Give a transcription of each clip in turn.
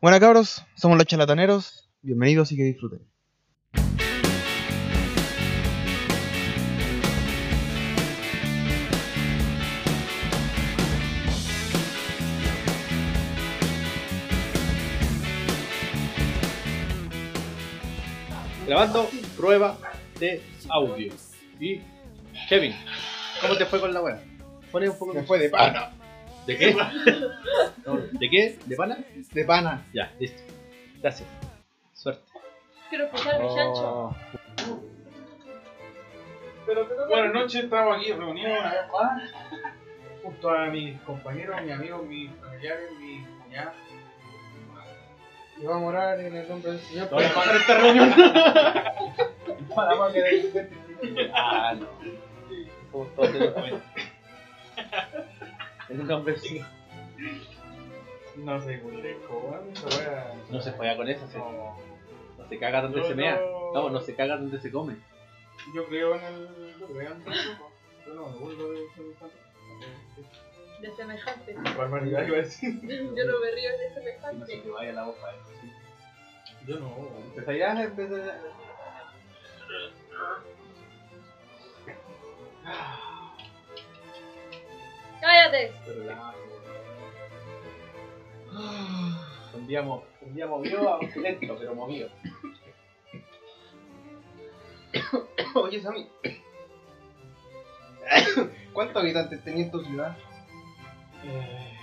Bueno cabros, somos los charlataneros, bienvenidos y que disfruten. Grabando prueba de audio. Y Kevin, ¿cómo te fue con la wea? Pone un poco Me fue de pana. ¿De qué? No, ¿De qué? ¿De pana? De pana. Ya, listo. Gracias. Suerte. Quiero escuchar mi chancho. Oh, Buenas noches, estamos aquí reunidos una vez más, junto a mis compañeros, mis amigos, mis familiares, mis cuñadas. Y vamos a orar en el nombre del Señor. No voy a pasar esta reunión. Para más que de Ah, no. Somos un nombre sí. No sé, culeco, wea. No se juega con eso, se- No. no se caga donde Yo se mea. no- No, no se caga donde se come. Yo creo en el. Yo creo en el grupo. Yo no me burlo de semejante. De semejante. Barbaridad iba a decir. Yo no me río de Y no se semejante. te vaya la boca. ¿sí? Yo no. Empezarías a empezar. ¡Cállate! Un día, mo- un día movió a un lento, pero movido. Oye Sammy, ¿cuántos habitantes tenía en tu ciudad? Eh,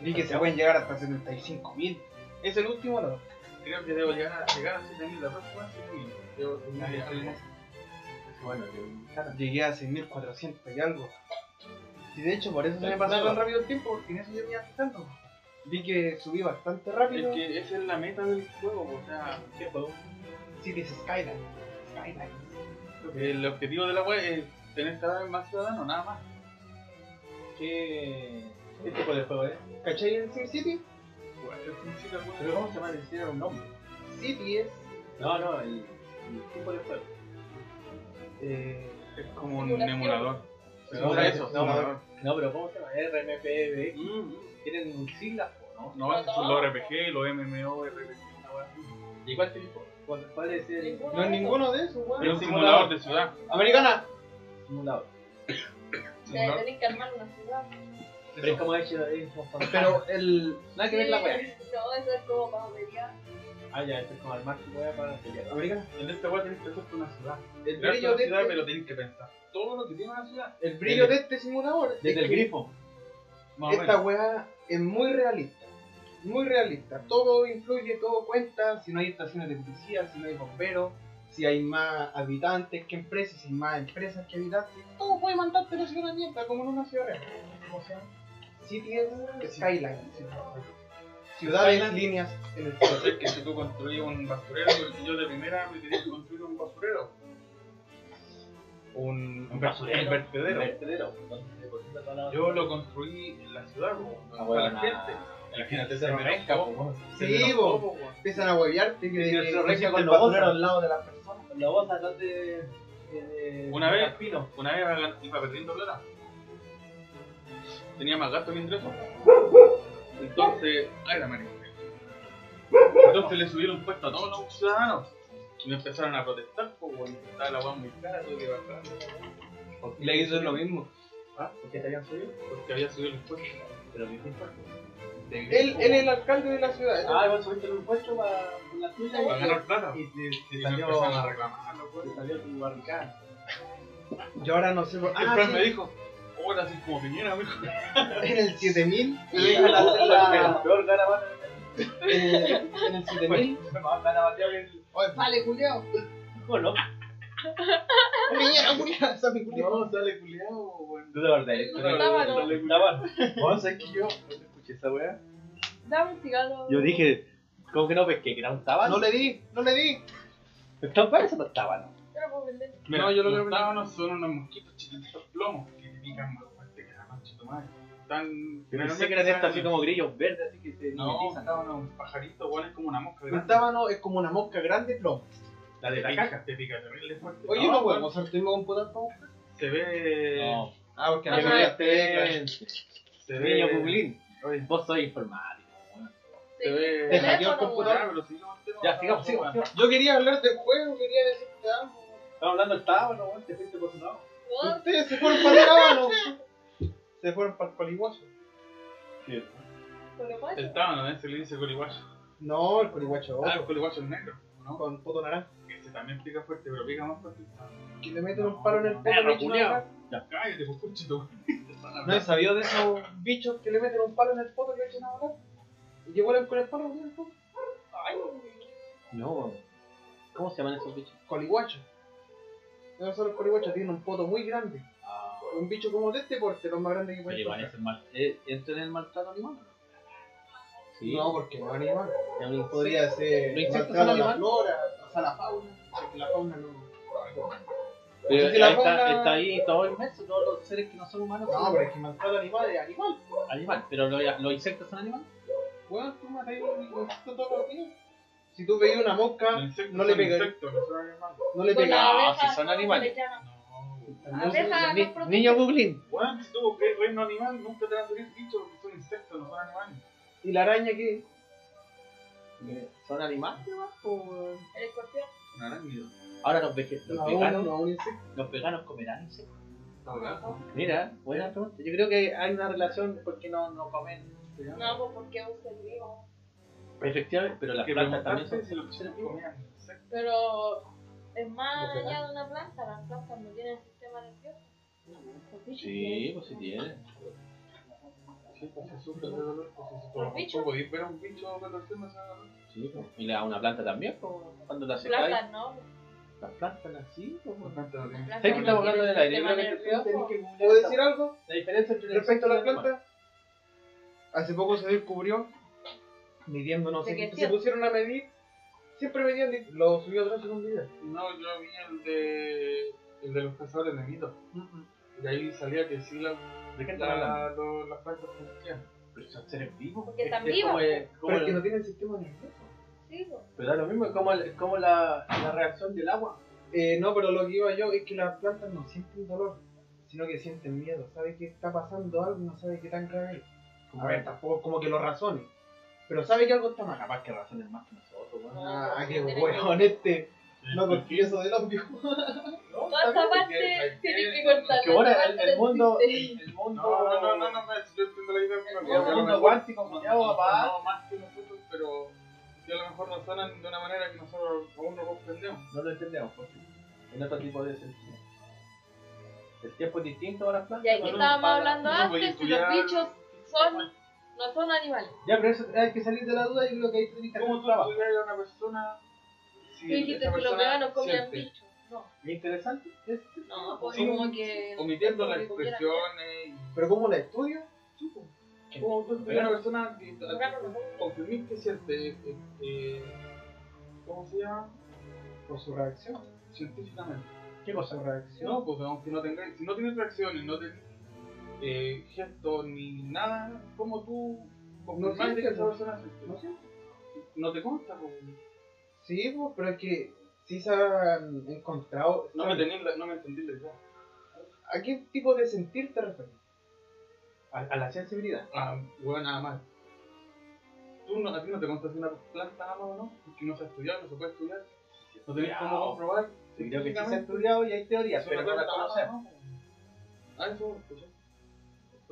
Vi que se pueden llegar hasta 75.000. ¿Es el último o no? creo que debo llegar a, llegar a 7000 la próxima 7000. Debo tener Ah, ya, algo. ya. Bueno, que-. Llegué a 6.400 y algo. Y de hecho por eso se me pasó tan rápido el tiempo, porque en eso yo venía fijando. Vi que subí bastante rápido. Es que esa es la meta del juego, o sea, ¿Qué juego? Cities Skyline. Skyline. el objetivo de la web es tener cada vez más ciudadanos, nada más. ¿Qué, ¿Qué tipo de juego es? ¿Cachai el SimCity? ¿Pero cómo se llama? Necesita un nombre. City es. No, no, el, el tipo de juego. Eh, Es como un emulador. No, Simula no, eso, no, simulador. No, pero ¿cómo se llama? RMPB. Mm, Tienen siglas, ¿no? No, esos son los RPG, los MMO, RPG, una wea así. ¿Y cuál tipo? ¿Cuál, cuál es el no es ninguno de esos, Es weón. un simulador de ciudad. Americana. simulador? Ya tenés que armar una ciudad. Pero es como hecho Pero el. Nada que ver la wea. No, eso es como para pelear. Ah, ya, esto es como armar tu wea para pelear. Americana. En esta wea tenés que hacer una ciudad. El Crear brillo una de ciudad, este, pero tenés que pensar todo lo que tiene una ciudad. el brillo de este simulador. es Desde el que grifo. Más o Esta menos. weá es muy realista. Muy realista. Todo influye, todo cuenta. Si no hay estaciones de policía, si no hay bomberos, si hay más habitantes que empresas, si hay más empresas que habitantes. Todo puede mandar pero si una mierda, como en una ciudad real. ¿Cómo se llama? Cities Skyline. Ciudades, Skyline. líneas en el cielo. Es que si tú construyes un basurero, porque yo de primera me quería construir un basurero. Un, Un basurero. un vertedero. Se Yo lo construí en la ciudad, Ah, para bueno, la gente. La gente se se Sí, po. Empiezan a huevearte que, que pusiste con el los basurero bolsos. al lado de las personas. La voz atrás de. de, de Una vez. Campino. Una vez iba- iba perdiendo plata. Tenía más gasto que ingreso. Entonces, ay la marica. Entonces le subieron impuestos a todos los ciudadanos. Y me empezaron a protestar, bueno, estaba la weá muy cara, tuve que bajar. Y le hizo lo mismo. ¿Ah? ¿Por qué te habían subido? Porque había subido el impuesto. Pero ¿qué? De Él, él es el alcalde de la ciudad. Ah, igual subiste el impuesto para la tuya Para y, ganar plata. y te, salió, empezaron a reclamar, te salió tu barricada. Yo ahora no sé por El ah, me dijo, sí como dijo. En el 7000. Y deja la, la peor En el, en el 7000. más garabateado que el. Vale, Julio. Bueno, Niña, murió, Sammy culiao. No, sale culiado, weón. de verdad. Un tábano. Estaban. Vos sabés que yo no escuché esa weá. Dame un cigarro. Yo dije, ¿cómo que no pesqué? ¿Que era un tábano? No le di, no le di. ¿Está para eso no tábano? Yo lo puedo vender. Mira, No, yo lo que- tábanos son unos mosquitos chiquititos te pican más fuerte que la mancha de madre. Están. Yo pensé que eran estos así como grillos verdes, así que se No, mimetizan. tábano, un pajarito, weón, es como una mosca Un grande. tábano es como una mosca grande plomo. La de la pica- caja. Te pica terrible fuerte. Oye, No, no weón, podemos usar tu mismo computador. Se ve. No, Ah, porque no me Se niño ve. Googlín. Oye, Vos sois informático. te ve. Te hackeó el computador. Ya, pero sigamos sigamos. Yo quería hablar del juego, quería decirte algo. Estamos hablando del tábano, weón. Te fuiste por tu lado. Ustedes se fueron para el Tábano. Se fueron para el. Pero ¿cuál? El tábano, ¿eh? Se le dice coliguacho. No, el Coliguacho Ah, el otro. coliguacho es negro, ¿no? Con poto naranja. Ese también pica fuerte, pero pica más fuerte. Que te meten un palo en el poto. Le culiao. agua. Cállate, pues tú. ¿No he sabido de esos bichos que le meten un palo en el poto y le echan a volar? Y que vuelan con el palo, ¿sí? No, weón. ¿Cómo se llaman esos bichos? Coliguacho. Esos son los coliguachos, tienen un poto muy grande. Ah, Un bicho como de este porte, los más grandes que es el mal. eh, ¿Entra en el maltrato animal? no? Sí. No, porque no es animal. Un- Podría ser ¿Los insectos maltrato son a la animales? flora, o sea, la fauna. porque La fauna no. Pero Si la está, fauna- está ahí todo inmerso, todos los seres que no son humanos No, son pero es que maltrato animal es animal. animales. Pero los, los insectos son animales. Bueno, tú matas un insecto todos los días. Si tú veías una mosca, insectos no le insectos, no son animales. No le. No, abeja, si son ¿cómo animales. No. Abeja, Ni- no protege. niño Googlin. Bueno, si tú ves reino animal, nunca te van a salir bichos porque son insectos, no son animales. ¿Y la araña qué? ¿Son animales? o- El escorpión. Un arácnido. Ahora los, los No, veganos, no, los veganos comerán insectos. No, Mira, buena pregunta. Yo creo que hay una relación porque no, no comen. no, pues porque es un ser vivo. Efectivamente, pero las Que plantas también son si insectos. Pero es más Los allá de una planta, las plantas no tienen sistema nervioso. Sí, tienen. pues sí tiene. Sí, pues se sufre de dolor. Pues tú podés ver a un bicho retorciéndose de dolor. Sí, pues. y le da una planta también, pues, cuando la secáis. Plantas no. Las plantas así, pues. Las plantas no tienen- ¿Sabes que estamos hablando del tienen aire? Yo creo que sistema te tenés nervioso. que googlear ¿Puedo decir algo? La diferencia entre Respecto a las plantas, hace poco se descubrió, midiendo, no sé, ¿De qué se cierto? pusieron a medir, siempre medían, lo subió atrás en un video. No, yo vi el de, el de los cazadores de mitos. Y ahí salía que sí la, ¿De hablando? la, lo- las plantas existían. Pero son seres vivos. Porque Es- están es vivos, como el- como Pero es que no tienen sistema nervioso. Sí, pues. Pero da lo mismo, es como, el- es como la, la reacción del agua. Eh, no, pero lo que iba yo es que las plantas no sienten dolor, sino que sienten miedo. Sabe que está pasando algo y no sabe qué tan grave es. A ver, tampoco como que lo razone, pero sabe que algo está mal. Capaz que razones más que nosotros, weón. Ah, qué hueón este. No confieso del obvio. Toda esta parte tiene que cortar. Que ahora esta el, el mundo, el mundo, No, no, no, no, no, no, yo entiendo la idea pero el que a mundo cuántico, no, culiao, no, papá. no más que nosotros, pero que a lo mejor razonan de una manera que nosotros aún no comprendemos. No lo entendemos, porque en otro tipo de sentido. El tiempo es distinto para las plantas. Y aquí estábamos hablando no a antes si los bichos son, no son animales. Ya, pero eso hay que salir de la duda y creo que ahí tenés que hacer ¿Cómo tú trabajo. a una persona si Tú dijiste que los veganos comían siente? bichos. No, ¿Es interesante? Es- no, pues Sí, como que. Omitiendo las expresiones y... Pero ¿cómo la estudio? Como tú estudias a una persona que confirmís siente, eh, eh, ¿cómo se llama? Por su reacción. Científicamente. ¿Qué cosa? Su reacción. No, pues aunque no tengáis, si no tienes reacciones, no tenés eh, gestos ni nada, ¿cómo tú confirmás sientes, de que esa no. persona? No sé. No te consta, pues. Sí, pues, pero es que sí se han encontrado. No me, tenés la- no me entendí la idea. ¿A qué tipo de sentir te refieres? A, a la sensibilidad. Ah, bueno, nada más. Tú no, a ti no te consta si una planta ama o no, porque no se ha estudiado, no se puede estudiar. No tenés cómo comprobar. Sí, creo que sí se ha estudiado y hay teorías, pero no ama conocemos. no. Ah, eso, pues ya.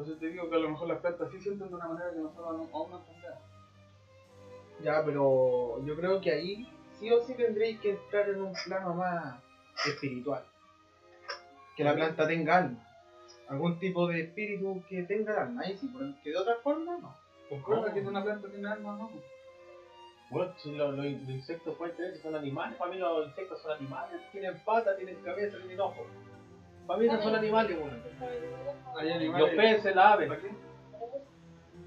Entonces te digo que a lo mejor las plantas sí sienten de una manera que nosotros no- aún no entendemos. Ya, pero yo creo que ahí sí o sí tendréis que entrar en un plano más espiritual. Que la planta tenga alma. Algún tipo de espíritu que tenga alma. Ahí sí, porque de otra forma no. ¿Concuerda No. que una planta tiene alma o no? Bueno, si los, los in- los insectos pueden tener que son animales, para mí los insectos son animales, tienen patas, tienen cabeza, tienen ojos. Para mí no son animales. Hay Los peces, las aves. ¿Para qué?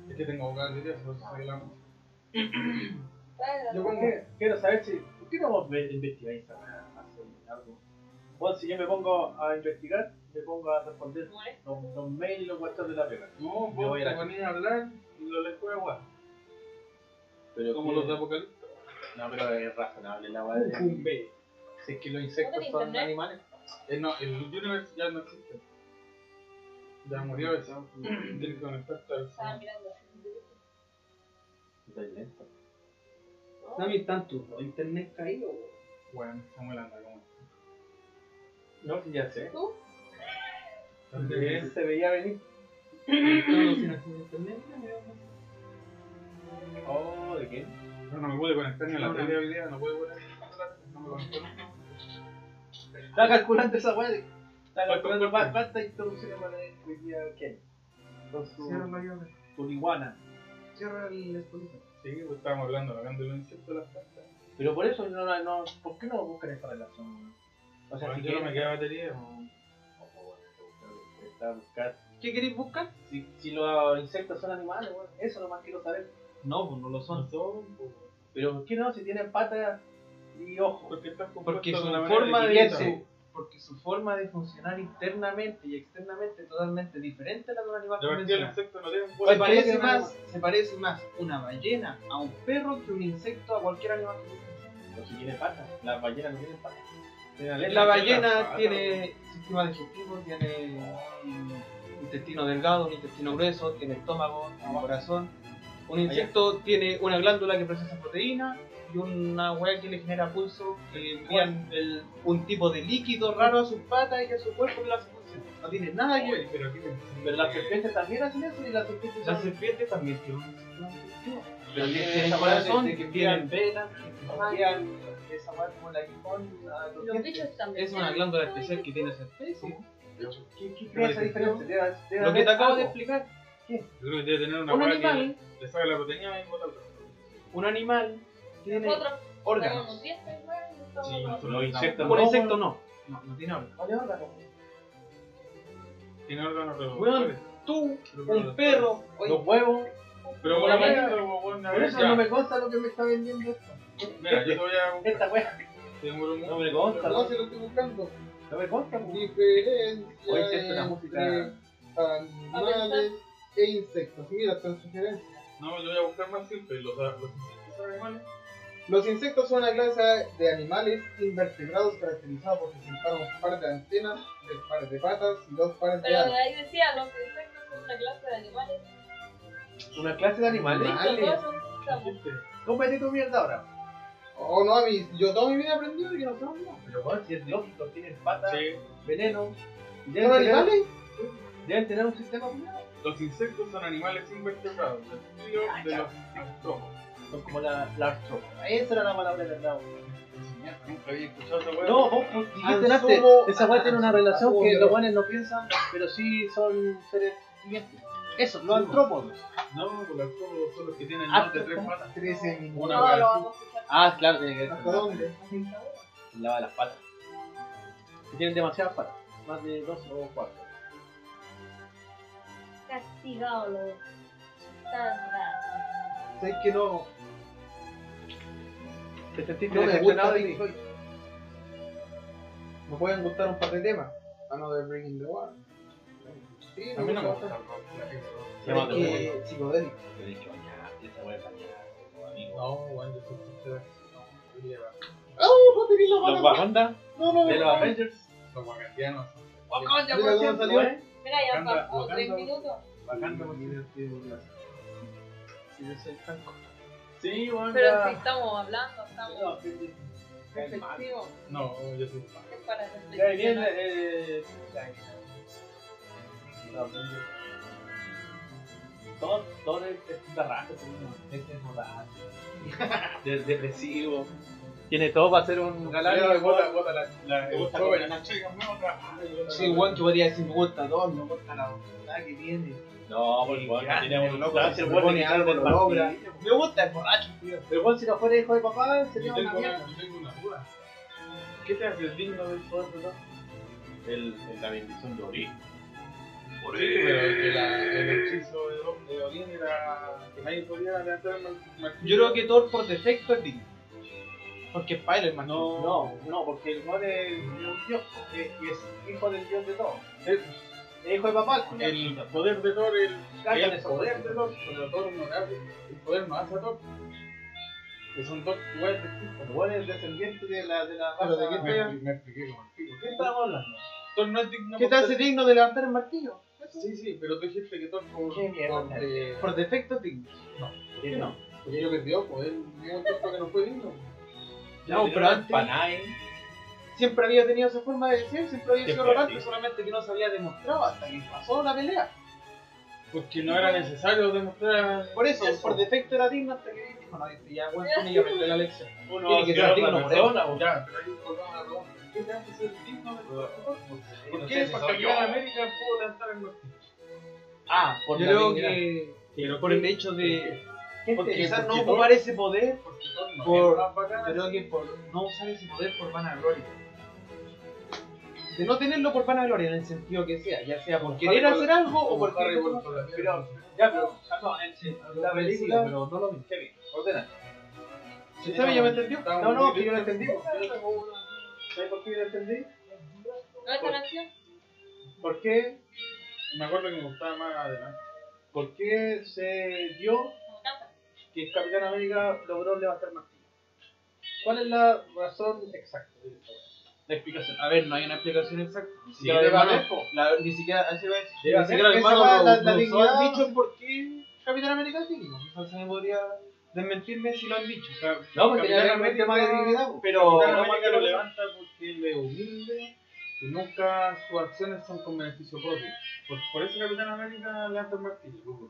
Es que tengo vocabulario, eso soy la Yo con qué- quiero saber si. ¿Por qué no investigáis weá? Hace algo. Bueno, si yo me pongo a investigar, me pongo a responder los, los mails y los WhatsApp de la pega. No, Me vos voy a la a hablar y lo les fue agua. Pero Como los de Apocalipsis. No, pero es razonable la weá. de-. Si es que los insectos ¿No son animales. Eh, no, el Universe ya no existe. Ya murió eso. Tienes que conectarte al Estaba mirando. Está lento. Sammy, ¿están tus dos internet caído? weón? Bueno, Samuel anda como. No, ya sé. ¿Tú? Él se veía venir. Oh, ¿de qué? No, no me pude conectar ni a la No, no. tele hoy día, no pude conectar. No me conectó. Está calculando esa weá. ¿Cuánto- calculando cuántas introducciones van a día Ken. Con su, tu iguana. Cierra el Spotify. Sí, pues estábamos hablando, hablando de los insectos de las plantas. Pero por eso, no, no, no, ¿por qué no buscan esa relación? O sea, Bueno, si yo no me queda batería. no. A buscar. ¿Qué queréis buscar? Si, si los insectos son animales, bueno, eso nomás quiero saber. No, pues no lo No son. son, pues, Pero ¿por qué no? Si tienen patas y ojos. porque Porque su de una forma de su, porque su forma de funcionar internamente y externamente es totalmente diferente a la de un animal convencional. no Se parece, tiene más, se parece más una ballena a un perro que un insecto a cualquier animal que si tienen patas. Las ballenas no tienen patas. La ballena tiene sistema digestivo, tiene intestino delgado, un intestino grueso, tiene estómago, tiene corazón. Un insecto tiene una glándula que procesa proteína y una hueá que le genera pulso, que envían el- un tipo de líquido raro a sus patas y a su cuerpo que lo hace funcionar. No tiene nada que ver. Oye, pero Pero las serpientes también hacen eso y las serpientes Las serpientes también esa weá de- corazón, que envían- venas, envían esa weá como el aguijón a los Los dientes. bichos también. Es una glándula especial que tiene esa especie. ¿Qué, esa diferencia? Lo que te acabo de explicar, Yo creo que debe tener una un hueá animal, que le saca la proteína y bota un animal tiene Nosotros órganos. Sí, Los insectos Un no, insecto no. No, no tiene órganos. Órgano. Tiene órganos reproductores. tú, Pero un perro, Los huevos. Pero la Por eso ya. no me consta lo que me está vendiendo esto. Mira, yo te voy a. Esta mucho. No me consta. no No, se lo estoy buscando. no me consta. po. Diferencia Hoy siento una música. animales e insectos. Mira, están sugerencias. No, yo voy a buscar más simple. Los, los insectos son animales. Los insectos son una clase de animales invertebrados caracterizados por presentar un par de antenas, tres pares de patas y dos pares de Pero de alas. ahí decía, los insectos son una clase de animales. Una clase de animales. Animales. Cómete tu mierda ahora. Oh, no, a mí, yo toda mi vida he aprendido que no son no. Pero bueno, si es lógico, tienen patas, Sí. veneno. y ¿Son Deben tener, animales? deben tener un sistema cuidado. Los insectos son animales invertebrados. El estudio de los artrópodos. Son como la, la artrópoda. Esa era la palabra de verdad. Nunca había escuchado esa weá. No, vos dijiste antes, esa weá tiene una relación que los buenos no piensan, pero sí son seres vivientes. Eso, los antrópodos. No, porque los artrópodos son los que tienen Ah, más de tres patas. 13 minutos. Una No. Ah, claro, tiene que ver ¿Hasta con dónde? de las patas. Que tienen demasiadas patas, más de dos o cuatro. Castigado los tendrás. Sé que no, ¿Te sentiste no me decepcionado gusta de Pink mí? Floyd. Me pueden gustar un par de temas. Another Breaking the Wall. Sí, A mí no me gusta el rock. Se llama que psicodélico. He dicho, ya, esa weá es dañada, amigo. No, bueno, yo soy sincero. No, ¡Ah! No, no, de los no. Avengers. Los wakandianos. Wakanda, por cierto, salió. ¿eh? Mira, ya pasó tres Wakanda. minutos. Wakanda, por Sí, yo soy franco. Sí, bueno, Pero ya. si estamos hablando, estamos No, sí. No, yo soy. Es para reflexionar. eh. No, pues, Todo, todo es, es barraco, es depresivo. Tiene todo para ser un galán. La, la, Me gusta la chica, me otra. Sí, igual que podría decir, me gusta todo, me gusta la voluntad que tiene. No, Y bueno, tiene el loco se el que algo, lo logra. Me gusta el borracho, tío. Pero bueno, si no fuera hijo de papá, sería una mierda. yo tengo una duda. ¿Qué te hace digno del poder de Dios? El, el- la bendición de Ori. Sí, pero que la, el hechizo de, Odín era que nadie podía levantar el. Yo creo que Thor por defecto es digno. Porque Spider-Man no. No, no, porque el mon es, un dios, es hijo del dios de todo. Hijo de papá. El poder de Thor, el, el poder poder. de Thor, pero Thor no hace, el poder no hace a Thor. Es un Thor igual distinto. El mon es descendiente de la, de la Pero raza. ¿de qué Me, expliqué como el. ¿Qué estábamos hablando? Thor no es digno ¿Qué hace ser- digno de levantar el martillo? Sí, sí, pero tú dijiste que Thor por, Qué mierda, por, eh, Por defecto digno. ¿Por qué no? Porque ella perdió, pues él hubo un que no fue digno. No, pero antes Panay. Siempre había tenido esa forma de ser, siempre había sido arrogante, solamente que no se había demostrado hasta que pasó la pelea. Porque no era necesario demostrar. Por eso, Eso. por defecto era digno hasta que dijo, no, ya, bueno, tiene que aprender la lección. Uno Tiene que se ser digno por. Ya, pero a la pregunta. ¿Qué te hace ser digno profesor? ¿Por qué? Porque. Capitán América pudo levantar el martillo. Ah, por Yo creo que Pero por el hecho de Porque- quizás no ocupar ese poder, Porque Por- creo que por no usar ese poder por vanagloria. De no tenerlo por vanagloria en el sentido que sea, ya sea por querer hacer algo o por querer Pero, ya, pero, ah, no, en, la película, pero no lo mismo. Kevin, ordena. ¿Sí sabe? ¿Ya me entendió? No, no, que yo lo entendí. ¿Sabes por qué yo lo entendí? ¿No esta canción? ¿Por qué, Me acuerdo que me gustaba más adelante. por qué se dio que el Capitán América logró levantar martillo? ¿Cuál es la razón exacta de esto? La explicación. A ver, no hay una explicación exacta. Ni Sí, siquiera el hermano- la- ni siquiera, así va a ni siquiera el hermano la- la usó dignidad- han dicho por qué Capitán América es digno. Quizás se me podría desmentirme si lo han dicho. No, porque Capitán tenía un tema de dignidad. po. Pero Capitán no América lo levanta porque él es humilde y nunca sus acciones son con beneficio propio. Por, por eso Capitán América levanta el martillo. Google.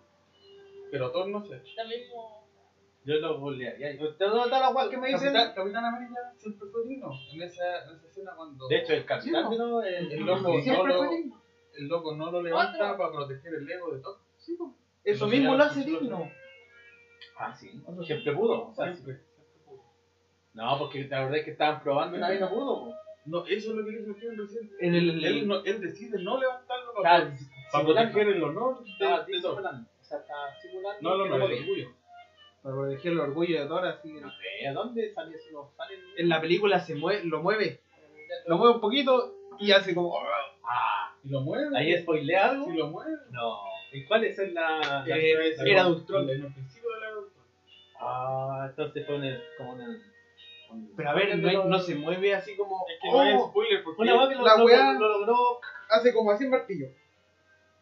Pero Thor no sé. Lo mismo. Yo lo bolearía. ¿Usted dónde está la guay que me dicen? Capitán, Capitán América siempre fue digno en esa, en esa escena cuando De hecho, el capitán Sí, ¿no? el, el el loco no fue lo- digno. el loco no lo levanta Otro. para proteger el ego de Thor. Sí. Eso mismo lo hace digno. Ah, sí. Siempre pudo. O sea, Siempre. No, porque la verdad es que estaban probando y nadie no pudo. po. No, eso es lo que dijo Kevin recién. En el, Él, no, él decide no levantarlo para, Claro, para simulando. proteger el honor Estaba simulando. O sea, estaba simulando. No, no, no, el orgullo. Para proteger el orgullo de Thor, así. No sé, ¿a dónde sale eso? No sale En la película se mueve, lo mueve, lo mueve un poquito y hace como. Ah, ¿Y lo mueve? ¿ahí spoilea algo? Si lo mueve. No. ¿Y cuál es la.? la- Eh, era Ultron. En el principio de la. Ah, entonces fue un. como un. Pero a ver, no, hay- no se mueve así como. Es que no hay oh, spoiler porque Una lo, La weá- lo logró. hace como así en martillo.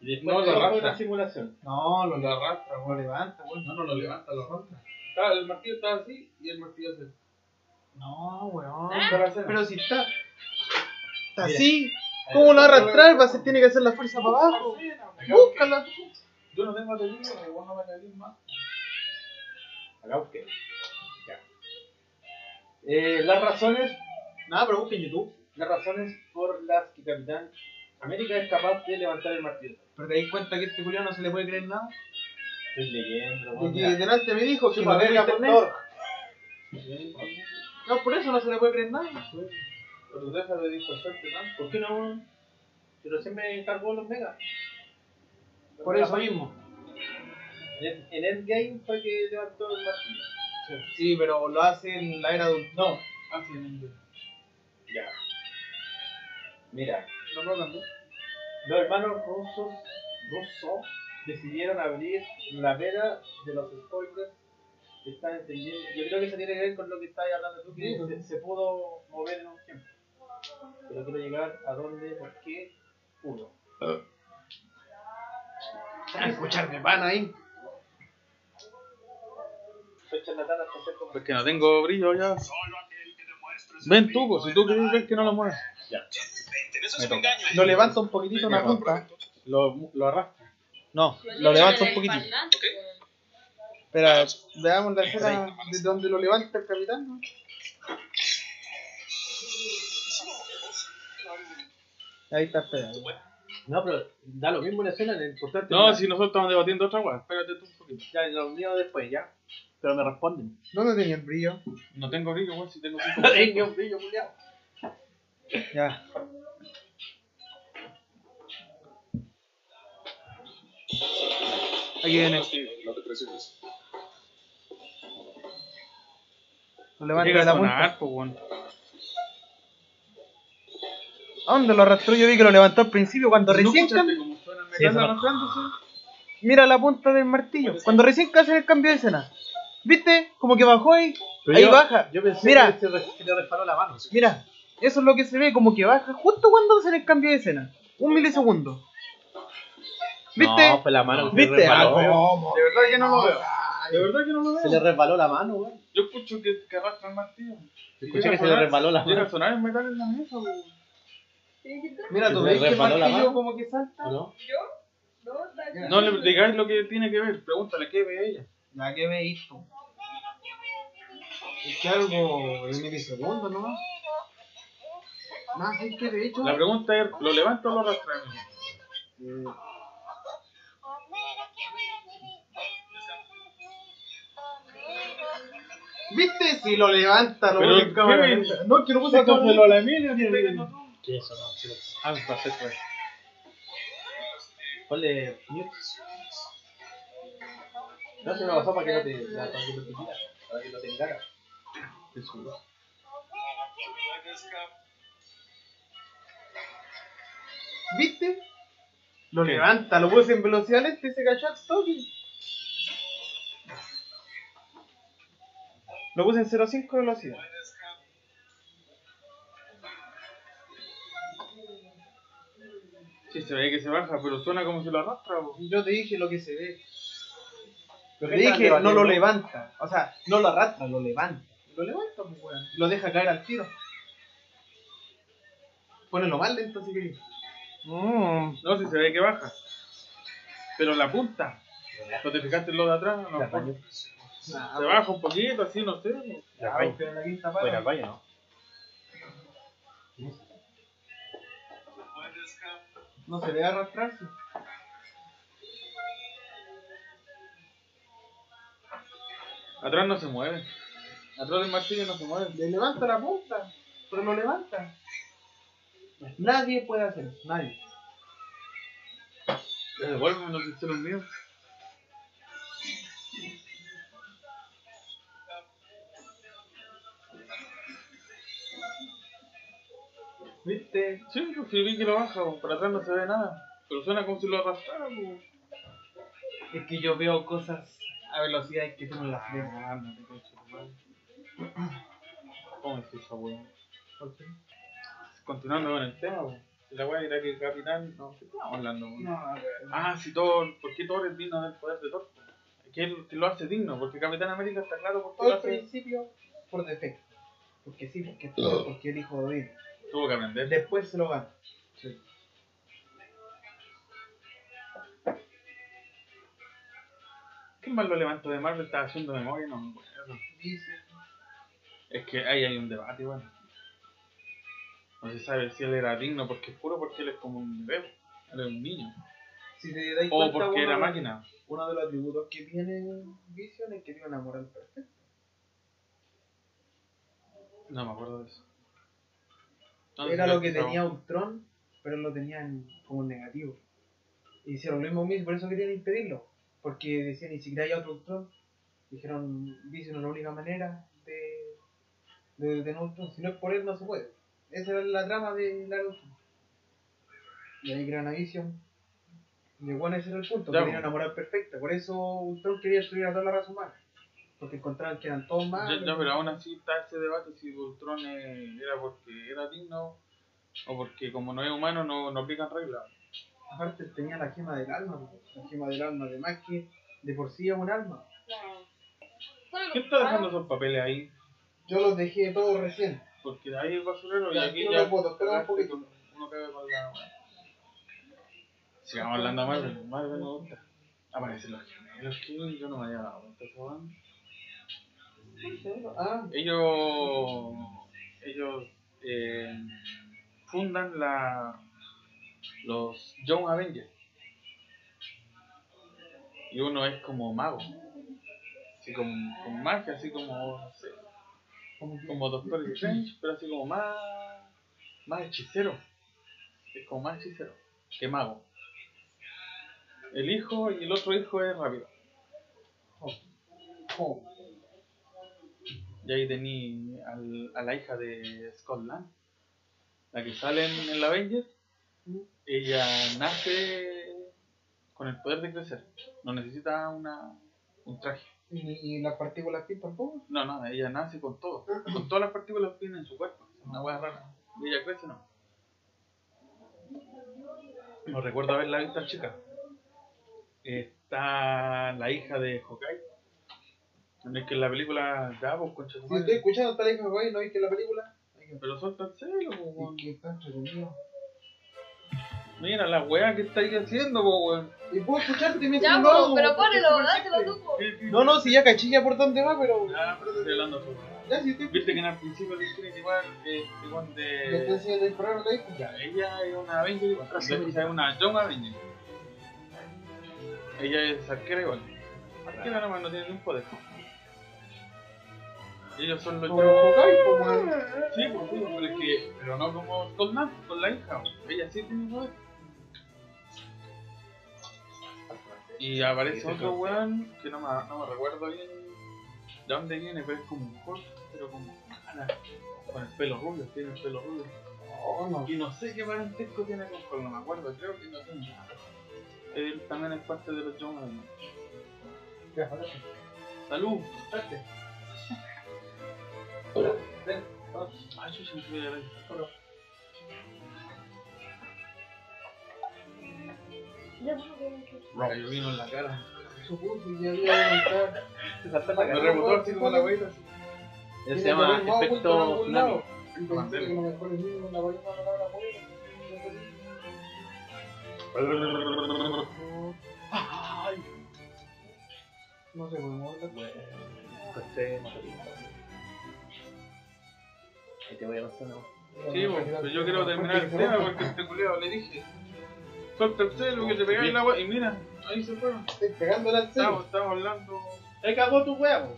Y después No, lo arrastra. una simulación. No, lo, lo arrastra, lo levanta, weón. No, no lo levanta, lo arrastra. Estaba- el martillo estaba así y el martillo se. No, weón. ¿Ah? Pero hace- Pero si está. Está Mira. así. ¿Cómo lo va a arrastrar? Va a ser, tiene que hacer la fuerza para abajo. Búscala. Yo no tengo batería, igual no me caí más. Acá busqué. Ya. Eh, las razones. Nada, pero busca en YouTube. Las razones por las que Capitán América es capaz de levantar el martillo. Pero te das cuenta que este culiao no se le puede creer nada. Estoy leyendo. Porque delante me dijo que fuiste Thor. Thor. No, por eso no se le puede creer nada. Pero deja de dispersarte tanto. ¿Por qué no? Pero siempre me encargó los megas. Por eso mismo. En, en Endgame fue que levantó el martillo. Sí, pero lo hace en la era Ultron. No. Ah, sí, en inglés. Ya. Mira, No puedo cambiar. Los hermanos rusos, ruso decidieron abrir la veda de los spoilers que están entendiendo. Yo creo que eso tiene que ver con lo que estás hablando tú, que Sí, se, se pudo mover en un tiempo. Pero quiero llegar a dónde, por qué, uno. A escuchar de pan ahí. Soy charlatán hasta hacer como... Porque no tengo brillo ya. Ven tú, pues, si tú quieres ver que no lo mueves. Me toca. Lo levanta un poquitito en la punta. Lo, lo arrastra. No, Lo levanta un poquitito. weón. Espera, veamos la escena de donde lo levanta el capitán. ¿no? Ahí está, espera. No, pero da lo mismo la escena, lo importante No, es- si nosotros estamos debatiendo otra cosa, espérate tú un poquito. Ya, lo mío después, ya. Pero me responden. ¿Dónde tenía el brillo? No tengo brillo, weón, si tengo cinco. No tengo un brillo, culiao. Ya. Aquí viene. No te presiones. Lo levanta de la punta. sonar, weón. ¿A dónde lo arrastró? Yo vi que lo levantó al principio cuando ¿No recién Sí? Mira la punta del martillo. Cuando recién hacen el cambio de escena. ¿Viste? Como que bajó ahí. Pero ahí yo- baja. Yo pensé Mira. que se, le resbaló la mano. Mira. Eso es lo que se ve, como que baja justo cuando hacen el cambio de escena. Un milisegundo. ¿Viste? No, fue la mano que se ¿Viste? resbaló. Ah, ¿cómo? De verdad que no lo veo. De verdad que no lo Se le veo. resbaló la mano, weón. Yo escucho que, que arrastra el martillo. Y Escuché que a se le resbaló la Llega mano. a sonar el metal en la mesa, weón. Mira, Se tú le ves que mano. como que salta. ¿O no? ¿Yo? No. No le digáis lo que tiene que ver, pregúntale qué ve ella. La que veis tú. Es que algo en milisegundos nomás. Más es que de hecho. La pregunta es, ¿lo levanta o lo arrastra? Mm, ¿Viste? Si lo levanta, lo Pero, pone en cámara ¿qué? lenta. No, es que no puse cámara Sácaselo a la Mira, no. ¿Qué es eso? No, sí, Ah, perfecto. Ponle mute. No, se me pasó para que no te, la- para que no te tiras, para que no te. Eso. ¿Viste? Lo ¿Qué? levanta, lo puse en velocidad lenta y se cachó al toque. Lo puse en 0.5 de velocidad. Sí, se ve que se baja, pero suena como si lo arrastra. po. Yo te dije lo que se ve. Yo te ¿Qué tal dije, no lo levanta. O sea, no lo arrastra, lo levanta. Lo levanta, pues, weón. Lo deja caer al tiro. Ponelo más lento si querés. No, si se ve que baja. Pero la punta. ¿No te fijaste en lo de atrás? No, baño. se baja un poquito, así, no sé. po. La Ah, baño. pero la quinta Fuera pata. al baño, ¿no? No se ve arrastrarse. Atrás no se mueve. Atrás del martillo no se mueve. Le levanta la punta. Pero lo levanta. Nadie puede hacer eso. Nadie. Devuélveme los pistones míos. ¿Viste? Sí, pues sí vi que lo baja, por atrás no se ve nada. Pero suena como si lo arrastrara. Es que yo veo cosas a velocidades que tú no las ves. Ah, no te. ¿Cómo es esa weón? Continuando con el tema, la weá era que el capitán. No, ¿qué estamos hablando, po? No. Ah, si todo. ¿Por qué Thor es digno del poder de Thor? ¿Qué es lo que lo hace digno? Porque Capitán América está claro por qué lo Al hace. principio, por defecto. Porque sí, porque todo, porque el hijo de Odín. Tuvo que aprender. Después se lo gana. Sí. ¿Quién más lo levantó de Marvel? Estaba haciendo memoria, no me acuerdo. Dice. Es que ahí hay un debate, bueno. No se sabe si él era digno porque es puro porque él es como un bebé. Él es un niño. Si te dais O cuenta, porque uno era máquina. Uno de los atributos que tiene Vision es que tiene una moral perfecta. No me acuerdo de eso. No, Era lo que no. tenía Ultron, pero lo tenían como negativo. Y hicieron lo mismo mismo, por eso querían impedirlo. Porque decían, ni siquiera hay otro Ultron. Dijeron, Vision es la única manera de, de detener Ultron. Si no es por él, no se puede. Esa era la trama de la Ultron. Y ahí crean a Vision. Y bueno, ese era el punto, Ya, tenía una moral perfecta. Por eso Ultron quería destruir a toda la raza humana. Porque encontraban que eran todos malos. No, pero aún así está ese debate si Ultron eh, era porque era digno o porque como no es humano no, no aplican reglas. Aparte tenía la gema del alma, la gema del alma, además que de por sí es un alma. ¿Quién está dejando esos papeles ahí? Yo los dejé todos recién. Porque ahí el basurero y Ya, aquí ya espera un poquito. con- uno caga con la Sigamos hablando de Marvel, Marvel me gusta. Aparecen los gemelos, que yo no me había dado cuenta. Ah, Ellos, ellos eh, fundan la, los Young Avengers. Y uno es como mago. Así como con magia, así como, no sé, como como Doctor Strange, pero así como más, más hechicero. Es como más hechicero que mago. El hijo y el otro hijo es rápido. oh, Y ahí tení al- a la hija de Scotland, la que sale en el Avengers. Ella nace con el poder de crecer. No necesita una, un traje. ¿Y, y las partículas pi tampoco? No, no, ella nace con todo. Con todas las partículas que en su cuerpo. Es una hueá rara. Y ella crece, no. No recuerdo haberla visto a chica. Está la hija de Hawkeye, Es que en la película, ya, pues, concha Si estoy escuchando hasta la hija güey, ¿no viste la película? Pero suelta el celo, está entretenido. Mira la weá que estáis haciendo, po, weón. Y puedo escucharte mientras Ya, lo po, hago, pero porque ponelo, súper dátelo simple. tú, po. No, no, si ya cachilla por dónde va, pero. Ya, pero te estoy hablando sobre. Ya, si estoy. Viste que en el principio de Infinity War, eh, igual Le de. enseñando el programa, le dije. Ya, ella es una Avenger igual. De hecho, es una Young Avenger. Ella es arquera igual. Arquera nomás no tiene ni un poder. Ellos son los Como Young Hawkeye, pues, weón. Sí, pues sí, pero es que. Pero no como Skull Knight, con la hija. weón. Ella sí tiene poder. Y aparece otro weón que no me, no me recuerdo bien de dónde viene, pero es como un Hulk, pero como mala, con el pelo rubio, tiene el pelo rubio. No, no. Y no sé qué parentesco tiene con Hulk, no me acuerdo, creo que no tiene nada. Él también es parte de los ahora sí. Salud, date. Ven, vamos. Ay, yo siempre voy a ver. Ya, Me cayó vino en la cara. Supuso que ya iba a entrar. Me rebotó así como la así. Él se llama efecto tsunami. Y no me pones ni una palabra palabra buena. Ay, No sé, pues, moverla. Encontré motorista. Ahí te voy a mostrar Sí, pero yo quiero terminar el tema porque este culiado le dije. Suelta el celo que te pegáis en la wea. Y mira, ahí se fueron. Estoy pegándole al celo. Estamos, estamos hablando. Ahí cagó tu huevo.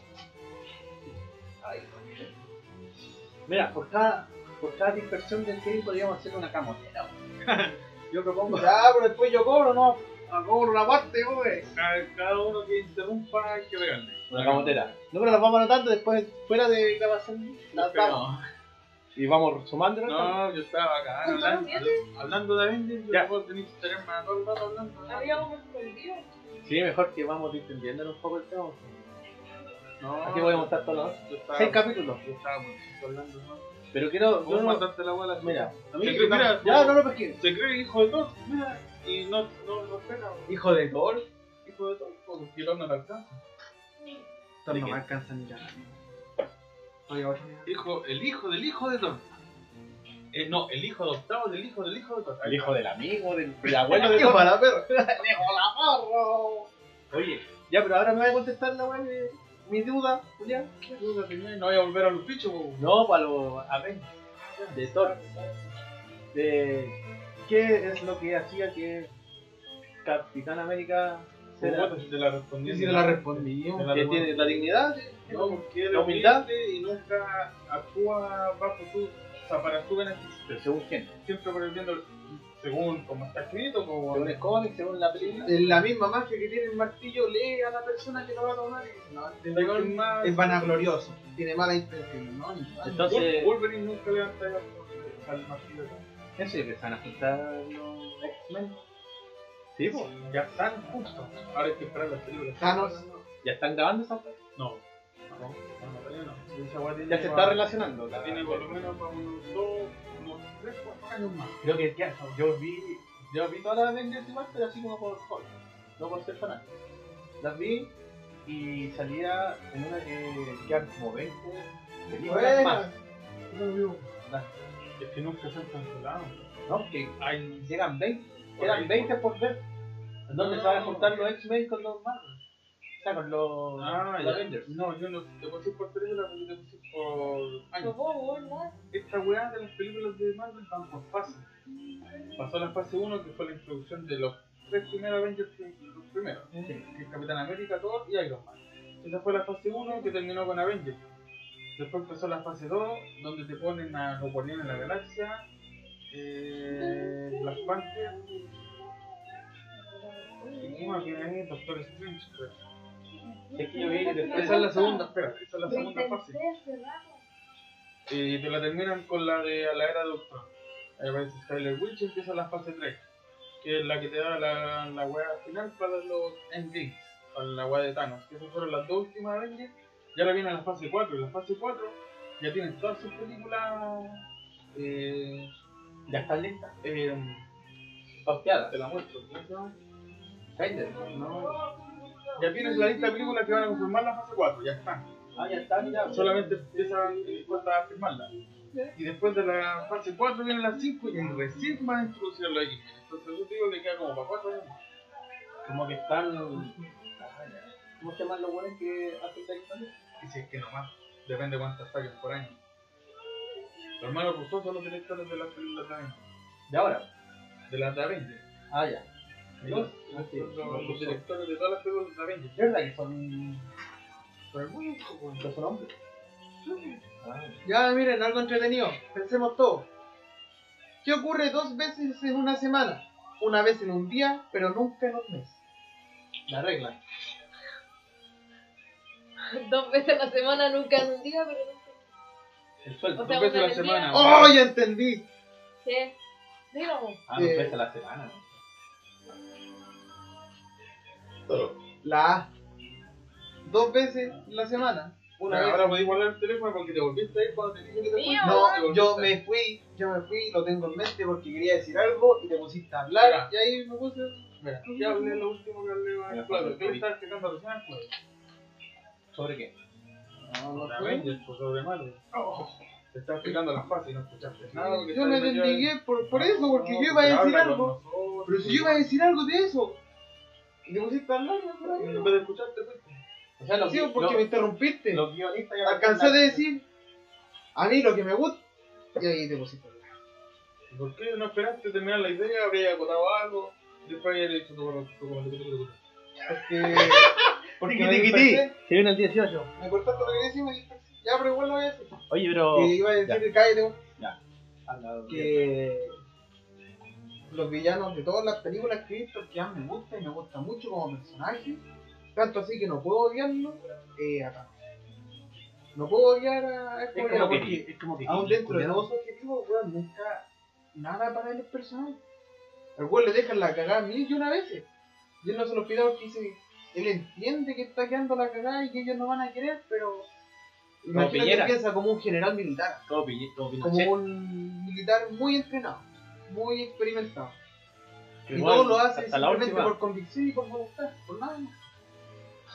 Mira, por cada, por cada dispersión del game podríamos hacer una camotera. Yo propongo. Ya, pero después yo cobro, no. Ah, cobro una parte, güey. Cada, cada uno que interrumpa hay que pegarle. Una camotera. No, pero las vamos anotando después, fuera de grabación, las damos. Y vamos sumando. No, yo estaba acá ¿Cuántos hablando, hablando de Avengers. Yo Ya. puedo tener que tenerme a todo el rato hablando. Habíamos entendido. Sí, mejor que vamos distendiendo un poco el tema. No, Aquí voy a montar todos los yo estaba, seis capítulos. Yo estaba hablando, ¿no? Pero quiero. ¿Cómo Yo no, matarte la bola? mira, a mí. Se cree- mira, ya, no lo pesqué. Se cree hijo de Thor, mira, y no, no lo espera. Hijo de Thor. Hijo de Thor, porque el Thor no le alcanza. Thor no no me me alcanza ni ya. Hijo, el hijo del hijo de Thor. Eh, no, el hijo adoptado del hijo del hijo de Thor. El hijo del amigo, del, del abuelo de Hijo Thor. de la perra. Oye, ya, pero ahora me voy a contestar la de mi duda, Julián. ¿Qué duda tenía? No voy a volver a los bichos. No, para los Avengers. De Thor. De qué es lo que hacía que Capitán América se la- te la respondí. Sí, la respondí. Te la que tiene la dignidad. No, porque La humildad. y nunca actúa bajo tu. O sea, para tu beneficio. Pero según quién? Siempre por el bien del- Según como está escrito, como. Según el cómic, según la película. En la misma magia que tiene el martillo, lee a la persona que lo va a tomar y dice, no, este weón más. es vanaglorioso, tiene mala intención, ¿no? Entonces, Wolverine nunca levanta el martillo. ¿qué se empiezan a juntar los X-Men? Sí, pues. Ya están justo. Ahora hay que esperar las películas. Thanos. ¿Ya están grabando esa parte? No. No, no, no. Ya se está relacionando. la Tiene por lo menos para unos dos, unos tres, cuatro años más. Creo que ya, yo vi, yo vi todas las Avengers igual, pero así como por hobby, no por ser fanático. Las vi y salía en una que quedan como 20 películas más. Buena. Es que nunca se han cancelado. No, que Hay llegan 20, Por quedan ahí, 20 por ver. ¿En dónde No. se van a juntar los X-Men con los Marvel? O sea, con los, Ah, los. Avengers. No, yo no te puse por película, pero yo te puse por No años. Esta weá de las películas de Marvel van por fases. Pasó la fase 1, que fue la introducción de los tres primeros Avengers, que- los primeros, que es Capitán América, Thor y Iron Man. Esa fue la fase 1 que terminó con Avengers. Después empezó la fase 2, donde te ponen a los Guardianes de la Galaxia, eh, Black Panther, y ¿qué más viene ahí? Doctor Strange, creo. Es que yo vi después. Esa es la segunda, espera, esa es la segunda fase. Y te la terminan con la de a la era de Ultron. Ahí aparece Skyler Witch y empieza la fase 3, que es la que te da la, la wea final para los Endgame, para la wea de Thanos. Que esas fueron las dos últimas Avengers. Y ahora viene la fase 4, y la fase 4 ya tienen todas sus películas. Eh, Ya están listas. eh, Pauteadas. te la muestro, ¿cómo se llama? No, ya tienes la lista de películas que van a confirmar la fase 4, ya están. Ah, ya está, mira. Solamente empieza falta firmarla. Y después de la fase 4 vienen las 5 y recién van a introducir los X-Men. Entonces yo digo que queda como para 4 años. Como que están. ¿Cómo se llaman los buenos que hacen la historia? Y si es que no más, depende de cuántas saquen por año. Los hermanos Rousseau son los directores de las películas de Avengers. De ahora. De las de Avengers. Ah, ya. Los, los directores de todas las películas de Avengers. ¿Es verdad que son. que son hombres? Ah, Ya, miren, algo entretenido. Pensemos todo. ¿Qué ocurre dos veces en una semana? Una vez en un día, pero nunca en un mes. La regla. Dos veces a la semana, nunca en un día, pero nunca. el sueldo. O sea, Dos veces a la semana. día. ¡Oh, ya entendí! ¿Qué? Dígame. Ah, dos Eh. veces a la semana. La A. Dos veces en la semana. Una Ahora, vez. ahora podéis guardar el teléfono porque te volviste a ir cuando te dije que te Mío. fuiste. No, Te yo me fui, yo me fui, lo tengo en mente porque quería decir algo y te pusiste a hablar y ahí me puse. Mira, ya hablé lo último que hablé a Claudio. ¿Qué le estás explicando recién? ¿Sobre qué? No, no pues, sobre Marvel. Te estaba explicando las fases y no escuchaste nada. Yo me estás metido en- desligué por, por eso, porque No, yo iba a decir algo. Pero si yo iba a decir algo de eso. Y te pusiste a hablar, no, por ahí. en vez de escucharte, fuiste. O sea, los, Sí, porque los- me interrumpiste. los guionistas ya Alcancé de decir a mí lo que me gusta y ahí te pusiste a hablar. ¿Y ¿Por qué no esperaste terminar la idea? Habría acotado algo. Después habría dicho tu comentario. Porque. Porque me dispersé. Se viene el 18. Me cortaste lo que decía y me dispersé. Ya, pero igual lo voy a decir. Oye, pero. Que iba a decir, cállate, Anda, que los villanos de todas las películas que he visto que más me gustan y me gusta mucho como personaje, tanto así que no puedo odiarlo, eh, a Thanos. No puedo odiar a este Es villano como porque que. Es como que. aún dentro de todos sus objetivos, weón, nunca nada para él es personal. Al weón le dejan la cagada mil y una veces. Y él no se lo pide porque dice, él entiende que está quedando la cagada y que ellos no van a querer, pero imagínate Piñera. piensa como un general militar Como, como como un militar muy entrenado, muy experimentado. Y igual, todo lo hace simplemente última. por convicción y por voluntad, por nada más.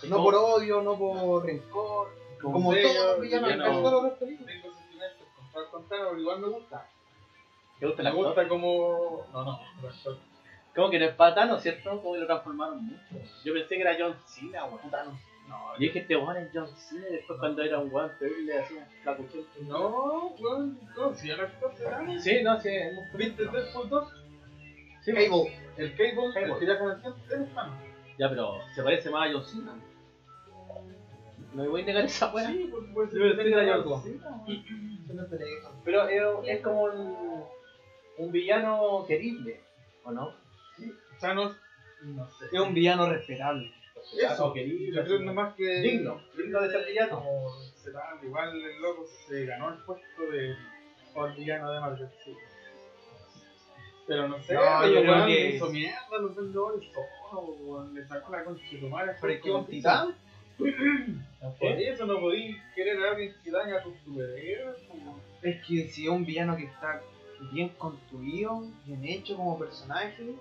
No como- por odio, no por rencor, como sello, todos los villanos villano. en todas las películas. Tengo sentimientos con con Thanos, pero igual me gusta. ¿Te gusta el Me gusta como. No, no, el. Como que no es patano, ¿cierto? Como que lo transformaron mucho. Yo pensé que era John Cena, weón. No, Y es que este weón es John Cena. Después, cuando era un weón terrible, le hacía un flacuchón. No, weón, no, si el actor de. Sí, no, sí. es muy- ¿Viste Deadpool 2? Sí, Cable. El Cable, Cable. el que ya conocían, es Thanos. Ya, pero se parece más a John Cena. No me voy a negar esa weá. Sí, por supuesto. Debe ser tenga algo. algo. Pero es, es como un, un villano querible, ¿o no? Thanos, no sé. Es un villano respetable. Eso. Yo creo nomás que. Digno, digno de ser villano. Como será, igual el loco se ganó el puesto de villano de Marvel. sí. Pero no sé, No, yo creo que- hizo mierda a los vendedores solo, le sacó la concha de tu madre. Pero que un Por titán. eso no podís querer a alguien que daña tus superhéroes. Es que si es un villano que está bien construido, bien hecho como personaje,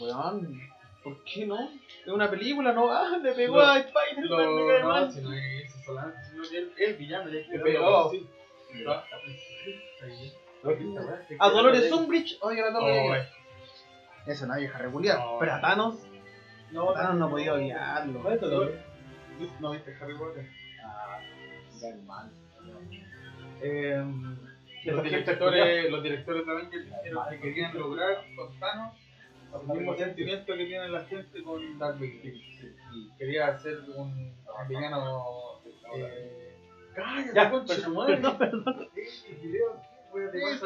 weón, ¿por qué no? Es una película, no, ah, le pegó a Spider-Man, me Lo, cae no, mal. si no es eso solamente, sino que el, el villano ya Le pegó. Sí. Ah. A Dolores Umbridge, oye, la torre. eh. Es una vieja regular. No. Pero a Thanos, No, Thanos no podía odiarlo. ¿Cuál es tu nombre? ¿No viste Harry Potter? Ah, ya, hermano. Eh, Los directores, los directores de Avengers dijeron que querían lograr con Thanos el mismo sentimiento que tiene la gente con Darth Vader. Y quería hacer un, villano. Eh, ¡Cállate, Ya, concha de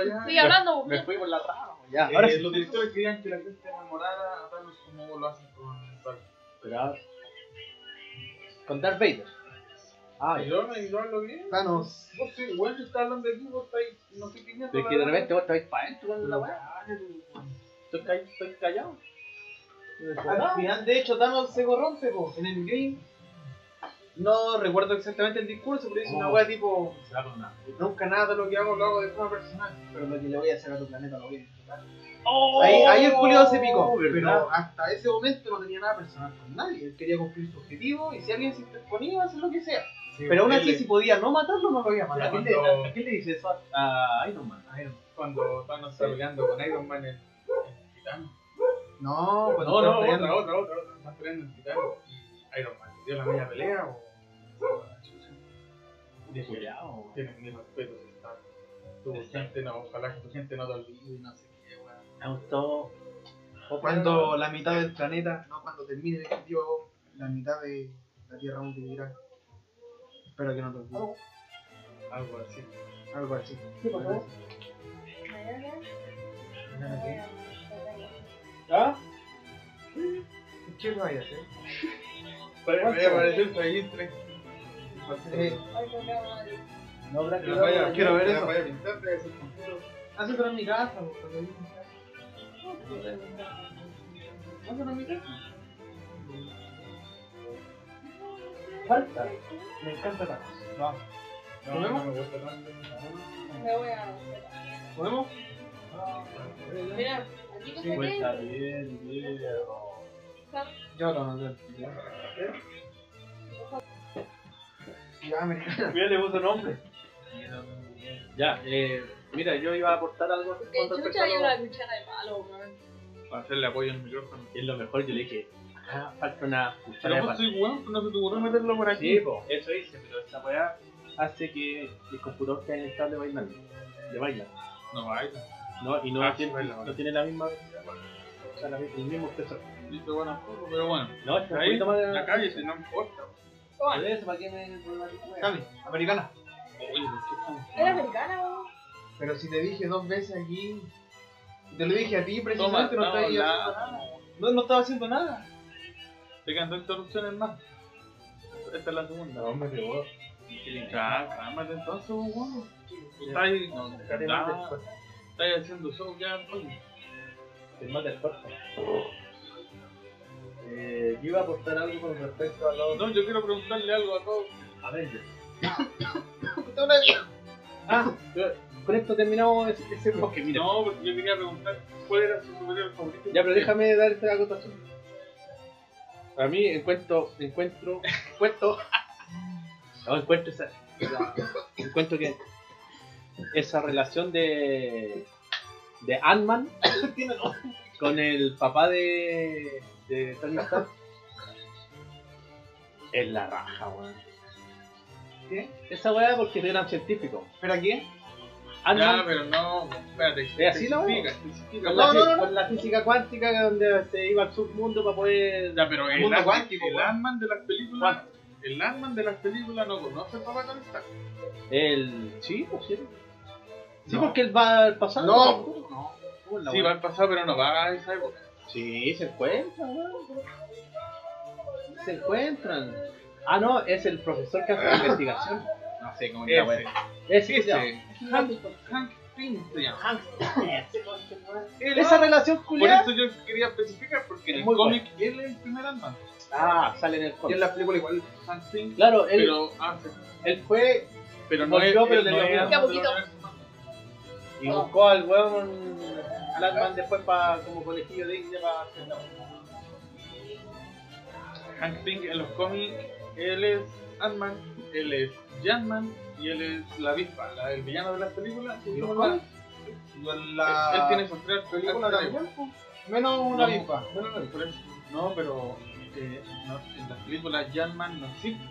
allá. Sigue hablando, Me fui por la rama. Ya, Eh, ahora sí. Los directores querían que la gente enamorara a Thanos como lo hacen con Darth Pero ahora- Con Darth Vader. Ah. Y yo, bien. Thanos. Vos sí, igual que está hablando aquí, vos estáis, no sé qué Pero es que de repente vos estáis para adentro la weá. Estoy, ca- estoy callado. Al final, de hecho, Thanos se corrompe, po, en el game. No recuerdo exactamente el discurso, pero dice una Oh. wea tipo. Nunca nada de lo que hago lo hago de forma personal, pero lo que le voy a hacer a tu planeta lo voy a disfrutar. Ahí, ahí el culiado se picó, Oh, ¿verdad? pero hasta ese momento no tenía nada personal con nadie. Él quería cumplir su objetivo y si alguien se interponía, hacer lo que sea. pero aún así, le- si podía no matarlo, no lo iba a ¿A matar. quién, le, a- a quién le dice eso a, a Iron Man? A ver, Cuando Thanos está peleando con Iron Man en Titán. No, cuando No, no, otra, otra, otra, otra. Están peleando en Titán y Iron Man dio la media pelea o. De culiao. Tienes mi respeto, Stark. Tu gente no, ojalá que tu gente no te olvide y no sé qué, weón. Me gustó. Cuando la mitad del planeta, no cuando termine el objetivo, la mitad de la Tierra aún vivirá. Espero que no te olvides. Algo así. Algo así. ¿Me Algo ayudas? así. ¿Ah? ¿Qué vaya a hacer? Vaya a aparecer Registre. Ay, no, no, no. No habrá que Te la vaya a quiero ver eso. con Hazlo en mi casa. Hazlo en mi casa. Falta. Me encanta Thanos. Va. No, ¿Comemos? no me gusta tanto. Me voy a. ¿Podemos? Mira, Pues está bien, viejo. Yo no, no, Ya, americana. Mira, le puso nombre. Ya, eh, mira, yo iba a aportar algo Que chucha a hay lo- una cuchara de palo, weón. Para hacerle apoyo al micrófono. Y es lo mejor, yo le dije, acá falta una cuchara Pero de vos palo. soy weón, no se te ocurrió meterlo por aquí. Sí, po, eso hice, pero esa weá hace que el computador quede inestable bailando. De bailar. No baila. No, y no, Ah, tiene, baila. no tiene la misma. O sea, la, el mismo espesor. Listo, bueno, pero bueno. No, es un Ahí, más de la calle, si no importa. Pero eso, ¿para qué me? Cami, americana. Oye, ¿por qué estamos- Era americana, weón. Pero si te dije dos veces aquí. Te lo dije a ti Toma, precisamente, no estamos estaba nada. No, no estaba haciendo nada. Te quedan dos interrupciones más. Esta es la segunda. No, me. Ya, cálmate entonces, weón. Estás ahí, no, Estás haciendo show ya, oye. El más del cuerpo. Eh, yo iba a aportar algo con respecto a los No, yo quiero preguntarle algo a todos. Avengers. Ah, yo- con esto terminamos ese, ese bloque, mira. No, porque yo quería preguntar cuál era su superhéroe favorito. Ya, pero déjame dar esta acotación. Para mí encuentro, encuentro, encuentro, no encuentro esa, encuentro que esa relación de de Ant-Man con el papá de de Tony Stark es la raja, weón. ¿Qué? Esa weá porque eran científicos. ¿Pero a quién? Ya, Ant-Man pero no, espérate. ¿Es así, no? No, la, no, no, no. con la física cuántica donde se iba al submundo para poder Ya, pero el, Mundo cuántico, el. Ant-Man de las películas. El Ant-Man de las películas no conoce al papá Tony Stark. El. Sí, pues sí. Sí, No. porque él va al pasado. No, no. ¿Cómo es la Sí, va al pasado, pero no va a esa época. Sí, se encuentran, weón. Se encuentran. Ah, no, es el profesor que hace la investigación. No sé cómo es la Ese, wea. Ese. Hank, Hank Pym se llama. Hank. Él- Esa relación Por culiada. eso yo quería especificar, porque en Es el cómic él es el primer Ant-Man. Ah, sale en el Y en cómic. la película igual. Hank Pym, Claro, él, pero, ah, sí, él fue pero no es, pero él le no dio es y buscó al weón Ant-Man después para como conejillo de India para hacer la wea. Hank Pym en los cómics, él es Ant-Man, él es Jan-Man y él es la avispa, la, el villano de las películas. ¿Y ¿Cómo los cómics? En la Él tiene esos tres película tres- también, po. Menos una No, avispa. No, no, no, por eso. No, pero eh, no, en las películas Jan-Man no existe.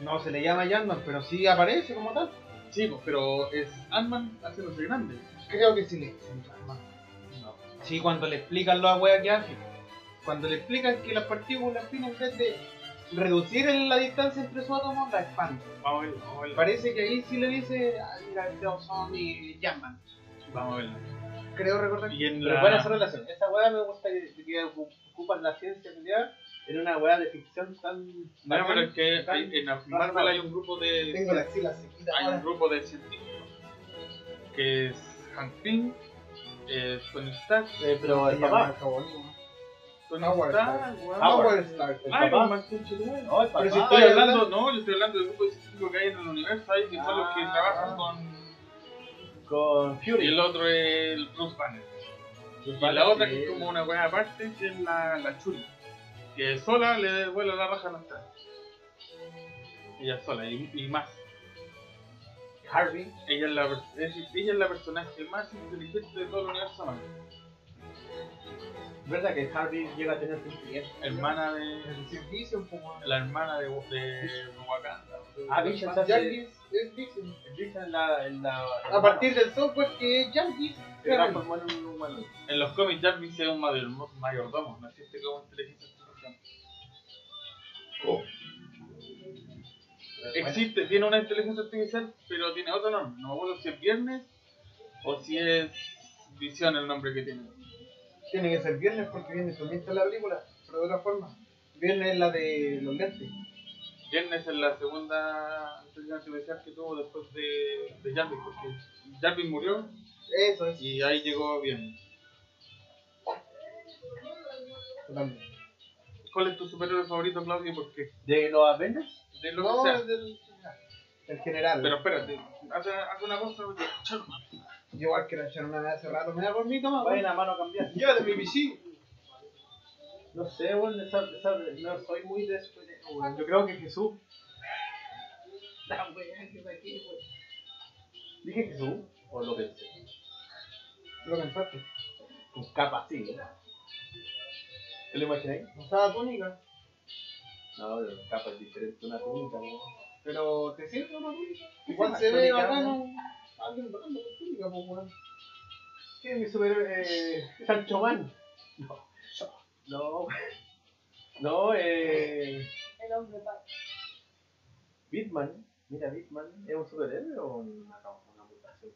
No se le llama Yanman, pero sí aparece como tal. Sí, pues, pero es Ant-Man haciéndose grande. Creo que sí le dicen Yanman. No. Sí, cuando le explican la wea que hace. Cuando le explican que las partículas finas, en vez de reducir en la distancia entre sus átomos, la expanden. Vamos a verlo, vamos a verlo. Parece que ahí sí le dice, ah, mira, estos son mi Yanman. Vamos a verlo. Creo recordar. Y en Pero la... buena esa relación. Esa weá me gusta que, que ocupan la ciencia mundial en una weá de ficción tan. No, bacán. pero es que hay- en la- Marvel hay un grupo de Tengo la axila sequita hay un ahora. grupo de científicos que es Hank Pym, eh, Tony Stark, Eh, pero el papá. Tony Stark, weón. Howard Stark. El papá. No, el papá. Pero si Estoy hablando, no, yo estoy hablando del grupo de científicos que hay en el universo ahí, que son los que Ah. trabajan con. Con Y Fury. el otro es el Bruce Banner. Y la otra que es como una buena aparte, que es la, la Chuli. Que sola le vuela la raja a nuestra. Ella sola, y, y más. Harvey. Ella es, la, es- ella es la personaje más inteligente de todo el universo Marvel. ¿Es verdad que Harvey llega a tener sentimientos? Hermana de. El pues. La hermana de, de Wakanda. Ah, Vision es Vision. Vision en la, en la, A partir del software que es Jarvis, se transformó en un humano. En los cómics Jarvis es un mayor, mayordomo, no existe como inteligencia. Existe, tiene una inteligencia artificial, pero tiene otro nombre. No me acuerdo si es Viernes o si es Visión el nombre que tiene. tiene que ser viernes porque viernes también está la película, pero de otra forma. Viernes es la de los lentes. Viernes es la segunda inteligencia artificial que tuvo después de, de Jarvis, porque Jarvis murió Eso es. y ahí llegó Viernes. Totalmente. ¿Cuál es tu superhéroe favorito, Claudio? y ¿Por qué? ¿De los Avengers? De lo No, que sea. es del el general. Pero espérate, haz, haz una cosa. Chalo. Yo igual quiero echar una vez hace rato. Me da por mí, toma. Vayan a mano a cambiar. Llévate mi PC. No sé, bueno, esa, esa, no soy muy de weón. Yo creo que Jesús. La wea que saqué, weón. ¿Dije Jesús? ¿O lo pensé? Lo pensaste. Con capa así, ¿no? ¿Te lo imagináis? Usaba túnica. No, pero capa es diferente a una túnica, weón. Pero te sirve una túnica. ¿Qué Igual se ve bacano. Alguien bacano con túnica, pues, weón. ¿Qué es mi superhéroe? Eh, Sancho Man. No. No. No, eh. El hombre paz. Bitman. Mira, Bitman. ¿Es un superhéroe o una, una mutación?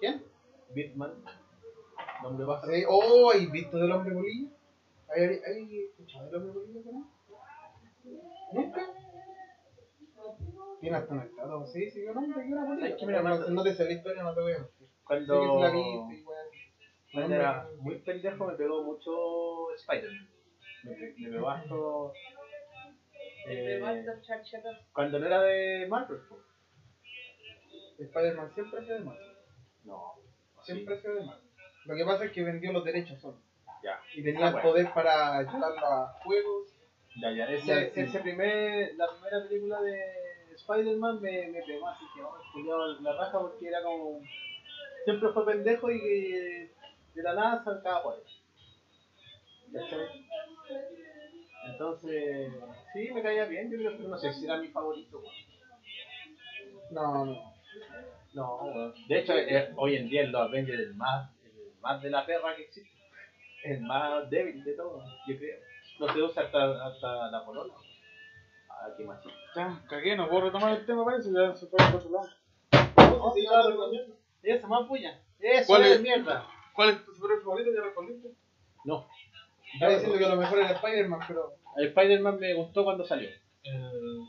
¿Quién? Bitman. Nombre bajo. Sí. Oh, ¿hay visto del hombre bolillo? ¿Hay, hay, hay escuchado del hombre bolillo, no? ¿Nunca? Tiene hasta una estatua. Sí, sí, un hombre que era bolillo. Es que mira, no, no te sé la historia, no te voy a mentir. Sí Cuando. que sí la viste y weón. Cuando era muy pendejo me pegó mucho Spider-Man. Me, me pegó. El Eh, cuando no era de Marvel. Spider-Man siempre ha sido de Marvel. No. Siempre ha sido de Marvel. Lo que pasa es que vendió los derechos solo. Ya. Y tenía Ah, el bueno. poder para llevarlo a juegos. Ya, ya. Ese, Ya, sí. ese primer, la primera película de Spider-Man me, me pegó así que oh, culiao, la raja porque era como. Siempre fue pendejo y que de la nada saltaba por ahí. Entonces, sí, me caía bien, yo creo que no sé si era mi favorito. weón. No, no. No, weón. De hecho, eh, hoy en día los Avengers es el más, más de la perra que existe. El más débil de todos, yo creo. No se usa hasta, hasta la polola. Ah, qué machista. Ya, cagué, no puedo retomar el tema, parece, ya se fue por otro lado. No, sí, más puya. Eso ¿Cuál es es? mierda. ¿Cuál es tu superhéroe favorito? ¿Ya respondiste? No. Estaba diciendo que a lo mejor era Spider-Man, pero. El Spider-Man me gustó cuando salió. El.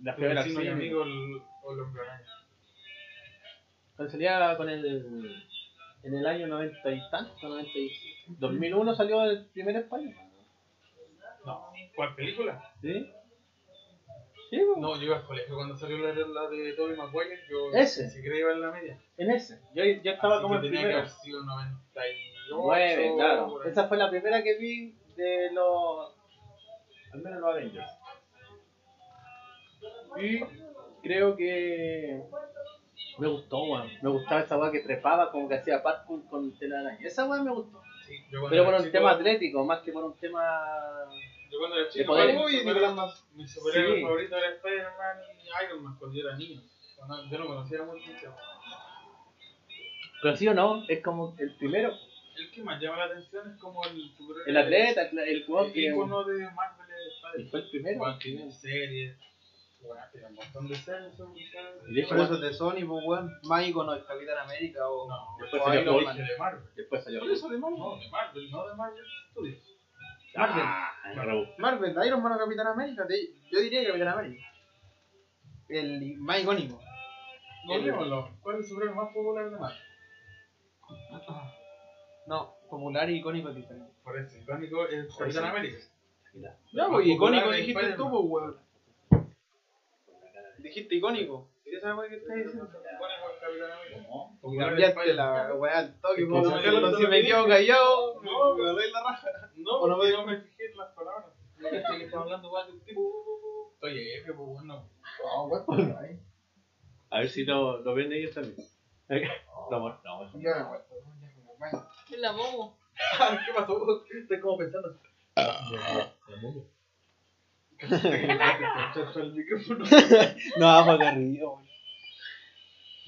La primera y acción. amigo, el, o el hombre araña. Cuando salía con el. En el año 90 y tanto, 90 y... 2001 salió el primer Spider-Man. No. ¿Cuál película? ¿Sí? Sí. No, yo iba al colegio cuando salió la, la de Tobey Maguire. Yo Ese. ni siquiera iba en la media. En ese. Yo, yo estaba Así como que el tenía que primero. haber sido 98. 9, claro. Esa fue la primera que vi de los. Al menos los Avengers. Y creo que. Me gustó, weón. Me gustaba esa weá que trepaba, como que hacía parkour con telaraña. Esa weá me gustó. Sí, Pero por un chico- tema atlético, más que por un tema. Yo cuando era chico, poderes. mi Uy, Nicolás más. mi superhéroe Sí. favorito era Spider-Man y Iron Man cuando yo era niño. Cuando yo no conocía mucho. Pero sí o no, es como el primero. El que más llama la atención es como el superhéroe. El atleta, el, el jugador El que. icono de Marvel es Y Spider-Man. fue el primero. Juan tiene series. Bueno, tiene un montón de series. son- Y de hecho, Por eso es de Sony, pues weón. Más icono del Capitán América o. No, Después o salió Iron Hulk. Man. de Marvel. Después salió. Por eso de Marvel. No, de Marvel, no de Marvel Studios. Marvel. Ah, me rebusqué. Marvel, Iron Man o Capitán América. te- Yo diría Capitán América. El más icónico. ¿Cuál es el superhéroe más popular de Marvel? No, popular y icónico es diferente. Por eso, icónico es Capitán América. Ya, pues icónico dijiste tú, pues weón. Dijiste icónico. ¿Qué es esa weá que estás diciendo? No. Y cambiaste la weá al toque, po, si me que quedo callado, No, me doy la raja. No, O no me- fijé en las palabras. Que estaba hablando igual de un tipo. Estoy ebrio, pues bueno. No, weón, por ahí. A ver si lo, lo ven ellos también. No, no, no. Ya me acuerdo. Es la momo. ¿Qué pasó? Estoy como pensando. el micrófono. No, arriba, weón.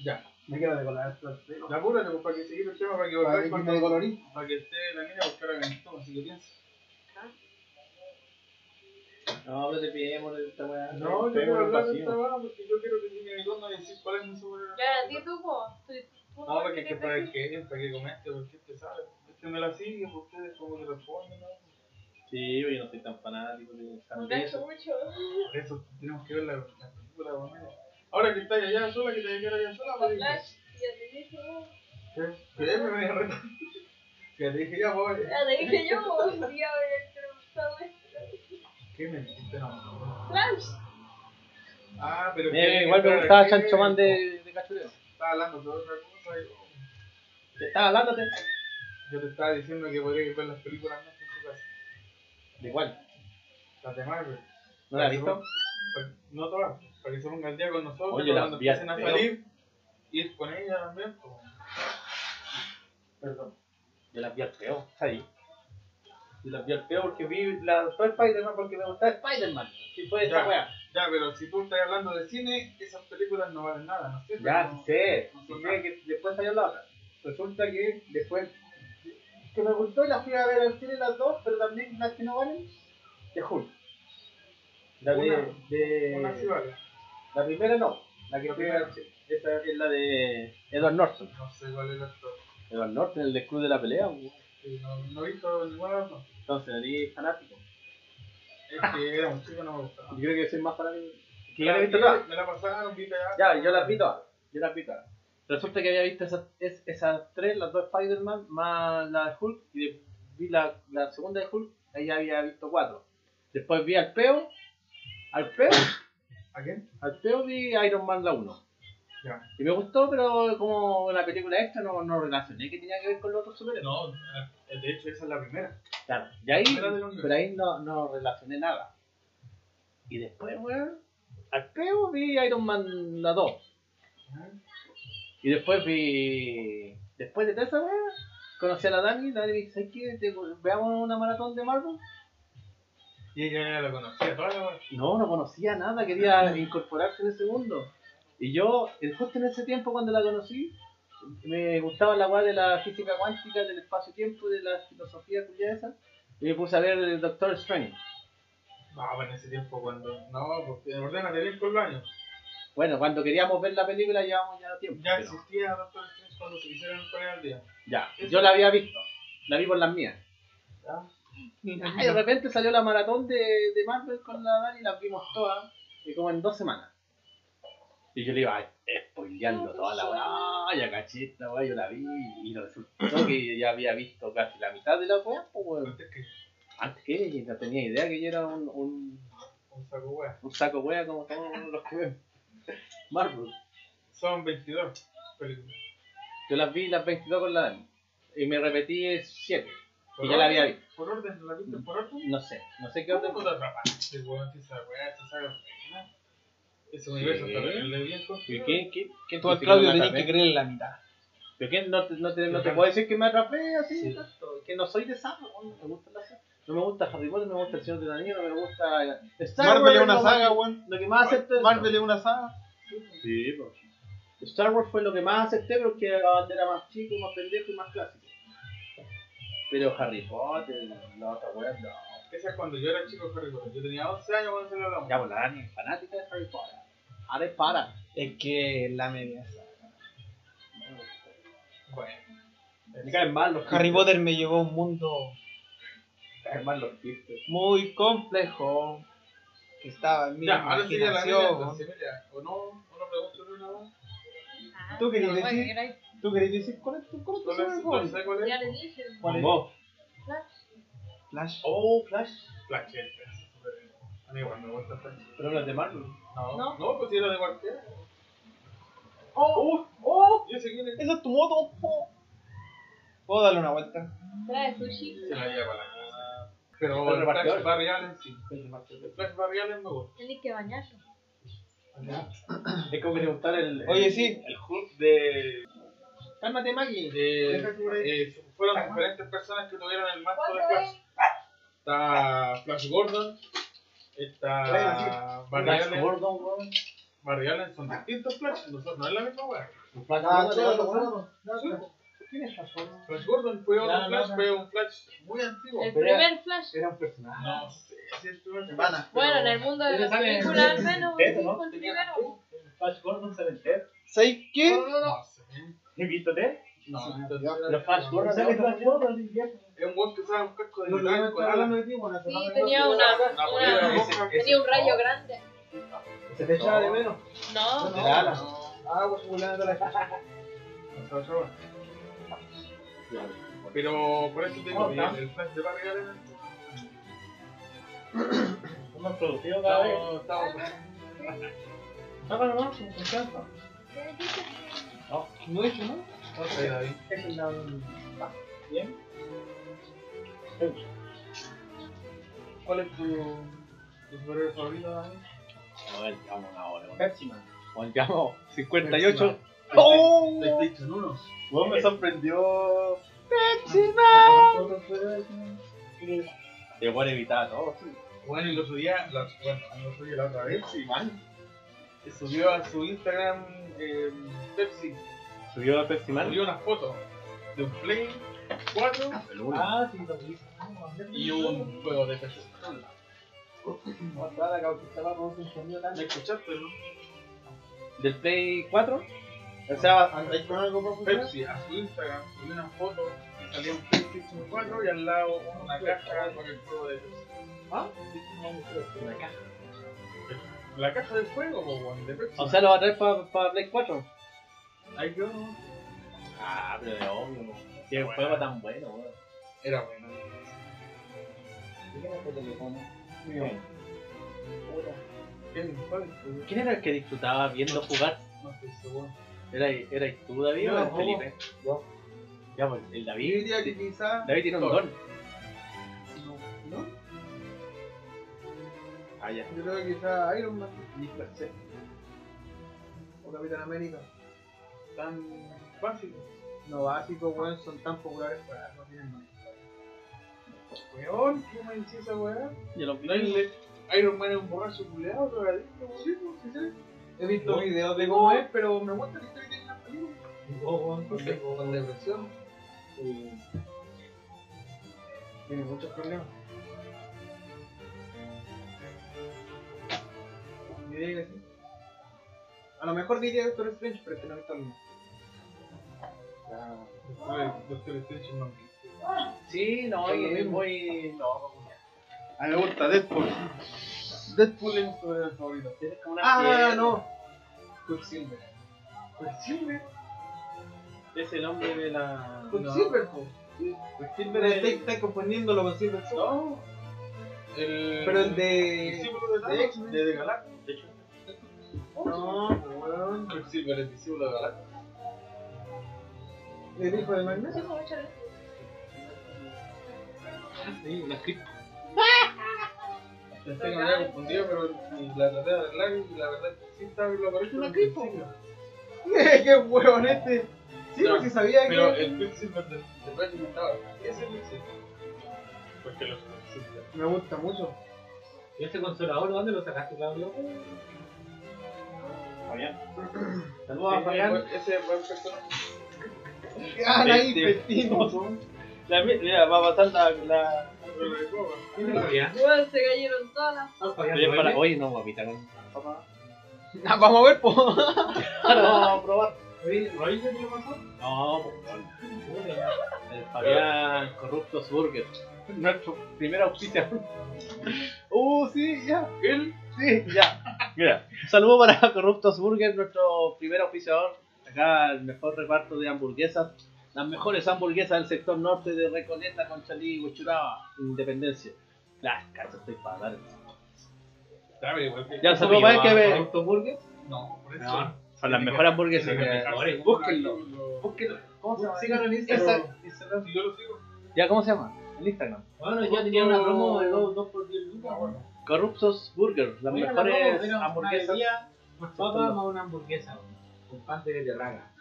Ya. Me quedo de colorar esto al pelo. Apúrate, pues, para que seguir el tema, para que Para volváis que. Para esté la niña a buscar a Benito, así que piensa. No, pero te pillemos esta weá. No, yo quiero hablar de esta weá porque yo quiero que mi y decir cuál es mi superhéroe. Ya, di tú, po. Tú- tú No, porque es que te para que, para que comente, porque usted sabe. Me la sigue, pues ustedes como que responden, ¿no? Sí, yo no soy tan fanático de San mucho. Por eso tenemos que ver la, la película. Ahora que estás allá sola, que te quedas allá sola, pues. Flash, ya te dije. ¿Qué? ¿Qué? Me venía a retar. Ya te dije ya, pues. Ya te dije yo, po. Ya voy a. ¿Qué me dijiste? No. Flash. Ah, pero. Igual me gustaba Chancho Man de, de cachureo. Estaba hablando de otra cosa. y- ¿Te estaba hablándote? Yo te estaba diciendo que podrías ver las películas más. ¿De cuál? Las de Marvel. ¿No la has visto? Para- No todas, para que se ponga al día con nosotros. Oye, cuando empiecen a salir, ir con ella también. pues. Perdón. Yo las vi al feo, ahí. Yo las vi al feo porque vi la fue Spider-Man porque me gustaba Spider-Man. Si fue esa Ya. weá. Ya, pero si tú estás hablando de cine, esas películas no valen nada, ¿no es cierto? Ya, No- sé. no son sé que después salió la otra. Resulta que después que me gustó y la fui a ver al cine las dos, pero también las que no valen, de Hulk. La de, Una- de- Una la primera no, la que La fui a ver, sí. esa es la de Edward Norton. No sé cuál es el actor. Edward Norton, el del club de la pelea. Sí, no, no he visto ninguna dos. Entonces, eres fanático. Es que era un chico, no me gustaba. Yo creo que soy más fanático. Que ya la he visto todas. Me la pasaron, vi. Ya, yo las vi todas. Yo las vi todas. Resulta que había visto esas, es- esas tres, las dos Spider-Man, más la de Hulk, y de- vi la, la segunda de Hulk, ahí había visto cuatro. Después vi al Peo, al Peo, ¿A quién? al Peo vi Iron Man la 1. Ya. Y me gustó, pero como una película extra no, no relacioné que tenía que ver con los otros superhéroes. No, eh, de hecho esa es la primera. Claro, y ahí, pero ahí no, no relacioné nada. Y después, weón, al Peo vi Iron Man la 2. Y después vi. Después de toda esa weá, conocí a la Dani. La Dani me dice: ¿Sabes qué? Te- Veamos una maratón de Marvel. Y ella ya la conocía, toda la No, no conocía nada, quería incorporarse en ese mundo. Y yo, eh, justo en ese tiempo cuando la conocí, me gustaba la weá de la física cuántica, del espacio-tiempo, de la filosofía cuya esa. Y me puse a ver el Doctor Strange. No, pues en ese tiempo cuando. No, porque ordénate bien con los años. Bueno, cuando queríamos ver la película llevamos ya tiempo. Ya pero- existía Doctor Strange cuando se quisieron poner al día. Ya, yo la había visto. La vi por las mías. ¿Ya? Y de repente salió la maratón de, de Marvel con la Dani y las vimos todas, y como en dos semanas. Y yo le iba spoileando toda la weá, "Ah, ya caché esta weá, yo la vi, y resultó que ya había visto casi la mitad de la weá, pues weón. Antes que Antes que no tenía idea que yo era un, un, un saco wea. un saco weá como todos los que ven. Marvel. Son 22 películas. Yo las vi las 22 con la Dani, y me repetí 7, ¿Por y ya la había visto. ¿Por orden? ¿La viste por orden? No sé, no sé qué orden. ¿Cómo te atrapaste, weón? Si esa weá, esa saga. Ese universo está terrible bien ¿Y construido. quién, quién, quién Tú al dice Claudio atrapé? que creer en la mitad. ¿Pero quién no te, no te, no te Yo puedo decir que me atrapé así? Que no soy de saga, no me gusta la saga. No me gusta Harry Potter, no me gusta El Señor de los Anillos, no me gusta Star Marvel Wars, es una lo saga, weón. Lo que más acepto es Marvel es una saga. Sí, pues. Star Wars fue lo que más acepté porque la bandera más chico, más pendejo y más clásico. Pero Harry Potter, la otra weá, no. Esa es cuando yo era chico Harry Potter. Yo tenía 11 años cuando se lo hablamos. Ya, pues la Dani es fanática de Harry Potter. Harry para. Es que la media saga. Bueno. Me caen mal los Harry. Potter me llevó a un mundo Mal los chistes. muy complejo. Que estaba en mi Ya, ahora la imaginación. entonces, mira, o no, o no pregunto de una vez. Ah, ¿Tú querías decir? era- ¿Tú querés decir cuál es tu cuál es tu ¿Cuál es? cuál es? Ya le dije. ¿Cuál es? Vos. Flash. Flash. Oh, Flash. Flash, el. A mí igual me gusta Flash. Pero no es de Marvel. No, No. no, pues si era de cualquiera. ¡Oh! ¡Oh! Yo sé quién es. ¡Esa es tu moto! ¡Oh! ¿Puedo darle una vuelta? Trae sushi. Se la lleva para la Pero el. Flash Barry Allen sí. El Flash Barry Allen me gusta. Tenés que bañarse. Es como que te gustara el. el- Oye, sí. El Hulk de. Cálmate, Maggie. de eh, fueron diferentes personas que tuvieron el manto de ¿Cuánto Flash. es? Está Flash Gordon. Está Barry Allen. Gordon, weón. Barry Allen son distintos Flash. No, son- no es la misma weá. Ah. No, Sí. no. ¿Quién es Gordon? Flash Gordon fue no, Flash, no. fue un Flash muy antiguo. El Pero era- primer flash. Era un personaje. No sé si Hermana. Bueno, en el mundo de en- películas al menos. ¿no? el primero. Flash Gordon sale en Ted. ¿Sabes qué? No, no, no. ¿He visto Ted? No, Los Flash Gordon sale Flash Gordon, es un weón que sabe un casco de metal con alas. de Sí, tenía no- una, Una tenía un rayo grande. Se te echaba de menos. No, De la ala. Ah, pues volando la Otra, otra, Pero por eso te digo, ¿Cómo está? el, Flash de Allen Hemos producido cada vez. estamos, Sácalo con confianza. ¿qué dijiste? No he hecho, ¿no? David. Es el lado. Bien. ¿Cuál es tu, tu superhéroe favorito, David? A ver, vamos ahora. Pepsi Man. Weón, Llevamos 58. ¡Oh! PlayStation 1. Weón, me sorprendió. Otro superhéroe. Yo puedo evitar todo. sí. Bueno, y lo subía, la, bueno, lo subí la otra vez, Sí, man. y subió a su Instagram eh, Pepsi, Subió a Pepsi Man. subió una foto de un Play 4 El uno. Ah, sí, lo vi. y un juego de PC. Otra la cauquita va con un sonido tan. ¿Me escuchaste, no? Del Play 4. O sea, ¿Andáis con algo? Pepsi a su Instagram subió una foto y salía un PlayStation 4 y al lado una caja con el juego de Pepsi. ¿Ah? una caja. La caja del juego, weón, de Pepsi. O sea, lo va a traer para Play 4. ahí quedó, ¿no? Ah, pero de obvio. Si el juego tan bueno, weón. Era bueno. ¿Quién era el que disfrutaba viendo jugar? No estoy seguro. ¿Era, ¿Eras tú, David, Yo, o el no. Felipe? Yo. Ya, pues, el Yo David. diría que quizá. David tiene un Thor. don. ¿No? Ah, ya. Yo creo que quizá Iron Man o Capitán América. Tan básico. No básicos, weón, son tan populares para no tienen más. Weón, ¿qué me esa weá? Yo lo ¿No es le- Iron Man es un borracho culeado, drogadicto? weón? Sí, pues, sí, sí. He visto No. videos de cómo es, pero me gusta la historia que tiene la película. Con, de- con depresión. Y... Tiene muchos problemas. Diría que sí. A lo mejor diría Doctor Strange, pero este no he visto el mismo. Doctor- Doctor Strange no. Sí, no, es muy. No, A mí me gusta Deadpool. Deadpool es mi superhéroe favorito. tienes como una Ah, piedra. no. Quicksilver. Quicksilver. Es el hombre de la. Quicksilver, po. Quicksilver Pero es estáis estáis confundiéndolo con Silver Surfer. No. El... Pero el de. discípulo de de X-Men. de, de Galactus. De hecho, No, weón. Quicksilver es discípulo de Galactus. El hijo de Magneto. Sí, una script. Pensé que me había confundido, pero la traté de arreglar y la verdad es que sí está lo correcto. Una el cripo. Qué huevón este. Sí, No, si sabía Pero que. el Quicksilver de, de Resident estaba. Ese es el Quicksilver. Porque los Quicksilver. Me gusta mucho. ¿Y ese consolador dónde lo sacaste, Claudio? Fabián. Saludos a Fabián. Ese es buen personaje. Ah, ahí, Este- petino. La, mira, va a pasar la. la... Pero de coba. ¿Quién es? Igual se cayeron todas las. Oye, para... Oye, no, guapita con papá. Ah, vamos a ver, po. Ahora vamos a probar. Oye, ¿lo viste qué le pasó? No, pues no. El Fabián Corruptos Burger. Nuestro primer auspiciador. Uh, sí, ya. Él Sí, ya. Mira, saludo para Corruptos Burger, nuestro primer auspiciador. Acá el mejor reparto de hamburguesas. Las mejores hamburguesas del sector norte de Recoleta, Conchalí, Huachuraba, Independencia. Las cachas, estoy para dar. igual que. Ya, ¿Eso saludo lo para lleva que ve. Burger? No, por eso. No. Son las mejores hamburguesas. Que-. Búsquenlo. Búsquenlo. ¿Cómo se llama? Síganlo en Instagram. Instagram. Si yo lo sigo. ¿Ya cómo se llama? El Instagram. Bueno, yo tenía una promo de 2 por 10 lucas. bueno. Corruptos Burger. Las la mejores promo, era una hamburguesas. bebida, Papa más una hamburguesa, con pan de terraga.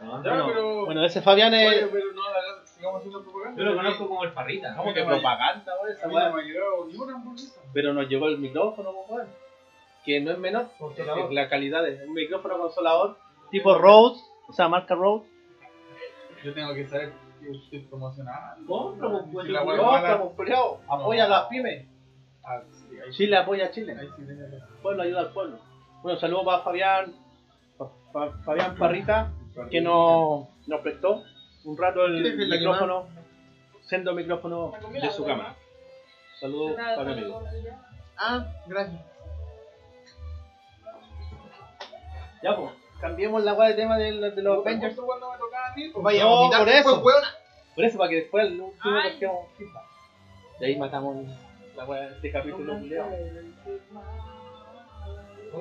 No, Ya, no, pero. Bueno, ese Fabián Oye, es. pero no haga- sigamos haciendo propaganda. Yo lo conozco como el parrita. ¿Cómo que propaganda? A Esa weá? Pero nos llegó el micrófono, weón. Que no es menor. Consolador. La calidad es un micrófono consolador tipo Rode, o sea, marca Rode. Yo tengo que saber que estoy promocionando. Compra, pues, pues, Si la yo wea No, es mala, estamos peleados. Apoya a las pymes. ah, sí, ahí sí- Chile apoya a Chile. ahí sí pueblo ayuda al pueblo. Bueno, saludos para Fabián, Fabián Parrita, que nos, nos prestó un rato el ¿Quieres ver la micrófono, sendo micrófono de su cámara. Saludos para mi amigo. Ah, gracias. Ya, pues, cambiemos la weá de tema de, de los Avengers. Cuando me tocaba a mí, pues, Vaya No, por eso. Por eso, para que después el último Ay. pesquemos feedback. Y ahí matamos la weá de este capítulo.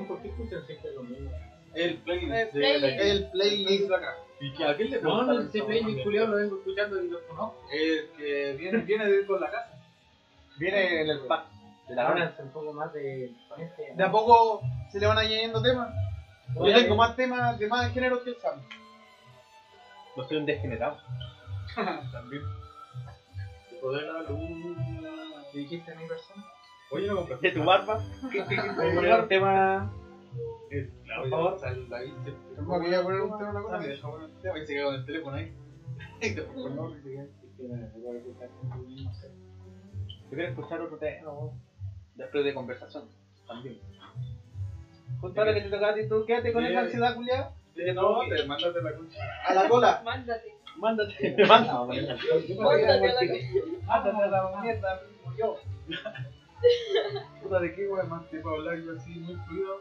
¿Por qué escuchan siempre lo mismo? El playlist. El de playlist. la- El playlist de acá. ¿Y que a quién le No, no, ese playlist culiao lo vengo escuchando y lo conozco. El que viene, viene de con la casa. Viene en el pack de la Ahora un poco más de... este- De a poco se le van añadiendo temas. Yo tengo más temas de más géneros que el Sam. No soy un degenerado. También. Poder la luna. ¿qué dijiste a mi persona? Oye, no compraste. De tu barba. ¿Qué, qué, qué, tema? Por favor. o sea, el David se- Tampoco quería poner un tema una cosa. me dejó poner el tema y se quedó con el teléfono ahí. Y después, se quedó. Yo quiero escuchar otro tema, ¿no? Después de conversación, también. Contale que te toca a ti, tú quédate con esa ansiedad. No, te mándate la concha. A la cola. Mándate. Mándate, te manda. Mándate a la. Mándate a la mierda, mismo yo. Puta, ¿de qué weón más te puedo hablar yo así muy fluido?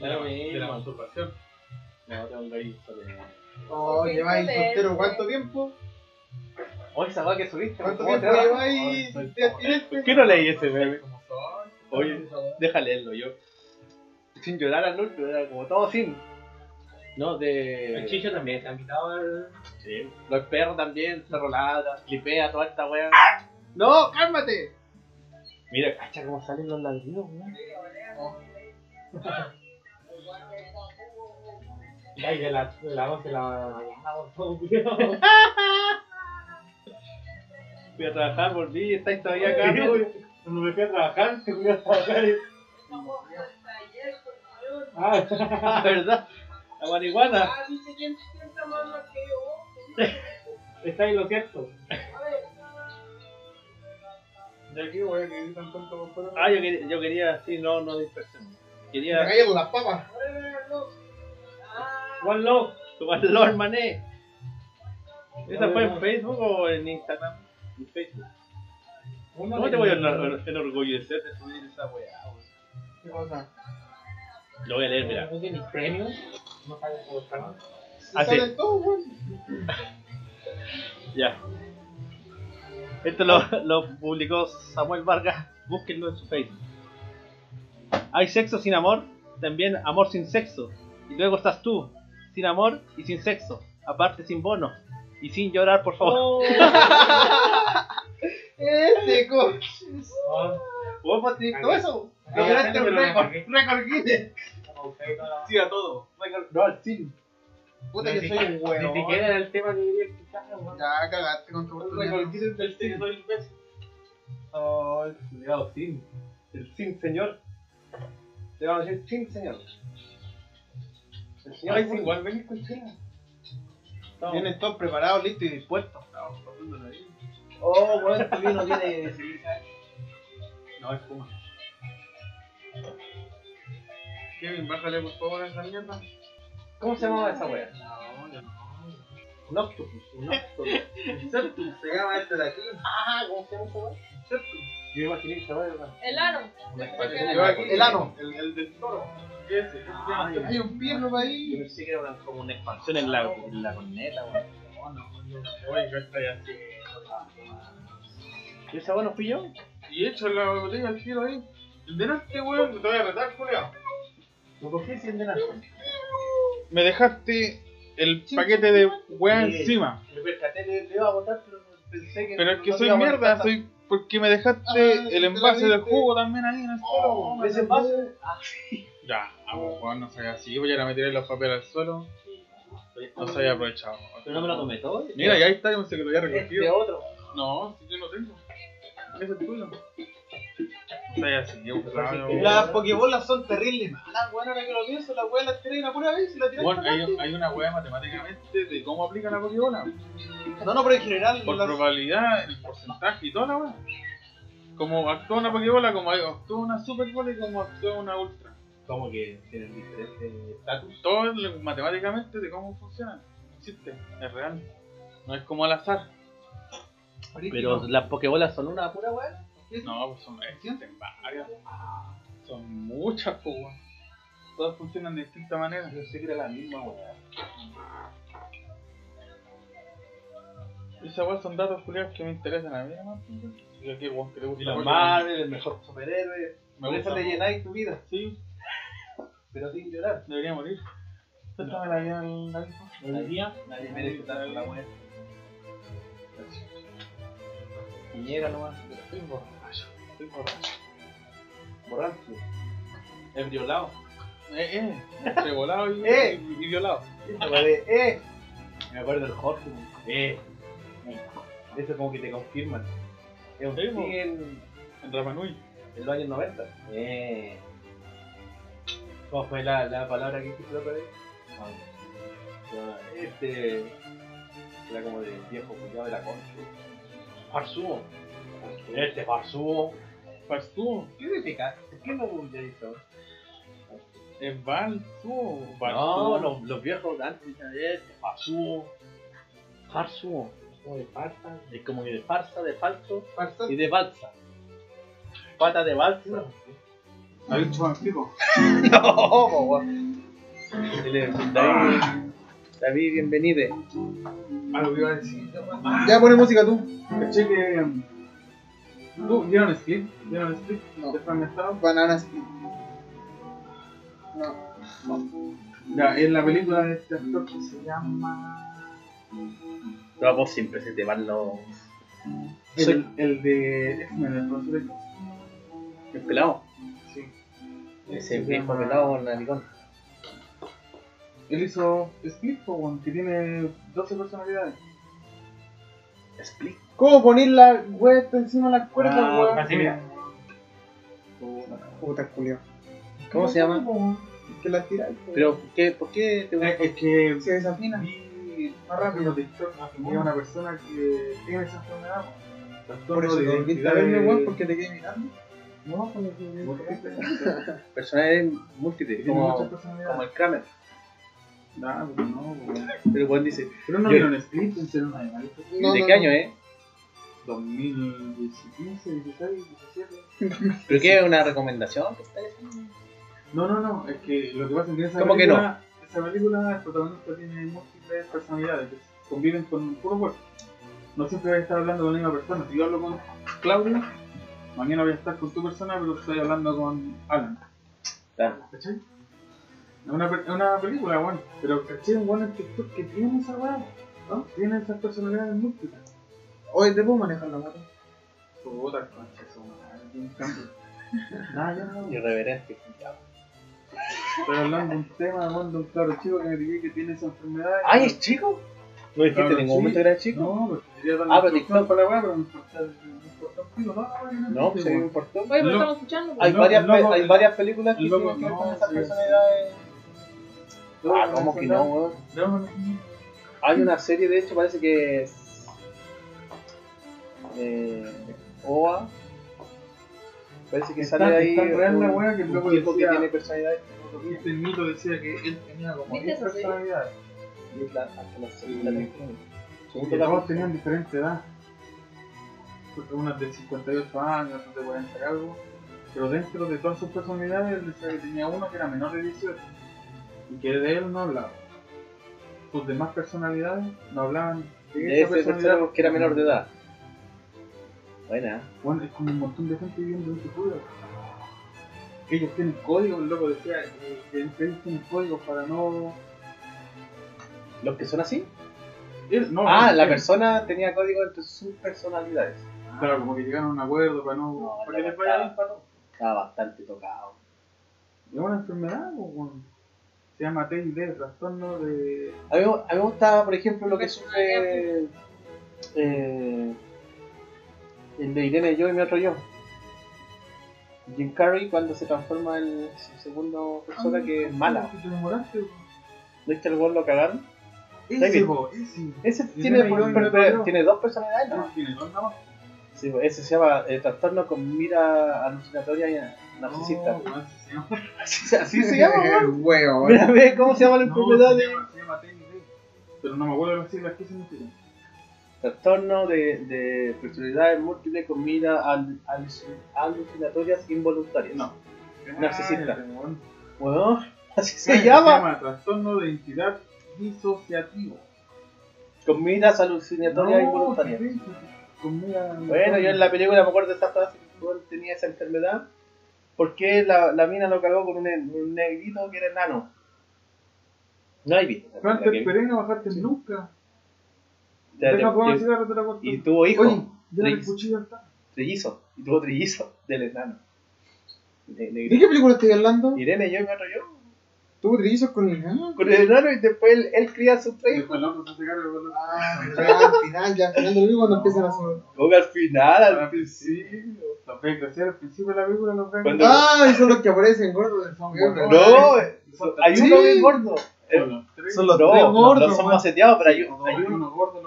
Da lo De la masturbación. No, tengo un gallito de... Oh, lleváis soltero cuánto tiempo? Oh, esa va que subiste. ¿Cuánto ¿cómo tiempo te lleváis de qué no leí ese meme? Oye, deja leerlo yo. Sin llorar al último, era como todo sin. No, El de. Chicho también se ha invitado al... Sí. Los perros también, se rolada, clipea toda esta wea. ¡No, cálmate! Mira, cacha cómo salen los ladridos, weón. Ay, de la, de la 11 de la mañana, por. Fui a trabajar, volví, estáis todavía acá. Güey. Cuando me fui a trabajar, que fui a trabajar. y- Ah, ¿verdad? La marihuana. Ah, dice quién piensa más lo que yo. está ahí lo cierto. A ver. De aquí, weón, que gritan tanto por fuera. Ah, yo quería, yo quería, sí, no, no dispersemos. Me Quería cayeron las papas. Ah, One Love. tomar Lord Mané. ¿Esa fue en Facebook o en Instagram? En Facebook. ¿Cómo te voy a enor- enorgullecer de subir esa weá, weón? ¿Qué cosa? Lo voy a leer, mira. ¿No tienes premium? ¿No sabes por canal? Se Ah, sale todo, weón. Ya. Esto lo, lo publicó Samuel Vargas. Búsquenlo en su Facebook. Hay sexo sin amor, también amor sin sexo. Y luego estás tú, sin amor y sin sexo. Aparte sin bono. Y sin llorar, por favor. Este coche. Oh, ¿Vos vas a decir todo eso? Lograste un récord. Récord Guinness. Sí, a todo. No, al sin. Puta que Ni soy un Ni weón. siquiera era el tema que quería weón. Ya cagaste con tu. Récord Guinness del cine del imbécil. Oh, el culiao, sin. El sin señor. Le vamos a decir sin señor. El señor Ay, sí, igual. Estamos- Vienen todos preparados, listos y dispuestos. Estamos pasando la vida. Oh, bueno, este vino viene de No, es fuma. Kevin, bájale por favor a esa mierda. ¿Cómo se llamaba esa wea? No, ya no. Un octopus. Un octopus. Se llama este de aquí. ah, ¿cómo se llama esa wea? Yo imaginé que wea era El ano. Yo El ano. El, el del toro. Ese, ese se Septus. Hay un pierno para Yo ahí. pensé que era una- como una expansión en la, en la corneta. Oye, ¿qué estáis haciendo? ¿Y esa wea no fui yo? Y echa la botella al tiro ahí. El delante, weón, te voy a retar, culiao. ¿Lo cogí sin de nada? Me dejaste el paquete de weá encima. Me percaté que le iba a botar, pero pensé que. Pero es que no soy mierda, soy porque me dejaste Ah, sí, el envase del jugo también ahí en el suelo. tanto. Ese envase. Ah, Ya, vamos, weón, no soy así, voy a ir a meter los papeles al suelo. No se había aprovechado. Pero no me lo tomé todo. Mira, y ahí está, yo pensé que lo había Este recogido. otro. No, si yo no tengo. Ese es tuyo. Las pokebolas son terribles malas, weón. Ahora que lo pienso, la weá la tiré una pura vez y la. Bueno, hay, hay una weá matemáticamente de cómo aplica la pokebola. No, no, pero en general. Por las- probabilidad, el porcentaje y toda la weá. Como actúa una pokebola, como actúa una super bola y como actúa una ultra. Como que tienen diferentes estatus. Todo es matemáticamente de cómo funciona. Existe, es real. No es como al azar. Pero las pokebolas son una pura weá. No, pues son, existen varias. Son muchas, pues, weón. Todas funcionan de distinta manera. Yo sé que era la misma weá. Esas weas son datos culiados que me interesan a mí, nomás, pues, weón. Aquí, weón, que le gusta Y Pokémon. Marvel, el mejor superhéroe. Me eso gusta. le llenáis tu vida, Sí, pero sin llorar. debería morir. Préstame la vida al hijo. Hoy día nadie merece tanto la weá. Piñera nomás. Estoy borracho, estoy borracho. Borracho. Es violado. Eh, eh, entre volado y, Eh. y, y violado. eh. Me acuerdo del Jorge. Eh. Eso como que te confirman. Es un Sí, en, En Rapanui. en los años 90. Eh. ¿Cómo fue la, la palabra que dijiste la otra vez? Ah, Este. Era como de viejo culiado de la concha. Farsuo. Este farsuo. Farsuo. ¿Qué significa? ¿Por qué no ya hizo? Es Balsuo. No, los, los viejos de antes decían este farsuo. Farsuo. Como de farsa. Es como que de farsa, de falso Farsa- y de balsa. Pata de balsa. ¿Has dicho vampiro? No, weón. David, David, bienvenido. Algo que iba a decir. Ya pone música tú. Caché que. ¿Tú vieron Split? ¿Vieron Split? No. ¿De fragmentado? Banana Split. No. Ya, en la película de este actor que se llama. No, vos siempre se te van los. El, el de X-Men, el profesor. El pelado. Sí. Ese Se viejo llama- pelado naricón. Él hizo Split, que tiene 12 personalidades. Split. ¿Cómo poner la weá encima de las cuerdas, Ah, weón? así, mira. Puta culiao. ¿Cómo se llama? Que la tiráis. Pero, ¿qué, ¿por qué te Eh, es que Se desafina. vi más rápido de una persona que tiene esa enfermedad. po. Por eso de te volviste identidad a verme, weón, porque te quedé mirando. No, Personalidades múltiples, como, como el Kramer. No, no, weón. Pero Juan dice, Pero no vieron Split en ser una animalita. No, ¿de qué año es? 2015, 16, 17. ¿Pero qué es una recomendación? que está haciendo? No, no, no, es que lo que pasa es que esa ¿Cómo que película, esa película el protagonista tiene múltiples personalidades que conviven con puro cuerpo. No siempre voy a estar hablando con la misma persona. Si yo hablo con Claudio, mañana voy a estar con tu persona, pero estoy hablando con Alan. Claro. ¿Cachai? Es una, una película, bueno, pero caché un bueno en TikTok que tiene esa weá, ¿no? Tiene esas personalidades múltiples. Oye, ¿te puedo manejar la moto? Puta concha, eso, madre. Ah, ya, no. Irreverente. Estoy hablando de un tema, de un claro chico que me dije que tiene esa enfermedad. ¡Ay, es chico! ¿No dijiste en ningún sí. momento que era chico? No, porque quería darle Ah, pero TikTok. para la weá, pero me importa, me importa un pico, no, no, no, No, pues me importó. Oye, pero No. estamos escuchando. Hay, No, varias, no, pe- no, hay varias películas que tienen que ver no, con esas sí. personalidades. Ah, ¿cómo que no, weón? No, no, no. Hay una serie, de hecho, parece que. Eh, OA. Parece que Está- sale ahí. está real la wea que el loco tipo que decía- tiene personalidades. Este mito decía que él tenía como ¿Viste 10 esa serie? personalidades. Y es la- hasta la segunda temporada. Y que temporada. tenían diferente edad. Porque unas de 58 años, otras de 40 y algo. Pero dentro de todas sus personalidades, él decía que tenía uno que era menor de 18. Y que de él no hablaba. Sus demás personalidades no hablaban de, De esa ese tercero porque era menor de edad. Buena. Bueno, es como un montón de gente viviendo en este juego. ellos tienen códigos, el loco decía eh, que ellos tienen códigos para no. ¿Los que son así? Él- no, ah, no, la persona tenía código entre sus personalidades. Claro, como que llegaron a un acuerdo para no. No, para que la les vaya verdad. bien para no. Estaba bastante tocado. Es una enfermedad, o weón. Se llama TID, trastorno de. A mí, a mí me gusta, por ejemplo, lo que sufre eh, el de Irene yo y mi otro yo. Jim Carrey cuando se transforma en su segunda persona que es mala. Te demoraste, weón. ¿No viste el gol lo cagaron? Ese, ese. Ese tiene, per- yo. tiene dos personalidades, ¿no? Tiene dos nada más. Sí, ese se llama eh, trastorno con mira alucinatoria y narcisista. Weón, se llama. Así, así se llama, Mira, ve cómo se llama la No, enfermedad se llama, se llama. Pero no me acuerdo las siglas que significan. Trastorno de, de personalidades múltiples con mira al- alucin- alucinatorias involuntarias. No. Narcisista. Cállate, weón. Bueno, así se Se llama. llama trastorno de identidad disociativo. Con miras alucinatorias involuntarias. Bueno, yo en la película me acuerdo de esta frase que tenía esa enfermedad. Porque la, la mina lo cargó con un, un negrito que era enano. No hay visto. esa Bajarte película el que- pereno, bajarte nunca. Ya, Deja te- te corto. Y tuvo hijos. Oye, está. Trillizos. Y tuvo trillizos del enano. Ne- ¿De negrito. qué película estoy hablando? Irene, yo y mi otro yo. ¿Tuvo trillizos con el enano? Con el enano y después él, él cría a sus tres. del. Ah, ya al final, ya al final de lo mismo cuando empiezan a hacer. Como al final, al principio. Los ve crecer al principio de la película, los ve Cuando- Ah, y son los que aparecen gordos. Bueno, gordos. No, hay uno bien gordo. Son los tres. Gordos. no son maceteados, pero hay, No, hay hay uno. gordo,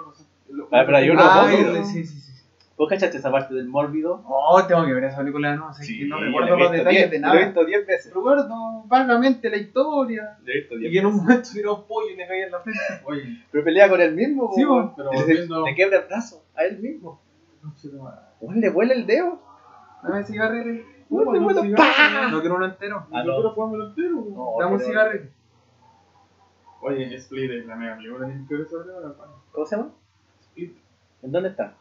Ah, pero hay uno Ah, el- sí, sí, sí. ¿Vos cachaste esa parte del mórbido? Oh, tengo que ver esa película, no sé, que no recuerdo los detalles diez- de Lo he nada. visto 10 veces. Recuerdo vagamente la historia. Lo he visto Y 10 que en un veces. momento tiró un pollo y le caía en la frente. Oye, Pero pelea con él mismo, Sí, bo, pero y le- volviendo- Le quiebra el brazo a él mismo. no le vuela el dedo. Dame. Weón, le no, vuela sí, ¡pah! No quiero uno entero. Ah, no. quiero jugármelo entero. No, Dame un cigarrillo. Oye, Split es la mega película que. ¿Cómo se llama? ¿En dónde está?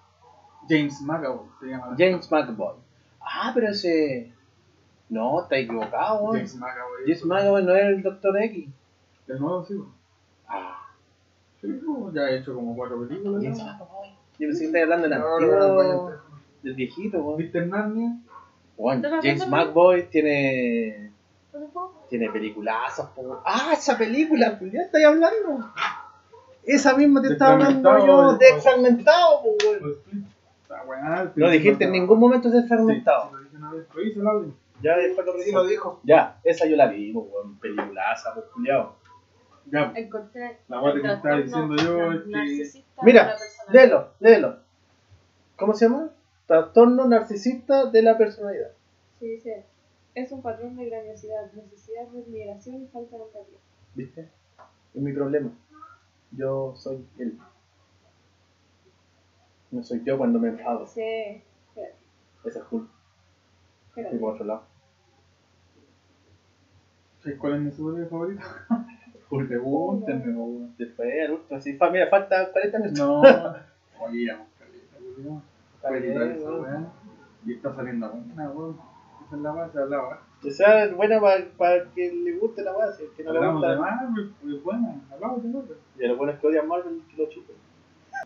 James McAvoy se llama. James McAvoy. Ah, pero ese. No, está equivocado, weón. James McAvoy. James McAvoy no era el Doctor X. El nuevo, sí. Ah, Sí, ya he hecho como cuatro películas. James. McAvoy. Yo pensé que estaba hablando del No, no, no, antiguo. Del viejito, weón. ¿Viste Narnia? Weón, ¿Estás James? McAvoy tiene. Tiene peliculazos, po. Ah, esa película, pues ya estoy hablando. Esa misma te estaba hablando yo, Desfragmentado, de pues. weón. Pues. No dijiste en ningún momento de Sí, fragmentado. sí, lo dije una vez. Lo hice, lo hablé. Ya después lo Sí lo dijo. Ya, esa yo la vi, weón. Peliculaza, pues, culiao. Ya, Encontré. La guata que me estaba diciendo yo es que- narcisista Mira, de la personalidad. Léelo, léelo. ¿Cómo se llama? Trastorno narcisista de la personalidad. Sí, dice. Es un patrón de grandiosidad, necesidad de admiración y falta de empatía. ¿Viste? Es mi problema. Yo soy él. No soy yo cuando me enfado. Espérate, Ese es Hulk. Y por otro lado. ¿sabes ¿cuál es mi superhéroe favorito? Hulk. Pregúntenme, güey. Después, al último, sí, fa- mira, falta 40 minutos. No. Oye, ya, caleta, Fue weón. Y está saliendo buena, weón. Esa es la base, hablaba. Que sea buena para que le guste la base. Que no le Hablamos de gusta. Marvel, pues buena. Hablamos de Marvel. Y a lo bueno es que odian Marvel que lo chupen.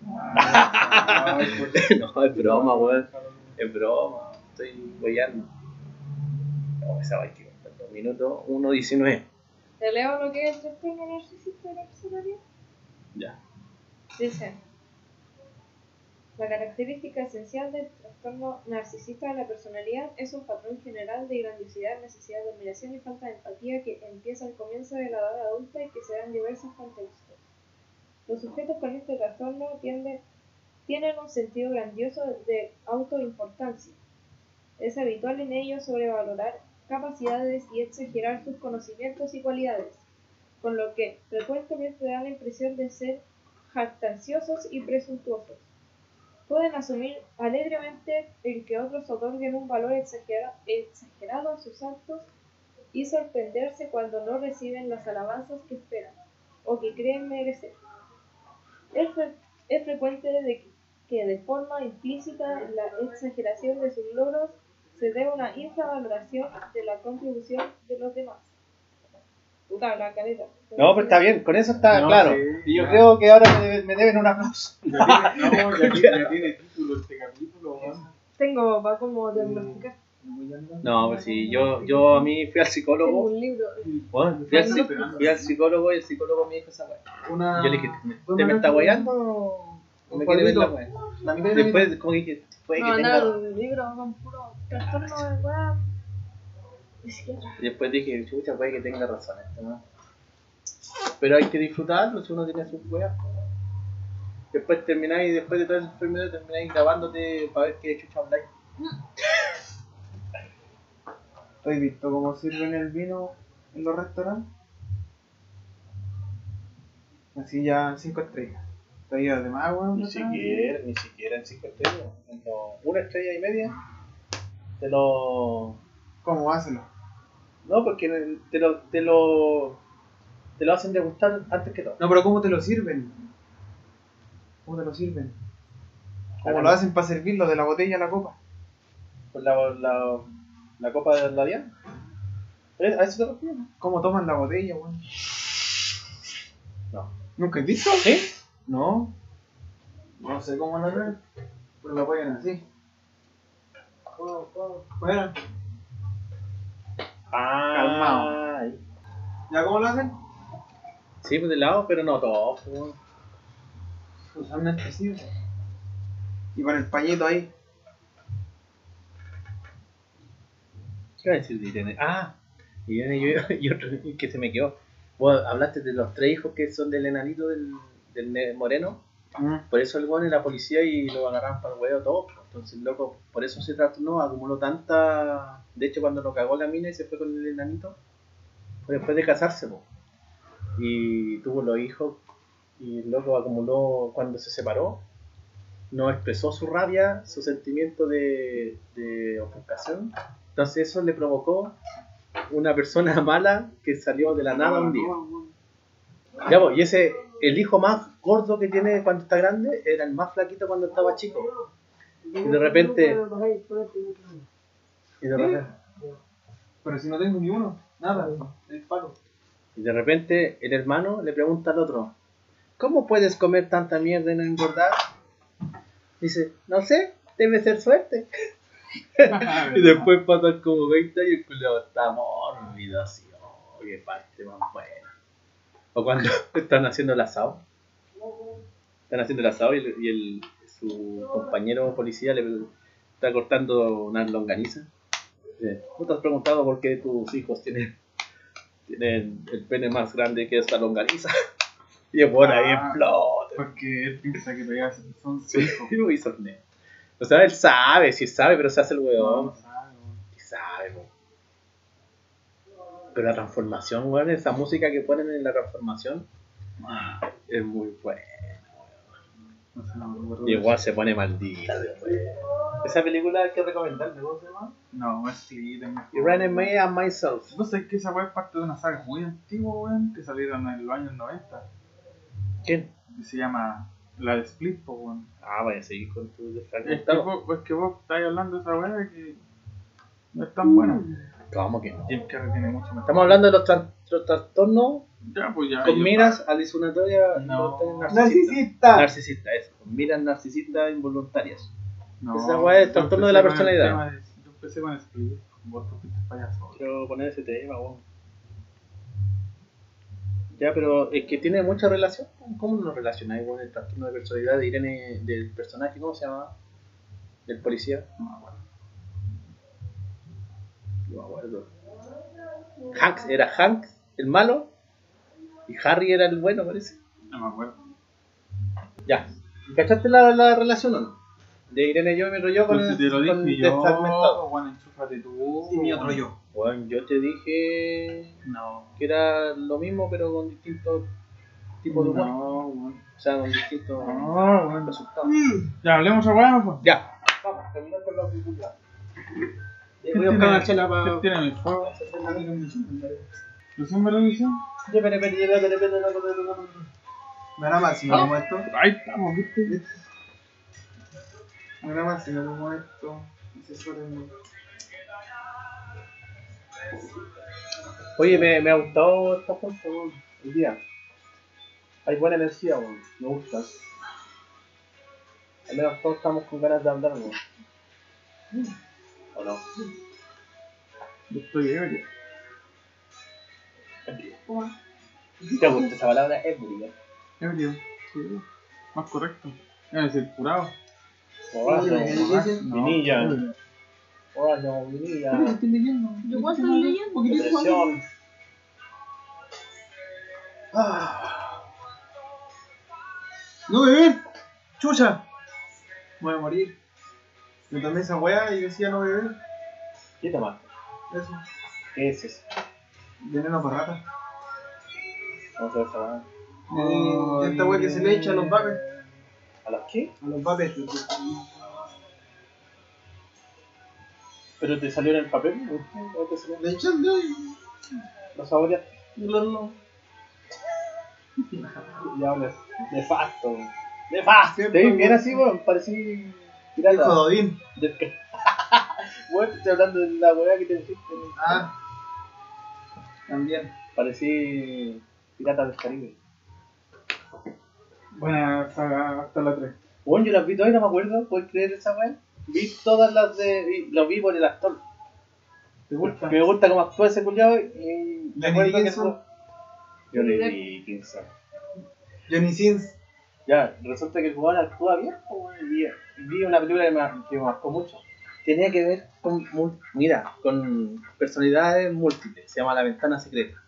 Ay, pues, no, es broma, weón. Es broma. Estoy weyando. No, esa va aquí. Dos minutos, 1.19. ¿Te leo lo que es el trastorno narcisista de la personalidad? Ya. Dice, la característica esencial del trastorno narcisista de la personalidad es un patrón general de grandiosidad, necesidad de admiración y falta de empatía que empieza al comienzo de la edad adulta y que se da en diversos contextos. Los sujetos con este trastorno tienden, tienen un sentido grandioso de autoimportancia. Es habitual en ellos sobrevalorar capacidades y exagerar sus conocimientos y cualidades, con lo que frecuentemente dan la impresión de ser jactanciosos y presuntuosos. Pueden asumir alegremente el que otros otorguen un valor exagera- exagerado a sus actos y sorprenderse cuando no reciben las alabanzas que esperan o que creen merecer. Es, fre- es frecuente que, que de forma implícita la exageración de sus logros se a una infravaloración de la contribución de los demás. Puta, la caleta. No, pero está bien, con eso está No, claro. sí, y yo claro. creo que ahora me, debe- me deben un aplauso. Ya tiene, no, ya tiene, ya tiene título este capítulo, weón. Tengo, va como diagnosticar. No, pues sí, yo, yo a mí fui al Tengo psicólogo. un libro. Bueno, fui, al, no. fui al psicólogo y el psicólogo me dijo esa weá. Una... Yo le dije, ¿te me está guayando me quiere ver la weá? Después, como dije, puede que tenga. mandaron un libro con puro trastorno de weá. Y después dije, chucha, puede que tenga razón este weón. Pero hay que disfrutarlo si uno tiene sus weas. Después termináis, después de toda esa enfermedad, termináis grabándote para ver qué chucha habláis. ¿Has visto cómo sirven el vino en los restaurantes? Así ya 5 estrellas. ¿Te ayuda de más, weón? Ni siquiera, ni siquiera en 5 estrellas. En lo- una estrella y media te lo. ¿Cómo? Hácelo. No, porque te lo, te lo. te lo hacen degustar antes que todo. No, pero ¿cómo te lo sirven? ¿Cómo te lo sirven? ¿Cómo lo hacen para servirlo de la botella a la copa? Con la, la, la copa de la Diana. ¿Eh? ¿A eso te refieres? ¿Cómo toman la botella, weón? No. ¿Nunca has visto? ¿Sí? No. No sé cómo la ven. Pero la ponen así. Bueno, Ah, ¿ya cómo lo hacen? Sí, pues de lado, pero no todo. pues. Usualmente sí. Y con el pañito ahí. ¿Qué iba a decir de? Ah, y, yo, y otro que se me quedó. Vos hablaste de los tres hijos que son del enanito del, del moreno. Por eso el weón era policía y lo agarraron para el huevo todo. Entonces, loco, por eso se trastornó, acumuló tanta. De hecho, cuando lo cagó la mina y se fue con el enanito, fue después de casarse, po. Y tuvo los hijos, y el loco acumuló cuando se separó, no expresó su rabia, su sentimiento de, de ofuscación. Entonces, eso le provocó una persona mala que salió de la nada un día. Ya, pues, y ese, el hijo más gordo que tiene cuando está grande, era el más flaquito cuando estaba chico. Y de repente, y de repente, Pero si no tengo ni uno, nada, el palo. y de repente el hermano le pregunta al otro, ¿cómo puedes comer tanta mierda y no engordar? Dice, no sé, debe ser suerte. y después pasan como 20 y el culiao está mórbido así, oh, qué parte más buena. O cuando están haciendo el asado. Están haciendo el asado y, el, y el- su compañero policía le está cortando una longaniza. Dice, ¿No te has preguntado por qué tus hijos tienen, tienen el pene más grande que esta longaniza? Y el bueno ahí Ah. explota. Porque él piensa que todavía son hijos. Y sorne. O sea, él sabe, sí sabe, pero se hace el weón. no sabe. Sí sabe, po. Pero la transformación, weón, esa música que ponen en la transformación es muy buena. No sé, no me acuerdo Y igual se pone maldita después. Esa película hay que recomendarle, ¿cómo se llama? No, es que tengo. Irene May and Myself. No sé, es que esa weá es parte de una saga muy antigua, weón, que salieron en los años 90. ¿Quién? Y se llama La de Split, weón. Ah, vaya a seguir con tu Es que, vos, es que vos estáis hablando de esa weá que no es tan buena. ¿Cómo que no? Jim Carrey tiene mucho mejor. Estamos hablando de los, tran- los trastornos Ya, pues ya. con miras alucinatorias No. involuntarias ¡Narcisista! Narcisista, eso. Con miras narcisistas involuntarias. No, Esa weá es trastorno de la personalidad. de- Yo empecé con Split, vos tú fuiste payaso. Quiero poner ese tema, weón. Ya, pero es que tiene mucha relación. ¿Cómo lo relacionáis con el trastorno de personalidad de Irene, del personaje? ¿Cómo se llama? Del policía. No me acuerdo. No me acuerdo. Hanks, era Hanks el malo. Y Harry era el bueno, parece. No me acuerdo. Ya. ¿Cachaste la, la relación o no? De Irene yo y mi rollo con Pero el te lo con dije el yo, desfragmentado. bueno, enchúfate tú. Y mi otro yo. Bueno, yo te dije No. que era lo mismo, pero con distintos tipos de humor. No, weón. O sea, con distintos No, weón. resultados. Ya, hablemos a weá, pues. Ya. Vamos, terminar con la película. ¿Qué Voy a buscar una chela ¿Qué para... tiene en el fuego? ¿Recién me lo dicen? Me da mal si no como esto. Ahí estamos, ¿viste? Me da mal si no como esto. Y se suelen- Oye, me, me ha gustado esta weón, el día. Hay buena energía, weón. Me gusta. Al menos todos estamos con ganas de hablar, weón. ¿O no? Yo estoy ebrio. ¿Te gusta esa palabra? Bonita. Ebrio, sí. Más correcto. Es decir, curado. Borracho, No, vinilla. Borracho, vinilla. estoy leyendo. ¿Yo cuál estoy leyendo? Depresión. No beber. Chucha. Voy a morir. Me tomé esa weá y decía no beber. ¿Qué tomaste? Eso. ¿Qué es eso? Veneno para rata. Vamos a ver esa weá. Eh, esta weá que se le echa a los vapes. ¿A las qué? A los vapes. ¿Pero te salió en el papel? ¿O te salió? Le echan de. ¿Lo saboreaste? No, no. Ya hablas. Nefasto. Nefasto. Te vi bien así, weón. Parecí. Del que- Weón, te estoy hablando de la weá que te dijiste. Ah. También. Parecí pirata del Caribe. Buena saga hasta la 3. Weón, yo las vi todas y no me acuerdo. ¿Puedes creer esa weá? Vi todas las de. vi- Lo vi por el actor. ¿Te gusta? Me gusta cómo actúa ese culiado y. Johnny acuerdo que Dickinson. fue- Johnny Dickinson. Johnny Sins. Ya, resulta que el jugador actúa bien, weón, y vi una película que me, que me marcó mucho. Tenía que ver con, mira, con personalidades múltiples, se llama La Ventana Secreta.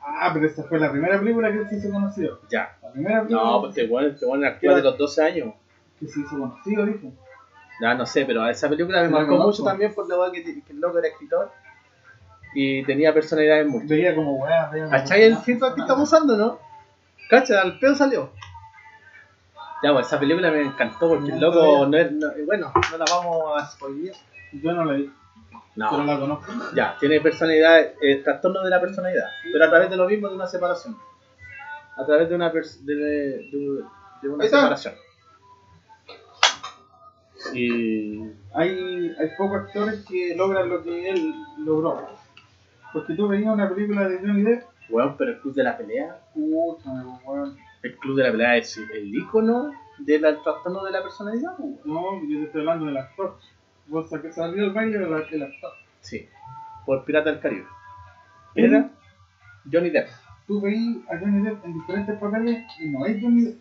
Ah, pero esta fue la primera película que se hizo conocido. Ya. La primera película No, pues este weón, este weón actúa de los 12 años. que se hizo conocido, dije. Ya, no sé, pero esa película me marcó mucho también por la que, que el loco era escritor y tenía personalidades múltiples. Veía como weá, veía ¿Cachai el filtro que estamos usando, no? ¿Cachai? Al pedo salió. Ya, pues esa película me encantó porque el loco no es. no- bueno, no la vamos a spoilear. Yo no la vi, pero No, la conozco. ya, tiene personalidad, eh, trastorno de la personalidad, pero a través de lo mismo de una separación. A través de una, pers- de, de- de- de una separación. Y. Hay, hay pocos actores que logran lo que él logró. Porque tú veías una película de Johnny Depp, Weón, pero el club de la pelea. pucha, weón. El club de la pelea es el icono del trastorno de la personalidad. No, yo te estoy hablando del actor. Vos que salió el baile del el actor. Sí, por Pirata del Caribe. Era Johnny Depp. Tú veías a Johnny Depp en diferentes papeles y no es Johnny Depp.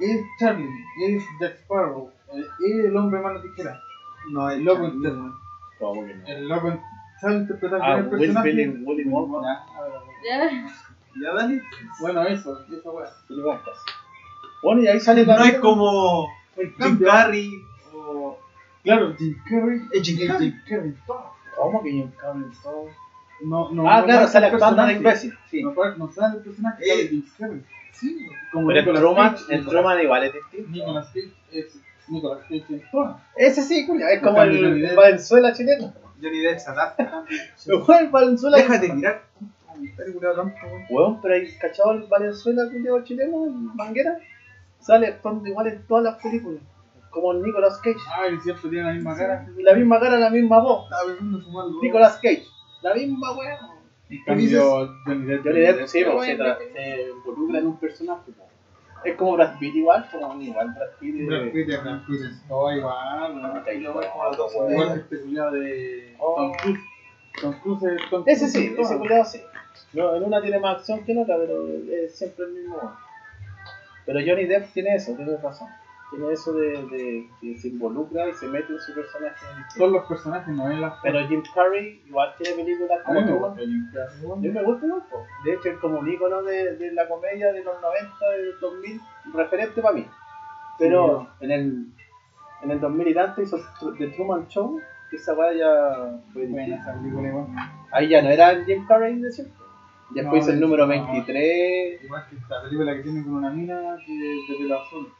Es Charlie, es Jack Sparrow, eh, es el hombre mano tijera. No, El el loco, loco. inter- ¿Cómo que no? el loco sabe interpretar Ah, bien el Will personaje. Willy, Willy Wonka. Ya, dale. Bueno, eso, esa weá. Willy Wonka. Bueno, y ahí sale No es como El Jim. Carrey o. Claro, Jim Carrey. Es Jim es Carrey. Jim Carrey. todo. ¿Cómo que Jim Carrey todo? No, no, Ah, no claro, sale actuando de imbécil. Sí. No, no sale el personaje, Eh. sale Jim Carrey. Sí, como Pero el Truman, el Truman igual es distinto. Nicolas Cage es Nicolas Cage en. Ese sí, culia, es como el. Valenzuela chileno. Johnny Depp se adapta. Igual el Valenzuela. Déjate mirar. Película tanto, weón. Weón, pero hay cachado el Valenzuela culiao chileno, el Manguera. Sale actuando igual en todas las películas. Como el Nicolas Cage. Ay, siempre tiene la misma cara. Y la misma cara, la misma voz. Estaba pensando fumar. Nicolas Cage. La misma weá. En cambio, Johnny Depp. Johnny Depp, sí, Pero pues, se, se involucra en un personaje. po. Es como Brad Pitt igual, como igual Brad Pitt. Brad Pitt es Brad Pitt. Igual. no. está ahí, Yo weón, voy como los dos, weón. Igual este culiao de Oh. Tom Cruise. Tom Cruise es Tom Ese Cruise sí, en todas. ese culiado sí. No, en una tiene más acción que en otra, pero es siempre el mismo. Pero Johnny Depp tiene eso, tiene razón. Tiene eso de, de que se involucra y se mete en su personaje. Son los personajes, no es la Pero Jim Carrey igual tiene películas A como mí me Truman. gusta Jim Carrey. A mí me gusta mucho. De hecho, es como un ícono de, de la comedia de los 90, de los 2000, referente para mí. Pero en el en el 2000 y tanto hizo The Truman Show, que esa weá ya fue. Ahí ya no era el Jim Carrey de siempre. Después No, el número hecho, no. 23. Igual que esta película que tiene con una mina que es de pelo azul.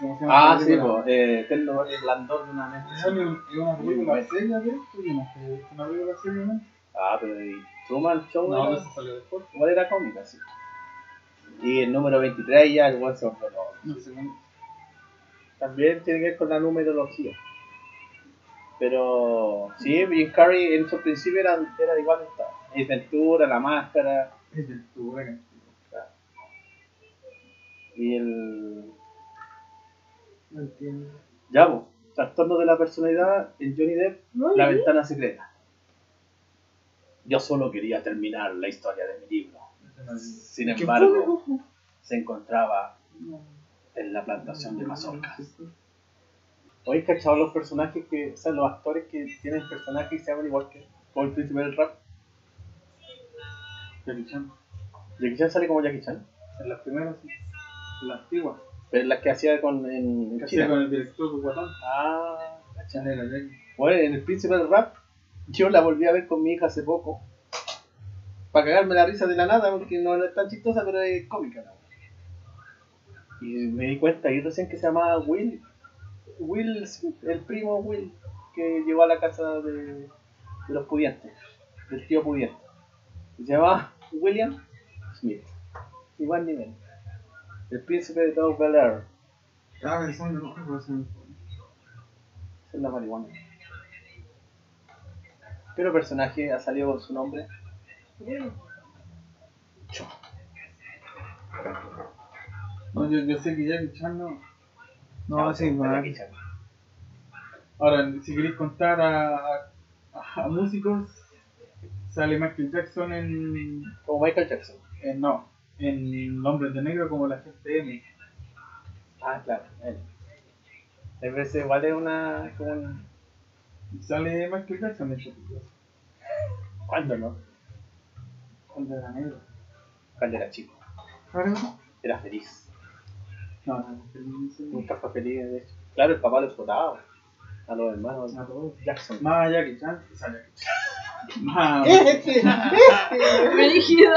No se Ah, sí, pues, eh, Eterno Resplandor de una mente. Es una- película seria no ¿es una película seria, no? Ah, pero el Truman Show No, era- eso salió después. igual era cómica, sí. Y el número 23 ya el weón se loco. No sé, no- También tiene que ver con la numerología. Pero sí, Jim Carrey en su principio era, era igual que Ace Ventura, La Máscara Es eh. y el... No entiendo. Ya, pues, trastorno de la personalidad en Johnny Depp, No, La ¿y? ventana secreta. Yo solo quería terminar la historia de mi libro. Sin embargo, se encontraba en la plantación de mazorcas. ¿Hoy cachado los personajes que, o sea, los actores que tienen personajes que se llaman igual que el príncipe del rap? Jackie Chan. Jackie Chan sale como Jackie Chan, En las primeras, sí. En la antigua. pero es la que hacía con, en, en China. con el director Guatón. Ah. Chan era Jackie. Bueno, en el príncipe del rap, yo la volví a ver con mi hija hace poco. Para cagarme la risa de la nada, porque no, no es tan chistosa, pero es cómica. wea. Y me di cuenta ahí recién que se llamaba Will. Will Smith, el primo Will, que llegó a la casa de, de los pudientes, del tío pudiente. Se llamaba William Smith. Igual nivel. El príncipe de Dog Bel Air. Estaba pensando en otra cosa. Esa es la marihuana. Pero personaje ha salido con su nombre. No, yo, yo sé que Jackie Chan no. No, sí, man. Jackie Chan. Ahora, si queréis contar a, a, a músicos, sale Michael Jackson en, Como Michael Jackson. en no, en Hombres de Negro como la gente M. Ah, claro, él. A veces igual es una. como Sale Michael Jackson en película. ¿Cuándo no? Cuando era negro. Cuando era chico. ¿Ahora no? Era feliz. No, no, no, Nunca fue feliz, de hecho. Claro, el papá lo explotaba. A los hermanos no, no. Jackson. Más Jackie Chan, sale Jackie Chan. Más. Brígido.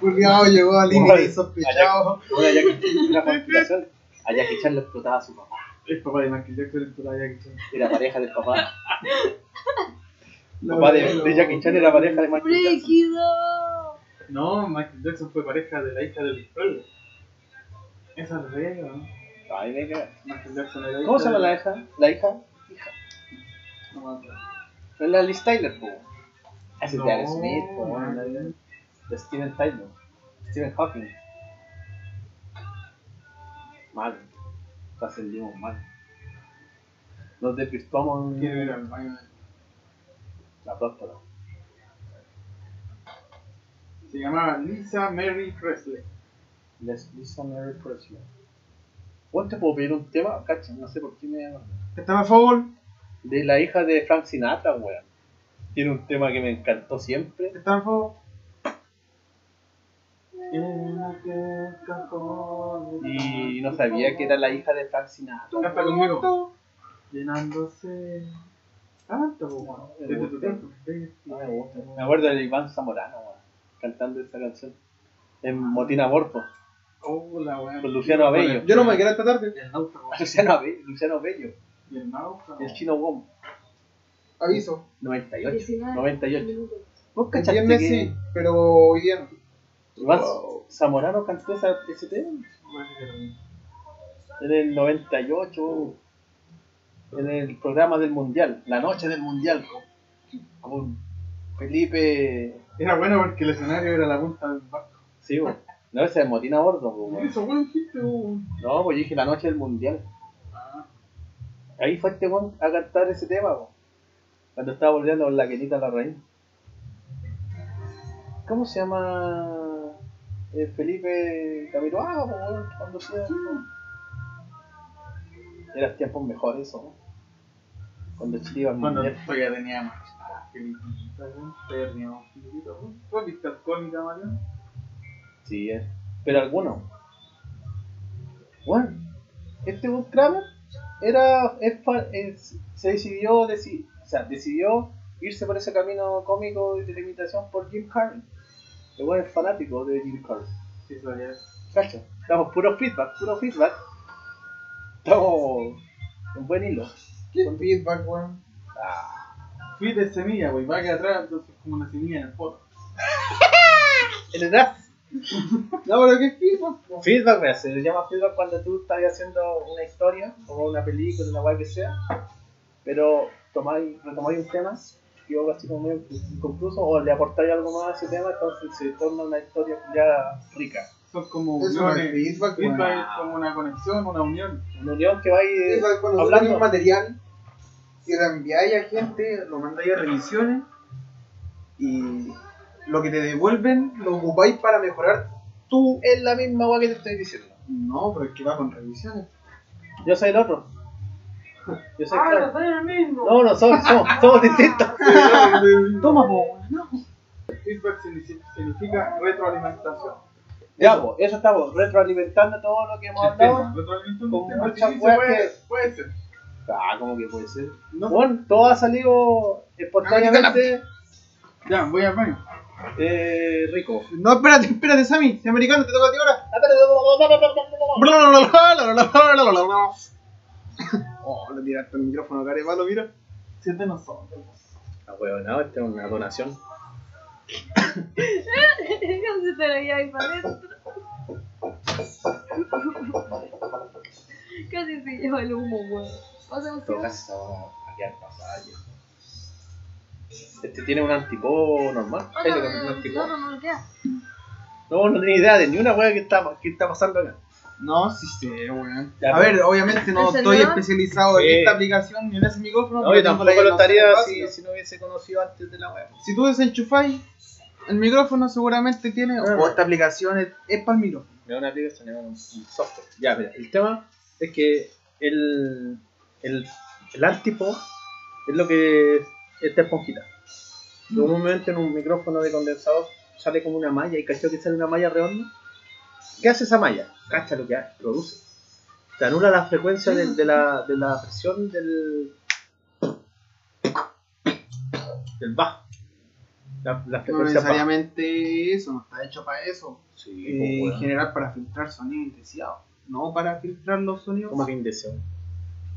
Culiao llegó al límite sospechado. Una, Jackie- una conspiración. A Jackie Chan lo explotaba su papá. El papá de Michael Jackson explotaba a Jackie Chan. Era pareja del papá. El papá de, de Jackie Chan era pareja de Michael Jackson. Brígido. No, Michael Jackson fue pareja de la hija del Pueblo. Esa es real, ¿no? Ay, me cagas. Michael Jackson era ¿Cómo se llama la de- hija? La hija. Hija. No me acuerdo. Es la Liz Tyler, po. Ese es de No, po. no. la de- Steven Tyler. Stephen Hawking. Mal. Casi el limón mal. Nos desvirtuamos en Quiero ir al baño. la próstata. Se llamaba Lisa Mary Presley. Les Lisa Mary Presley. ¿Vos te puedo pedir un tema? Cacha, no sé por qué me llaman. Estaba a favor. De la hija de Frank Sinatra, weón. Tiene un tema que me encantó siempre. Estaba a favor. Y no sabía que era la hija de Frank Sinatra. Canta conmigo. Llenándose. Tiempo. No me gusta. Me acuerdo de Iván Zamorano, weón, cantando esa canción. En Motín Aborto. Oh, la weón. Con Luciano Abello. Yo no me quedé esta tarde. El náufrago. Luciano Abello. Luciano Bello. Y el náufrago. El chino Wong. Aviso. 98. 19 98. minutos. ¿Vos cachaste viernes que sí, pero hoy día no. Iván Zamorano cantó esa, ese tema? En el 98. En el programa del Mundial. La noche del Mundial. Con, con Felipe. Era bueno porque el escenario era la punta del barco. Sí, weón. No, ese es Motín Aborto, po, weón. Eso. No, pues yo dije la noche del mundial. Ah, Ahí fue este a cantar ese tema, po. Cuando estaba volviendo con la Kenita la reina. ¿Cómo se llama? Eh, Felipe Camiroaga, po, weón, cuando hacía. Eran tiempos mejores ¿no? Cuando Chile iba Cuando todavía tenía más. Ah, Felipita. Todavía teníamos Felipita, weón. ¿Tú has visto cómica, Mariano? Sí, eh. pero algunos. Bueno, este Bob Kramer era, es es- se decidió, deci- o sea, decidió irse por ese camino cómico y de la imitación por Jim Carrey. El bueno es fanático de Jim Carrey. Sí, todavía. Cacha, estamos puro feedback, puro feedback. Estamos en buen hilo. ¿Qué feedback, weón? Ah, Fui de semilla, wey. Va que atrás, entonces como una semilla en el poto. el edad. No, pero ¿qué feedback, weón? Feedback, mira, se le llama feedback cuando tú estás haciendo una historia o una película, una weá que sea, pero tomáis, retomáis un tema y algo así como medio inconcluso o le aportáis algo más a ese tema, entonces se torna una historia ya rica. Son como es uniones. feedback, Feedback weón. es como una conexión, una unión. Una unión que va cuando hablando. hablando un material y lo enviáis a gente, lo mandáis a revisiones y lo que te devuelven lo ocupáis para mejorar tú. es la misma agua que te estoy diciendo. No, pero es que va con revisiones. Yo soy el otro. Yo soy Ah, no soy el mismo. No, no somos, somos, somos distintos. Toma, po. Feedback significa, significa retroalimentación. Ya, pues, eso estamos, retroalimentando todo lo que hemos hablado. tema, retroalimentación Con muchas sí, puede, que- puede ser. Ah, ¿cómo que puede ser? No. Bueno, todo ha salido espontáneamente Ya, voy al baño. eh, rico. No, espérate, espérate, Sammy. Si americano te toca a ti ahora. Oh, le tiraste el micrófono, carepalo, mira. Siete nosotros. Ah, weón, no, esta es una donación. Se te lo lleva ahí para adentro. Casi se lleva el humo, weón. Pasa va a quedar ya. Este tiene un antipó normal. Oh, Ahí no, le cambié un no, antipó. no, no, no, queda. No, no tenía idea de ni una wea que está, que está pasando acá. No, sí sé, weón. A ver, obviamente no estoy especializado en esta aplicación ni en ese micrófono. No, pero yo tengo tampoco lo estaría si, básica. si no hubiese conocido antes de la wea. Si tú desenchufáis, el micrófono seguramente tiene. O esta aplicación es, es para el micrófono. No es una aplicación, es un, un software. Ya, mira, el tema es que el, el, el antipop es lo que es esta esponjita. Normalmente en un micrófono de condensador sale como una malla y cachó que sale una malla redonda. ¿Qué hace esa malla? Cacha lo que hace, produce. Te anula la frecuencia de, de la, de la presión del, del bajo. La, la No necesariamente eso, no está hecho para eso. Sí, Eh, pues, en general para filtrar sonidos indeseados. No para filtrar los sonidos. ¿Cómo que indeseado?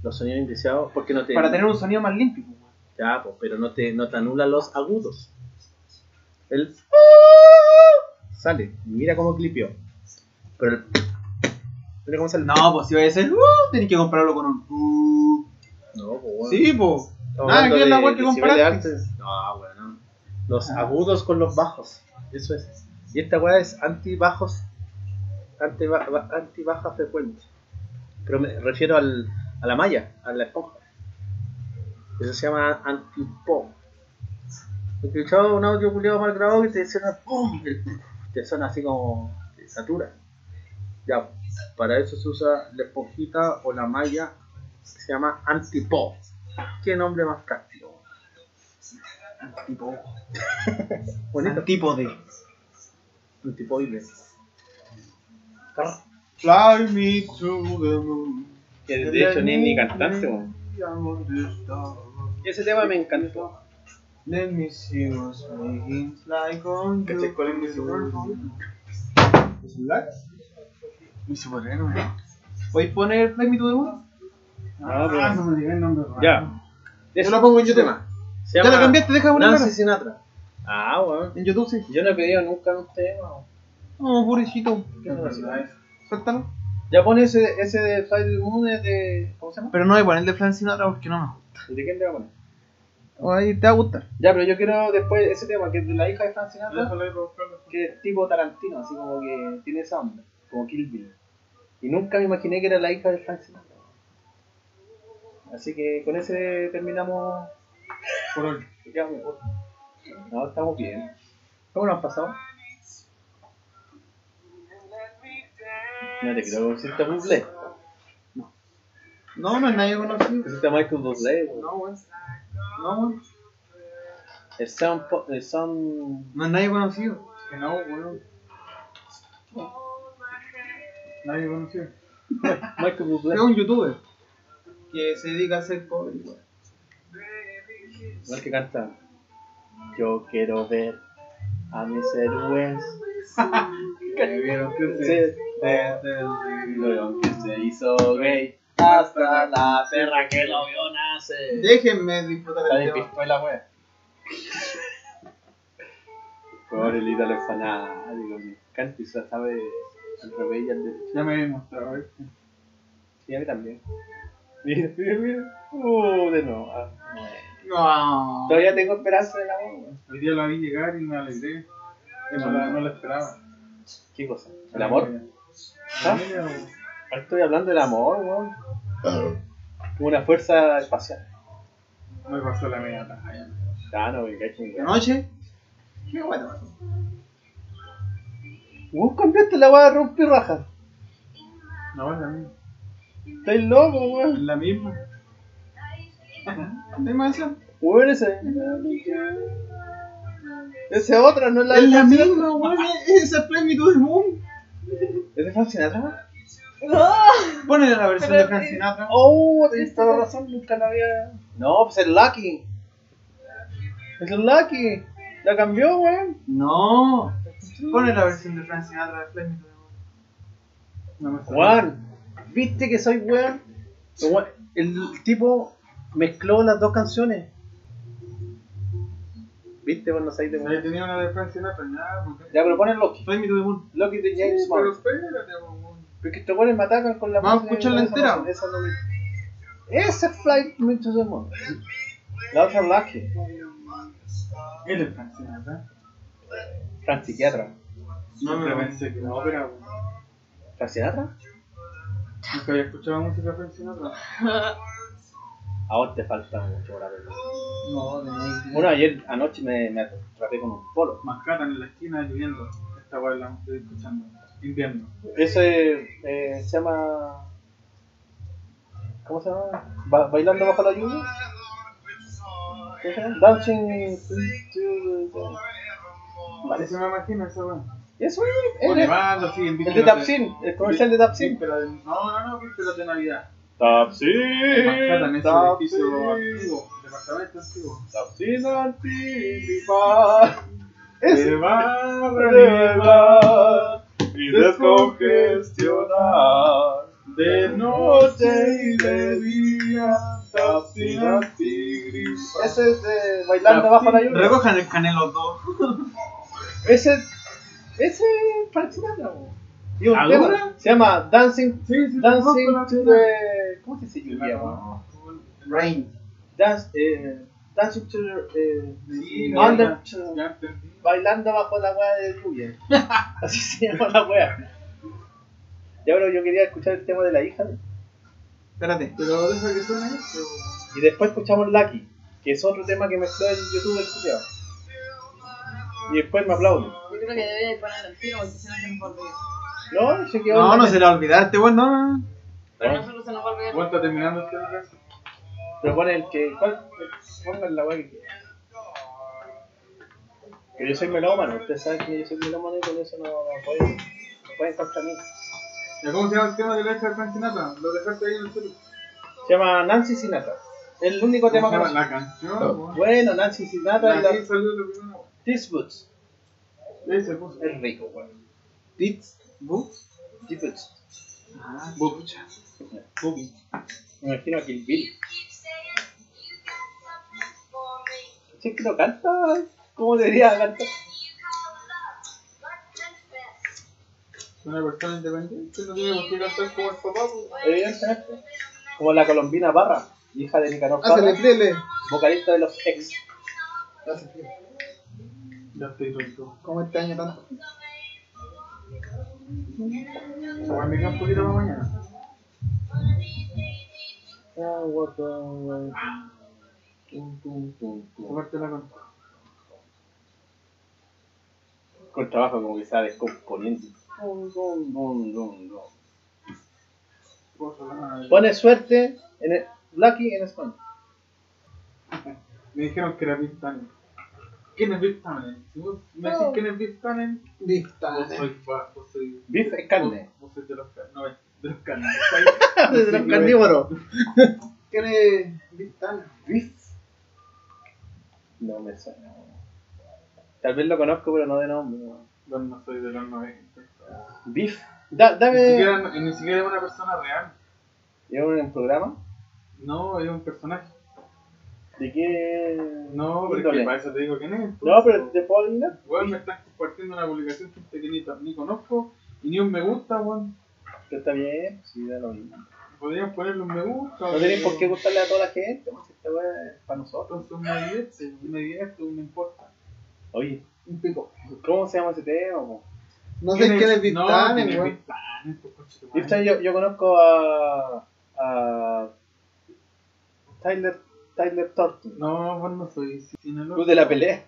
Los sonidos indeseados, ¿por qué no te.? Para tener un sonido más limpio. pues. Ya, pues, pero no te, no te anula los agudos. El. Sale, mira cómo clipió. Pero el. Mira cómo sale. No, pues si va a ser. Uh, tenés que comprarlo con un. Uh. no pues, bueno. Sí, pues. Hablando que es la wea que compraste. No, bueno. Los agudos con los bajos. Eso es. Y esta weá es anti-bajos. Anti-baja anti -baja frecuencia. Pero me refiero al, a la malla, a la esponja. Eso se llama anti-pop. Porque escuchaba un audio culiado mal grabado y te suena ¡pum! Te suena así como. te satura. Ya, para eso se usa la esponjita o la malla que se llama anti-pop. ¿Qué nombre más práctico? Tipo. Bonito. Tipo de. Antipoide. Fly me to the moon. Que de hecho ni, ni cantante, weón. Ese tema me encantó. Let me see what's making fly on ¿Cachai you. cuál es mi celular? ¿Mi celular? Mi superhéroe. ¿no? ¿Podéis poner Fly Me to the Moon? Ah, pero- Ah, no me digas el nombre. Ya. Yo lo pongo en YouTube. tema. Se Ya llama lo cambiaste, deja ponerlo Nancy. Sinatra. Ah, weón. En YouTube sí. Yo no he pedido nunca un tema. weón. No, pobrecito. ¿Qué es Suéltalo. Ya pone ese, ese de Fly the Moon es de. ¿Cómo se llama? Pero no voy a poner el de Flan Sinatra porque no me gusta. ¿Y de quién te va a poner? Ahí te va a gustar. Ya, pero yo quiero después ese tema que es de la hija de Frank Sinatra. Que es tipo Tarantino, así como que tiene esa onda, como Kill Bill. Y nunca me imaginé que era la hija de Frank Sinatra. Así que con ese terminamos por hoy. No, estamos bien. ¿Cómo nos han pasado? No te creo que Bublé. No, no es nadie conocido. Existe Michael Bublé. No, weón. No, weón. El. Po- El Son... No es nadie conocido. Que no, weón. Nadie conoció. Michael Bublé. Es un youtuber que se dedica a hacer cover igual. Que canta. Yo quiero ver a Mr. West. Que vieron que se. que se hizo gay. Hasta la perra que lo vio nacer. Déjenme disfrutar Está el de pistola, wea. Pobre el ídolo fanático. Me encanta y se sabe al revés y al derecho. Ya me había mostrado, ¿eh? Sí, a mí también. Mira, mira, mira. Uh, de nuevo. Ah, No. Todavía tengo esperanza del amor, weón. Hoy día la vi llegar y me alegré. No la, no la esperaba. ¿Qué cosa? ¿El amor? ¿Ah? Ahora Estoy hablando del amor, weón. Una fuerza espacial. Me pasó la media talla. Ah, no, venga, ¿De chingada. noche? Qué bueno. Vos cambiaste la weá de romper rajas. No, es la misma. Estáis loco, Es weón. la misma. ¿Qué más eso? Weón, ese. Ese otra, no es la Es la misma, weón. Esa es Play Me to the Moon. Sinatra. ¿Es de Frank Sinatra? ¡No! Ponele la versión Pero de Frank. Sinatra. Oh, tienes toda la razón, nunca la había. No, pues es Lucky. Es el Lucky. La cambió, weón. No. Ponele la versión de Frank Sinatra de Play Me to the Moon. No me. Juan, ¿viste que soy weón? Weón, El tipo mezcló las dos canciones. ¿Viste? Vos no sabéis de Ahí weón. tenía una de Frank Sinatra, ya, porque. Ya, pero pon el Loki. Play Me to the Moon. Loki de James Pero Bond. espérate, po, Porque estos weones me atacan con la Vamos a música escucharla esa entera. esa no me- Ese es Flight Me to the Moon. La otra Lucky. Él es Frank Sinatra. Frank Psiquiatra. Siempre pensé que no, pero. ¿Frank Sinatra? Nunca había escuchado música de Frank Sinatra. A vos te falta mucho por aprender. No, de Bueno, ayer anoche me, me atrapé con un polo. Manhattan en la esquina lloviendo. Esta weá la estoy escuchando. Invierno. Ese eh, se llama. ¿Cómo se llama? Ba- ¿Bailando bajo la lluvia? ¿Qué se llama? Dancing to Vale, se me imagina esa the... Eso es, Pone es banda, sí, en el de Tapsin, el comercial de Tapsin. De- No, no, no, vísperas de Navidad. Tapsin, antiguo, departamento antiguo. Tapsin antiguo. Se va a y descongestionar de noche y de día. Tapsin antiguo. Ese es de Bailando bajo la lluvia. Recojan el canelo dos. Ese. Ese es Frank Sinatra. Y un tema se llama Dancing, Sí, sí, Dancing to the. ¿Cómo se dice lluvia? Rain. Dance, eh, dancing to the. Eh, Sí, under, entendí. bailando bajo la wea de lluvia. Así se llama la wea. Y ahora yo quería escuchar el tema de la hija. Espérate. Pero deja que suene eso. Y después escuchamos Lucky, que es otro tema que mezcló en YouTube el culiao. Y después me aplauden. Yo creo que debe ponerlo al tiro porque si no se nos va a olvidar. No, se quedó. No, la se le va a olvidar este weón, no, no. Pero a nosotros se nos va a olvidar. Bueno, está terminando este caso. Pero pone el que. ¿Cuál? Pongan la weá que quiera. Que yo soy melómano, ustedes saben que yo soy melómano y con eso no, no pueden, no pueden contra mí. ¿Ya ¿Cómo se llama el tema de la hija de Frank Sinatra? Lo dejaste ahí en el celular. Se llama Nancy Sinatra. El único tema ¿Cómo que se llama la canción? Bueno, Nancy Sinatra la salió la primera. These Boots. Es rico, weón. Tits, books. These Boots. Ah, Bucha. boogie. Me imagino a Kill Bill. Sí, que lo canta. ¿Cómo debería cantar? Una persona independiente no tiene por qué cantar como el papá. pues. Evidentemente. Como la colombina Barra, hija de Nicanor Barra, plele. vocalista de los ex. Ya estoy tonto. ¿Cómo este año tanto? Se va a mirar un poquito para mañana. Ah, what the- Tum, tum, tum, Esa tum. parte la conté. Con trabajo como que está descomponiendo. Dum, dum, dum, dum, dum. Cosa, la- Pone suerte en el Lucky en español. Me dijeron que era Tannen. ¿Quién es Biff Tannen? Si vos me decís quién es Biff Tannen, vos sois fa- vos sois- Beef es carne. Vos, vos sois de los carnes. No, de los carnes. De los carnívoros. ¿Quién es Vistana? Beef. No me suena. Tal vez lo conozco, pero no de nombre. no. No, no soy de los 90. Beef. Da, Ni dame. siquiera, ni siquiera es una persona real. ¿Es un programa? No, es un personaje. ¿De qué? No, pero es índole? que para eso te digo quién es. No, pero te puedo adivinar. Weón, me están compartiendo una publicación que ni, ni conozco y ni un me gusta, weón. Pero está bien, sí, da lo mismo. Podrían ponerle un me gusta. No tenéis por qué gustarle a toda la gente, pues, esta weá es para nosotros. Entonces me divierte, me divierte, no me importa. Oye, Un pico. ¿cómo se llama ese tema? No sé quién es No, Vistani, ¿quién es weón. Pues, yo, yo conozco a, a Tyler, Tyler Thornton, No, vos no soy cinelógico. club de la pelea.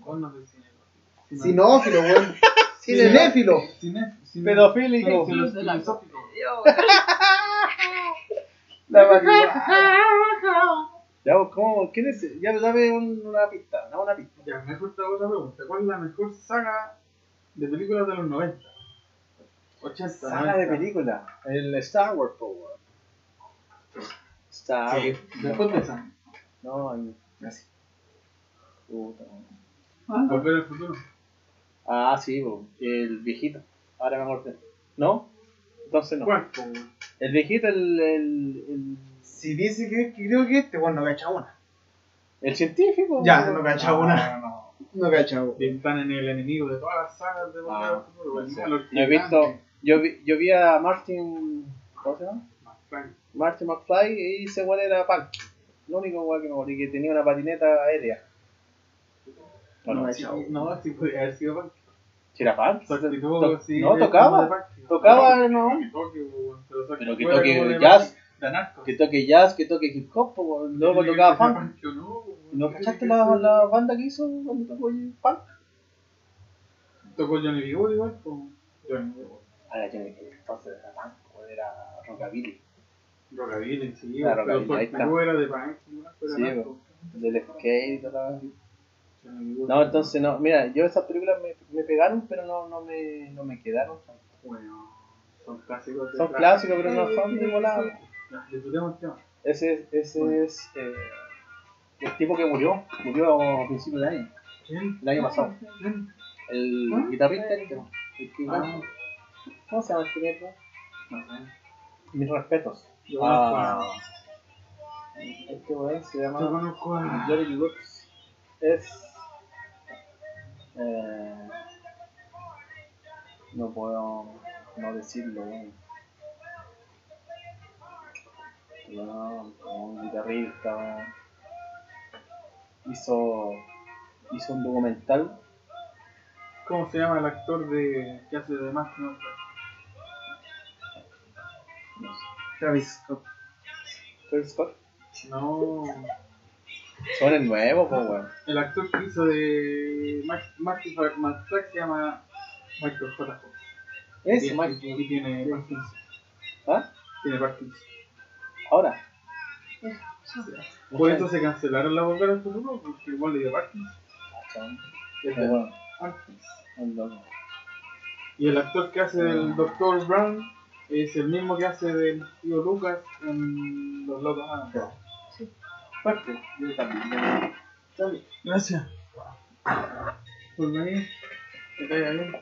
Vos no soy cinelógico. Sinófilo, weón. Cinenéfilo. Cine, cine, Pedofílico. La filosófico. La marihuana. Ya, pues, ¿cómo? ¿Quién es? Ya, dame un- una pista, dame una pista. Ya, me falta otra pregunta. ¿Cuál es la mejor saga de películas de los 90? 80, Saga de película. El Star Wars, po, weón. Star Sí, después de esa. No, el- Puta, weón. Volver al futuro. Ah, sí, el viejito. Ahora me acordé. ¿No? Entonces no. ¿Cuál? El viejito, el, el, el, Si dice que, que creo que este, weón, no cacha una. el científico. Ya, no cacha una. No, no. No cacha una. Están en el enemigo de todas las sagas de Volver Ah, al futuro. no sé. malo No he visto. Yo vi, yo vi a Martin. ¿Cómo se llama? Frank. Martin McFly y ese weón era punk. Lo único weón que me morí que tenía una patineta aérea. No, No, Sí, No, podría haber sido Punk. si era punk. To- sí, no, es tocaba. Punk. Tocaba, no. Que toque, weón, pero que toque jazz. Que toque jazz, que toque hip hop, weón. luego tocaba punk. no, weón. ¿No ¿Qué cachaste la, la banda que hizo cuando tocó punk? Tocó Johnny B. Igual, po. Johnny B. Ah, que entonces era punk, era rockabilly. Rockabilly, sí, pero rockabilly, ahí era de punk, ¿no? Pero Sí. Del skate y todo. No, entonces no, mira, yo esas películas me, me pegaron, pero no, no, me, no me quedaron. Bueno, son clásicos. de Son clásicos, pero no son de volada. Ese, ese es eh, el tipo que murió, murió a principios de año, ¿Quién? el año pasado. ¿Quién? El ¿Ah? guitarrista este, el que- Ah. ¿Cómo se llama este mierda? No sé. Mis respetos. Yo conozco a- Ah, este weón se Yo llama conozco a. B. Goods. Es. Eh, no puedo no decirlo, weón. No, un guitarrista, weón. Hizo. Hizo un documental. ¿Cómo se llama el actor de que hace de más? No, No sé. Travis Scott. Travis Scott. no. Son el nuevo, pues, weón. El actor que hizo de Marty McFly se llama Michael J. Fox. Ese, Y- Mike. Y tiene Parkinson. ¿Ah? Tiene Parkinson. Ahora. Por eso se cancelaron la volver al futuro, porque igual le dio Parkinson. Es loco. Y el actor que hace del Dr. Brown es el mismo que hace del tío Lucas en Los Locos Adams. Parte, yo también. También. Gracias. Por venir. Que te vaya bien.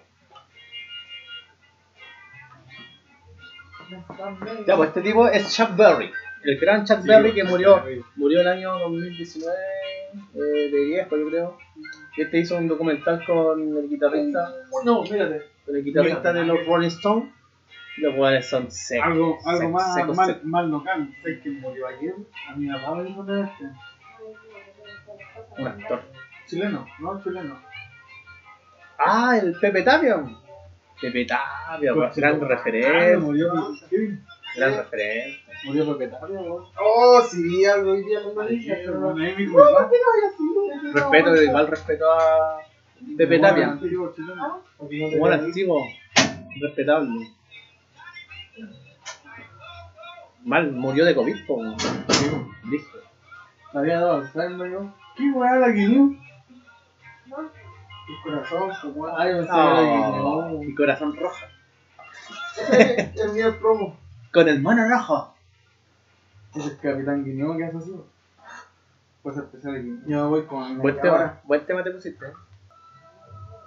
Ya, pues este tipo es Chuck Berry. El gran Chuck Sí, Berry que sí, murió sí. murió el año 2019 eh, de viejo, yo creo. Este hizo un documental con el guitarrista, No, mírate. con el guitarrista de los Rolling Stones. Los cuales son secos. Algo, algo más, más local. ¿Sabes quién murió ayer? A mi papá me dijo de este. Un actor. Chileno, no chileno. Ah, el Pepe Tapia. Pepe Tapia, pues, gran Ah, referente. murió. ¿Qué? Gran referente. Murió Pepe Tapia, weón. Oh, sí, algo hoy día pero bueno, no. papá. Respeto, igual respeto a Pepe Tapia. Un buen antiguo, respetable. Mal, murió de COVID, po. Listo. Me había dado Alzheimer. ¿Qué weá la guiñó? Tu corazón, pues weá. Ay, me la Oh, guiñó. mi corazón rojo. El mío es promo. Con el mono rojo. Es el Capitán Guiñó que hace así. Pues empezar aquí. Yo voy con. Buen tema, buen tema te pusiste. ¿eh?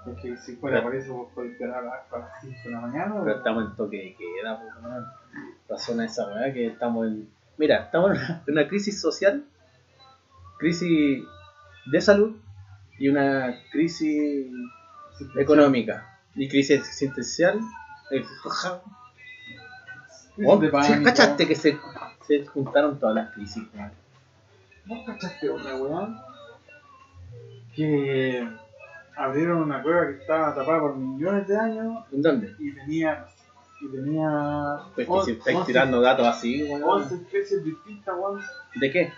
Es que si fuera por eso, vos podés esperar hasta las 5 de la mañana. Pero estamos en toque de queda, po, weón. Razón a esa weá que estamos en. Mira, estamos en una, crisis social, crisis de salud y una crisis económica y crisis existencial. eh, Oh, de ¿sí pánico. ¿Cachaste que se, se juntaron todas las crisis? ¿No cachaste otra weá? Que abrieron una cueva que estaba tapada por millones de años ¿En dónde? y tenía. Y tenía. Pues que si estáis tirando datos así, weón. 11 especies distintas, weón. ¿De qué?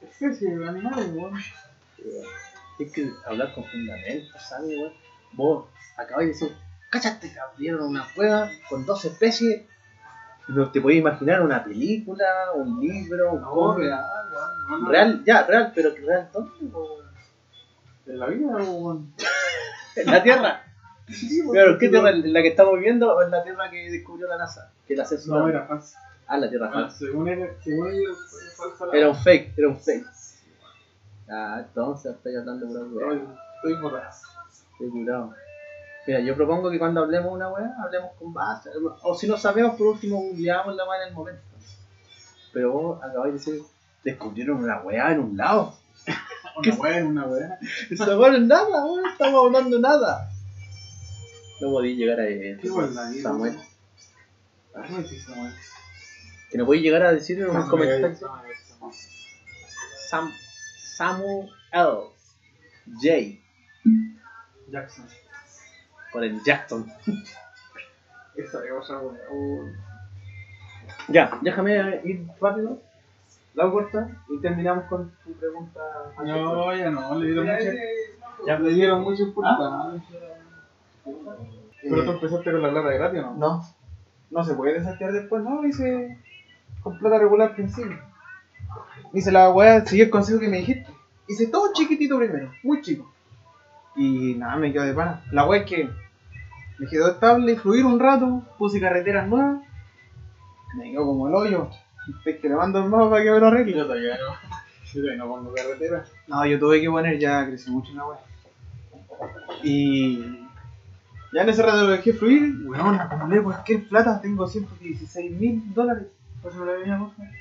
Especies de animales, weón. Tienes que hablar con fundamentos, ¿sabes, weón? Vos acabáis de decir, ¿cachaste que abrieron una cueva con dos especies? No te podías imaginar una película, un libro, un No, cómic. real, no, Real, ya, real, pero que real, ¿dónde? weón? En la vida, weón. En la Tierra. Sí. Pero, ¿qué Tierra? ¿En la que estamos viviendo o en la Tierra que descubrió la NASA? Que la No, censuraron. era falso. Ah, la Tierra Ah, falsa. Según él, según él, falsa la. Era un fake, era un fake. Ah, entonces estoy hablando de una weá. Estoy borracho. Estoy curado. Mira, yo propongo que cuando hablemos una weá, hablemos con base. O si no sabemos, por último, googleamos la weá en el momento. Pero vos acabáis de decir, descubrieron una weá en un lado. Una weá, una weá. Esa es nada, weón, estamos hablando de nada. No podí llegar a eso, Qué buena Samuel. ¿Qué me decís, Samuel? Que no podí llegar a decir en un Samuel, comentario. Sam, Samuel L. J. Jackson. Por el Jackson. Esa es otra weá. Oh. Ya, déjame ir rápido. La vuelta y terminamos con tu pregunta. No, ya no, le dieron mucha, Ya. le dieron mucha importancia. Pero tú empezaste con la plata gratis, ¿o ¿no? No, no se puede desafiar después, no, hice con plata regular al principio. Hice la weá, seguí el consejo que me dijiste. Hice todo chiquitito primero, muy chico. Y nada, me quedo de pana. La weá es que me quedó estable, fluir un rato, puse carreteras nuevas, me quedó como el hoyo. Es que le mando el mapa para que me lo arregle. Yo todavía no. Yo todavía no pongo carretera. No, yo tuve que poner, ya crecí mucho en la weá. Y ya en ese rato lo dejé fluir, weón, acumulé cualquier plata, tengo 116 mil dólares. Pásame la línea, por favor.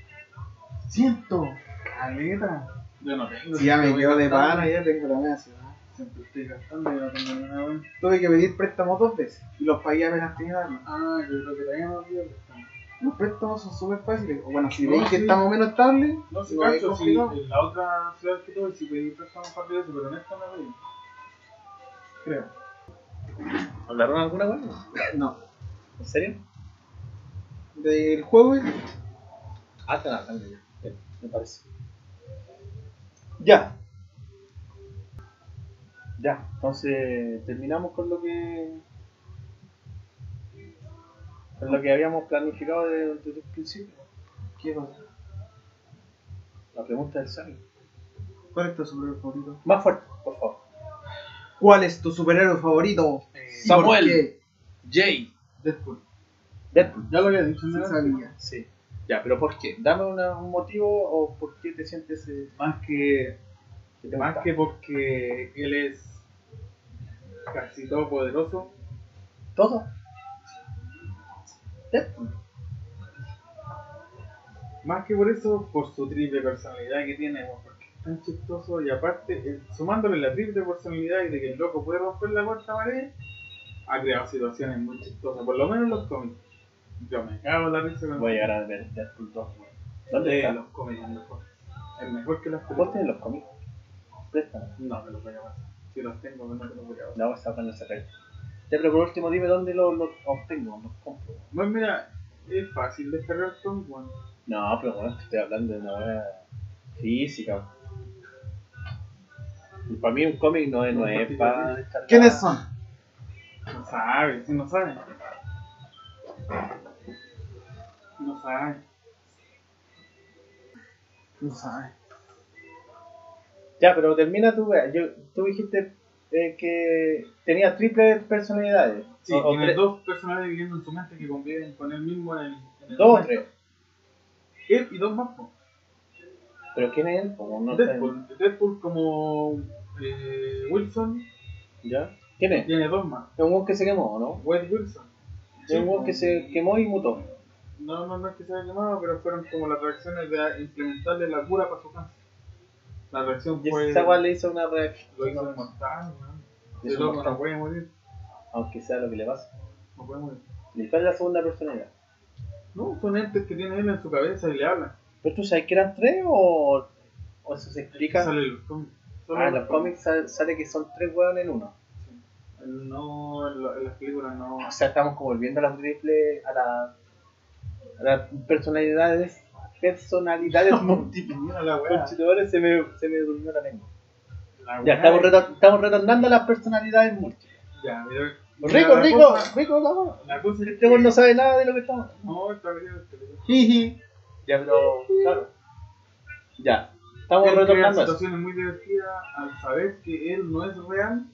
Ciento, caleta. Yo no tengo. Si ya me quedo de pana, ya tengo la media ciudad. Siempre estoy gastando y no tengo ni una weá. Tuve que pedir préstamos dos veces y los pagué apenas tenía. Ah, yo creo que no olvido que estamos. Los préstamos son súper fáciles. O bueno, si No, veis que sí. estamos menos estables, No es cacho, si en la otra ciudad que tuve sí pedí préstamo para de eso, pero en esta no pedí. Creo. ¿Hablaron alguna weá? No. ¿En serio? Del juego, Ah, están hablando ya. Me parece. ya. Ya, entonces terminamos con lo que. Con lo que habíamos planificado desde, desde el principio. ¿Qué pasa? La pregunta del sabio. ¿Cuál es tu superhéroe favorito? Más fuerte, por favor. ¿Cuál es tu superhéroe favorito? ¿Y por Samuel. Jay. Deadpool. Deadpool. Ya lo había dicho en Sí sabía. Sí. Ya, pero ¿por qué? Dame una- un motivo o por qué te sientes. eh, Más que, que te más gusta. que porque él es casi todopoderoso. todo. Deadpool. Más que por eso, por su triple personalidad que tiene, porque es tan chistoso y aparte, eh, sumándole la triple personalidad y de que el loco puede romper la cuarta pared, ha creado situaciones muy chistosas, por lo menos en los cómics. Yo me cago en la risa con Voy a llegar a ver Deadpool 2. weón. ¿Dónde de está? los cómics mejor. Es mejor que las ¿Vos tenés los cómics? Préstame. No, me los voy a pasar. Si los tengo, no me los voy a pasar. No, está cuando se Ya, pero por último dime dónde los los obtengo, los compro. Pues mira, es fácil descargar cómics, weón. No, pero bueno, te estoy hablando de una hora física. Y para mí un cómic no es, no es para descargar. ¿Quiénes son? No sabe, si no sabe. No sabe. No sabes. Ya, pero termina tu wea. Yo, tú dijiste eh, que tenía triples personalidades. Sí, O- tiene dos personajes viviendo en su mente que conviven con él mismo en el. en el dos o tres. Él y dos más. ¿Pero quién es él? Como no Deadpool. Deadpool como eh, Wilson ¿Ya? ¿Quién es? tiene dos más. Es un weón que se quemó, ¿no? Wade Wilson. Es un weón que se quemó y mutó. No, no, no es que se haya quemado, pero fueron como las reacciones de implementarle la cura para su cáncer. La reacción fue. esa le hizo una reacción. Lo hizo mortal, weón. Le El loco no puede morir. Aunque sea lo que le pasa. No puede morir. ¿Y cuál es la segunda personalidad? No, son entes que tiene él en su cabeza y le hablan. ¿Pero tú sabes que eran tres o, o eso se explica? Sale los cómics. Ah, en los cómics sale, sale que son tres hueones en uno. No, en, lo- en las películas no. O sea, estamos como volviendo a las triple, a, la, a las personalidades, personalidades múltiples. Mira la weá. Conchitores, se me, se me durmió la lengua. La Ya, estamos, es- retor- estamos retornando a las personalidades múltiples. Ya, mira. Rico, mira, la rico, cosa- rico, no. La cosa es Este que- no sabe nada de lo que estamos. No, está bien. Jiji. Ya, pero, claro. Ya, estamos retornando a eso. situaciones muy divertidas al saber que él no es real.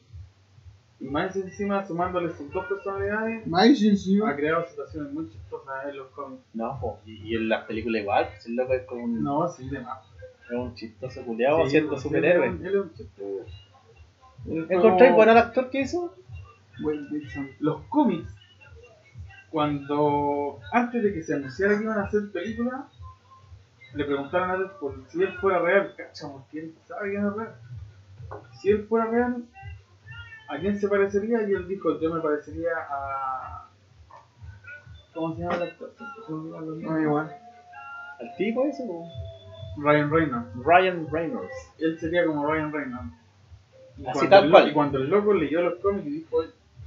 Y más encima, sumándole sus dos personalidades, Más encima. ha creado situaciones muy chistosas en los cómics. No, po, y, y en las películas igual, pues el loco es como un, No, sí, de más. es un chistoso culiado Sí, sí, superhéroe. Él es un chiste. Es ¿Encontráis bueno al actor que hizo? Wayne Wilson. Los cómics, cuando antes de que se anunciara que iban a hacer películas, le preguntaron a Deadpool si él fuera real. Cachamos, ¿quién sabe quién es real? Si él fuera real, ¿a quién se parecería? Y él dijo: Yo me parecería a. ¿Cómo se llama el actor? No, nombres. igual. ¿Al tipo ese? po? Ryan Reynolds. Ryan Reynolds. Él sería como Ryan Reynolds. Y Así cuando tal el- cual. Y cuando el loco leyó los cómics y dijo: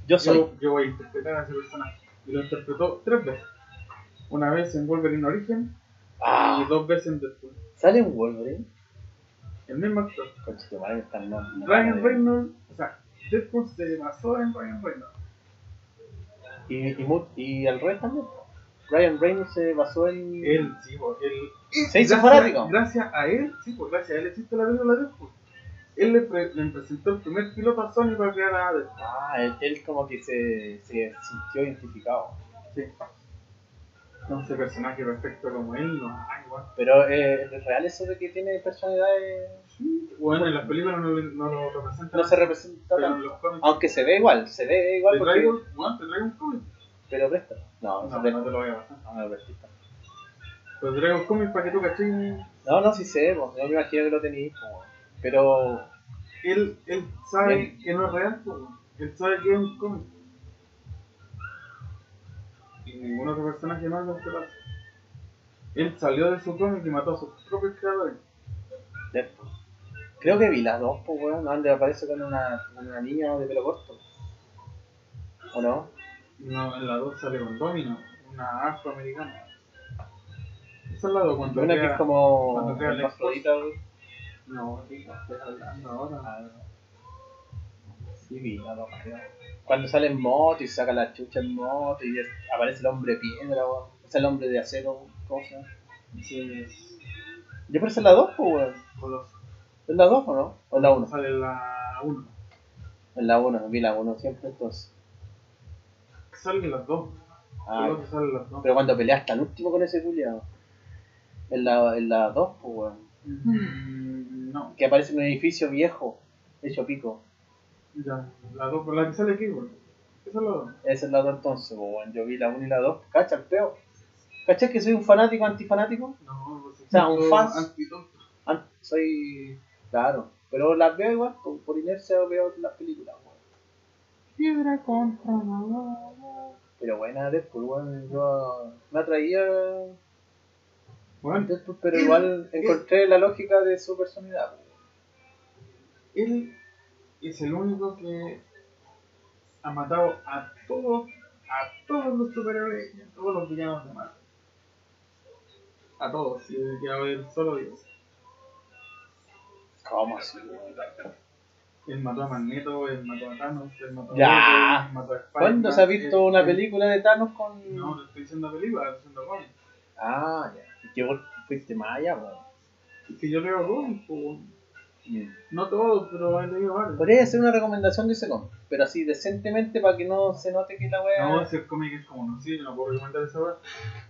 Yo soy. yo, yo voy a interpretar a ese personaje. Y lo interpretó tres veces. Una vez en Wolverine Origin Ah, y dos veces en Deadpool. ¿Sale un Wolverine? El mismo actor. Están mal. Ryan Reynolds, o sea, Deadpool se basó en Ryan Reynolds. Y, y, y el Rey también. Ryan Reynolds se basó en. Él, sí, pues, él. Se hizo gracias, fanático. Gracias a él, sí, pues gracias a él existe la película de Deadpool. Él le, pre- le presentó el primer piloto a Sony para crear a Deadpool. Ah, él, él como que se, se sintió identificado. Sí. No sé personaje perfecto como él, no hay igual. Pero eh, ¿es real eso de que tiene personalidades. Bueno, en las películas no, no lo representan. No se representa pero en los cómics. Aunque se ve igual, se ve igual ¿Te porque. traigo, bueno, te traigo un cómic? Pero presta. No, no, No, presta. no te lo voy a pasar. No, no me presta. Te traigo un cómic para que tú caches. No, no, sí sé, pues, yo me imagino que lo tenéis. pues, Pero. Él, él sabe Bien. que no es real, pues. él sabe que es un cómic. Y ningún otro personaje más lo hace. Él salió de su cómic y mató a sus propios creadores. Deadpool. Creo que vi las dos, pues, weón, donde aparece con una, con una niña de pelo corto. ¿O no? No, en la 2 sale con Domino, una afroamericana. Esa es la 2 cuando Una que es como. cuando crea el. No, ¿qué estás hablando ahora? Ah, Sí, vi las dos, creo. Cuando sale en moto y saca la chucha en moto y es- aparece el hombre piedra, weón. Es el hombre de acero, ¿cómo se llama? Sí, es Yo pero es la 2, pues, weón. ¿Es la 2 o no? ¿O es la 1? Sale la 1. En la 1, vi la 1 siempre entonces. Salen las dos. Ah, Coloso salen las dos. pero cuando peleas hasta el último con ese culiado. En la, en la 2, pues, weón. Mm, no, Que aparece en un edificio viejo, hecho pico. ya. La 2, la que sale aquí, güey. Esa es la 2. Esa es la 2 entonces, pues, weón. Yo vi la 1 y la 2. Cacha, el peo. ¿Cachai que soy un fanático antifanático? No, pues, O sea, un siento fans. antitonto. An- soy. Claro. Pero las veo igual, por, por inercia veo las películas, weón. Piedra contra la Pero buena Deadpool, weón. Yo me atraía Bueno, Deadpool, pero Él- igual él- encontré la lógica de su personalidad. él es el único que ha matado a todos, a todos los superhéroes y a todos los villanos de Marvel. A todos, si que a ver solo digo. ¿Cómo así? Él mató a Magneto, él mató a Thanos, él mató a él mató a Spider-Man. ¿Cuándo se ha visto él- una película de Thanos con.? No, no estoy diciendo película, estoy diciendo cómic. Ah, ya. Y que vos fuiste más allá, weón. Es que yo leo cómics, pues, Mm. no todos, pero he leído varios. Podría ser una recomendación de ese cómic, pero así decentemente para que no se note que la wea. No, ese cómic es como, no sé, no puedo recomendar esa wea.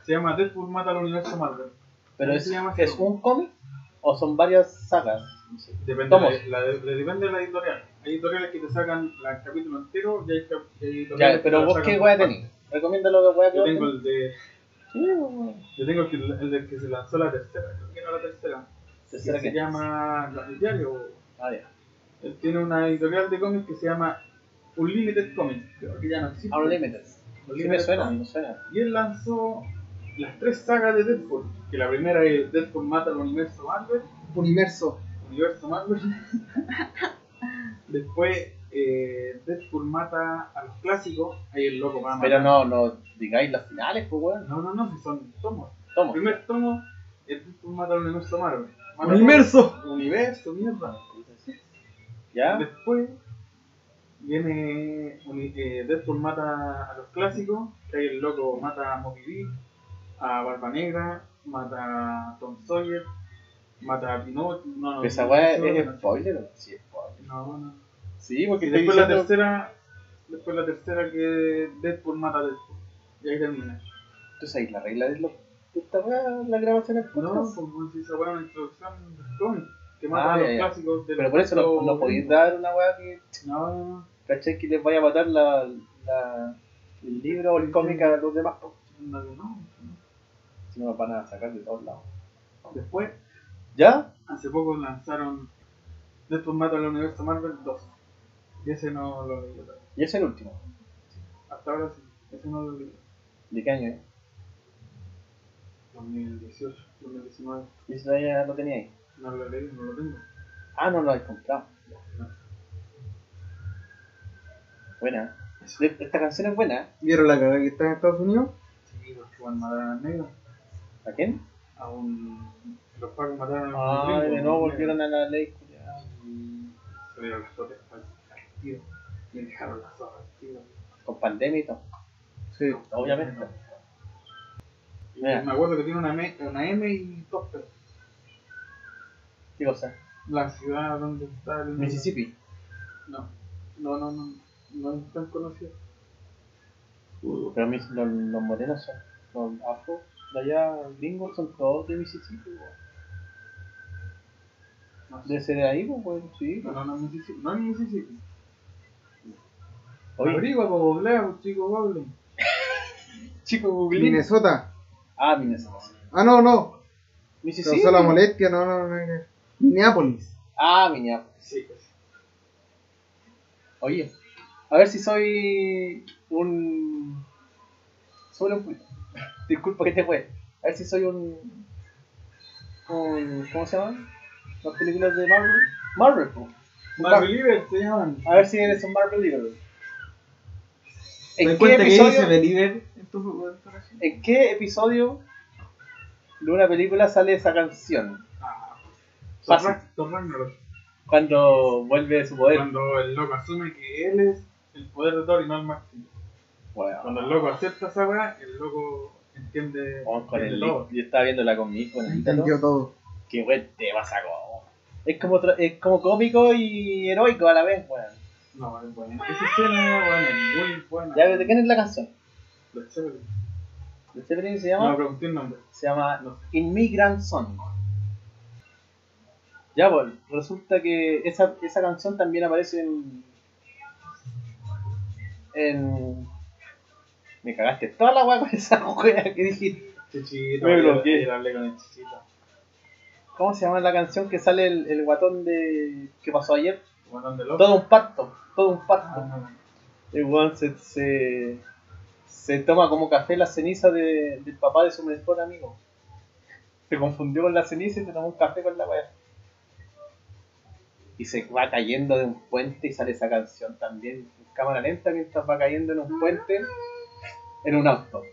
Se llama Deadpool mata al universo Marvel. pero ¿cómo es, se llama ese ¿es cómic? un cómic o son varias sagas. No sé. Depende, de la, de- depende de la editorial. Hay editoriales que te sacan el capítulo entero y hay, hay editoriales Ya, que pero la vos qué wea partes. tenés. Recomiéndalo que wea que Yo tengo el de. Sí. Yo tengo el, que- el de que se lanzó la tercera, creo que no la tercera. Que Tercera se que- llama La- el diario. Ah, ya. Él tiene una editorial de cómics que se llama Unlimited Comics. Creo que ya no existe. Unlimited. Sí me Unlimited suena, me suena. Y él lanzó las tres sagas de Deadpool. Que la primera es Deadpool mata al universo Marvel. Universo. Universo Marvel. Después eh, Deadpool mata a los clásicos. Ahí el loco va a matar. Pero no, no digáis las finales, pues weón. No, no, no, si son tomos. El Toma. primer tomo es Deadpool mata al universo Marvel. Mata Universo. Universo, mierda. ¿Ya? Después viene eh, Deadpool mata a los clásicos, ahí el loco mata a Moby Dick, a Barba Negra, mata a Tom Sawyer, mata a Pinocchio. No, no, Esa weá no, es no, spoiler o sí es spoiler. No, no. Sí, porque después la tercera, después la tercera que Deadpool mata a Deadpool. Y ahí termina. ¿Tú sabes la regla de, lo, de esta weá, la grabación No, podcast? como si esa weá es una introducción cómic, que mata Ah, a los ya, ya. clásicos de Pero por eso no, no podéis dar una weá que, No, no, no. ¿cachai? Que les vaya a matar la, la, el libro o el cómic a los demás. No, no, no. Si no nos van a sacar de todos lados. Después, ¿Ya? hace poco lanzaron Deadpool mata al universo Marvel 2. Y ese no lo leí todavía. Y ese es el último. Hasta ahora sí. Ese no lo leí. ¿De qué año es? 2018, 2019. Y ese todavía lo tenía ahí. No lo leí, no lo tengo. Ah, no lo he comprado. Buena. Esta canción es buena. ¿Vieron la cagada que está en Estados Unidos? Sí, porque van a matar a negro. ¿A quién? A un. Los pagos mataron a un. Ah, gringo, de nuevo volvieron a la ley. Y salieron las fotos al tiro. Y dejaron las hojas al tiro. Con pandemia y todo. Sí. Obviamente. Y Mira. me acuerdo que tiene una, M- una M y dos P. ¿Qué cosa? La ciudad donde está el. Mississippi. No, no, no, no, no es tan conocido. Pero mis, los, los morenos son. Los afro de allá, gringos, son todos de Mississippi. weón. No sé. Ser de ahí, pues, weón, sí. No, no, no, Mississippi. No Mississippi. Oye, Averigua, pues, googlea, pues, chico, google. chico, Google. Minnesota. Ah, Minnesota. Ah, no, no. Mississippi. Causó la molestia, no, no, no. no. Minneapolis. Ah, Minneapolis. Sí, pues. Oye, a ver si soy un. Solo un. Disculpa que te fue. A ver si soy un. un ¿Cómo se llaman? Las películas de Marvel. Marvel, po. Marvel River se llaman. A ver si eres un Marvel Believer. ¿Te ¿En qué, cuenta que dice episodio, en tu en qué episodio de una película sale esa canción? Ah, Ragnarok. Cuando vuelve su poder. Cuando el loco asume que él es el poder de Thor y no el máximo. Bueno, Cuando el loco acepta esa weá, el loco entiende, vamos con entiende el todo. Yo estaba viéndola con mi hijo en el Ítalo. Entendió todo. Qué buen tema sacó. Es como, tra- es como cómico y heroico a la vez, weón. No, es buena. Esa escena, weón, es muy buena. ¿Ya de quién es la canción? Lo chévere. ¿De Zeppelin se No llama? pregunté el nombre. Se llama No. Immigrant Song. Ya, pues, resulta que esa, esa canción también aparece en. En. Me cagaste toda la weá con esa weá que dijiste. Chichito. Me bloqueé. hablé con el chichito. ¿Cómo se llama la canción que sale el, el guatón de. que pasó ayer? Guatón de loco. Todo un parto, todo un parto. Ah, El weón se, se, se toma como café la ceniza de- del papá de su mejor amigo. Se confundió con la ceniza y se tomó un café con la weá. Y se va cayendo de un puente y sale esa canción también en cámara lenta mientras va cayendo en un puente en un auto.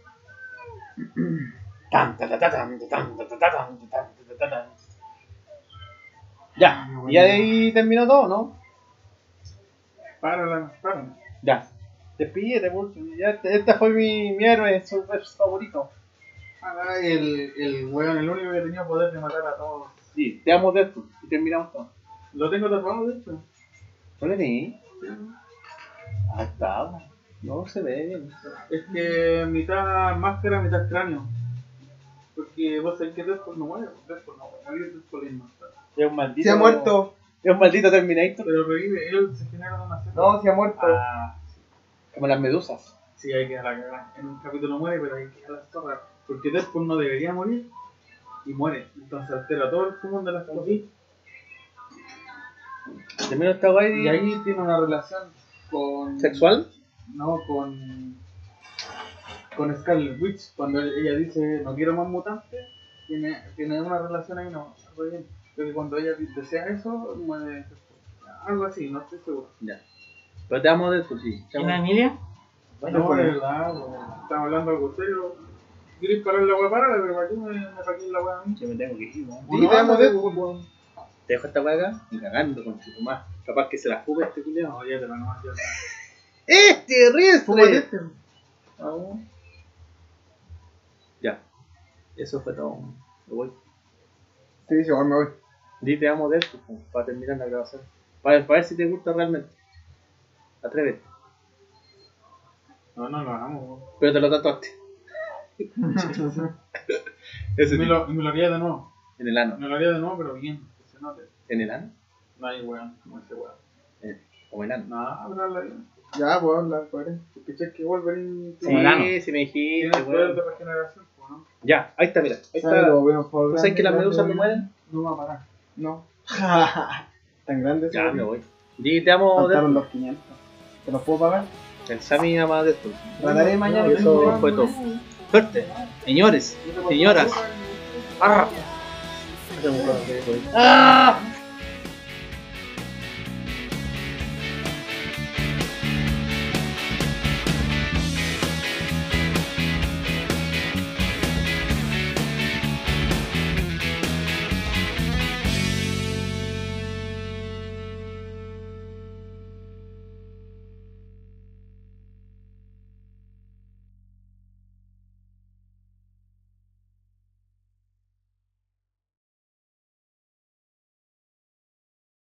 Ya, y ahí terminó todo, ¿no? Párala, párala. Ya. Despídete, pues. Ya, este este fue mi, mi héroe, su verso favorito. Ah, el, el weón, el único que tenía poder de matar a todos. Sí, te amo de esto. Y terminamos todo. Lo tengo tapado, de hecho. ¿No le vi? Ah, está. No se ve bien. Es que mitad máscara, mitad cráneo. Porque vos sabés que Deadpool no muere. Deadpool no muere. Deadpool es inmortal. Es un maldito. Se ha muerto. Es un maldito Terminator. Pero revive, él se genera una célula. No, se ha muerto. Ah, Como las medusas. sí, hay que dejar la cagada. En un capítulo muere, pero hay que dejar las zorras. Porque Deadpool no debería morir. Y muere. Entonces altera todo el común de las cosas. Terminó esta guay Y ahí tiene una relación con. ¿Sexual? No, con. con Scarlet Witch, cuando ella dice no quiero más mutantes, tiene, tiene una relación ahí, no, algo bien. Porque cuando ella desea eso, muere. Algo así, no estoy seguro. Ya. Pero te amo de eso, sí. ¿Y la Emilia? no, de verdad, estamos hablando algo serio. ¿Quieres parar la weá? Parala, pero ¿para qué me, me paqué la weá a mí? Yo me tengo que ir, weón. Sí, te amo de eso. Te dejo esta weá acá y cagando con tu más. Capaz que se la fuga este culiao. No, ya te la no, ya te ¡Este Fúmate ristre! este. Vamos. Ya. Eso fue todo. Me voy. Sí, sí, me voy. Di te amo de esto, pues, para terminar la grabación. Para, para ver si te gusta realmente. Atrévete. No, no lo hagamos. Pero te lo tatuaste. Ese Y me lo, me lo haría de nuevo. En el ano. Me lo haría de nuevo, pero bien, que se note. ¿En el ano? No hay weón, como ese weón. Eh, Como el ano. No, hablarla bien. Ya, pues habla, coherente. ¿Cachai que Wolverine Sí, sí me dijiste, weón. regeneración, pues. Ya, ahí está, mira. Ahí ¿Sabes está. lo bueno, por ¿Tú sabes que las grande, medusas no grande, mueren? No va a parar. No. Tan grande Ya, me voy. Di te amo de Faltaron los 500. ¿Te los puedo pagar? El Sammy ama de esto. Trataré mañana. Eso fue todo. Suerte. Señores, señoras. Arra. ¡Ah!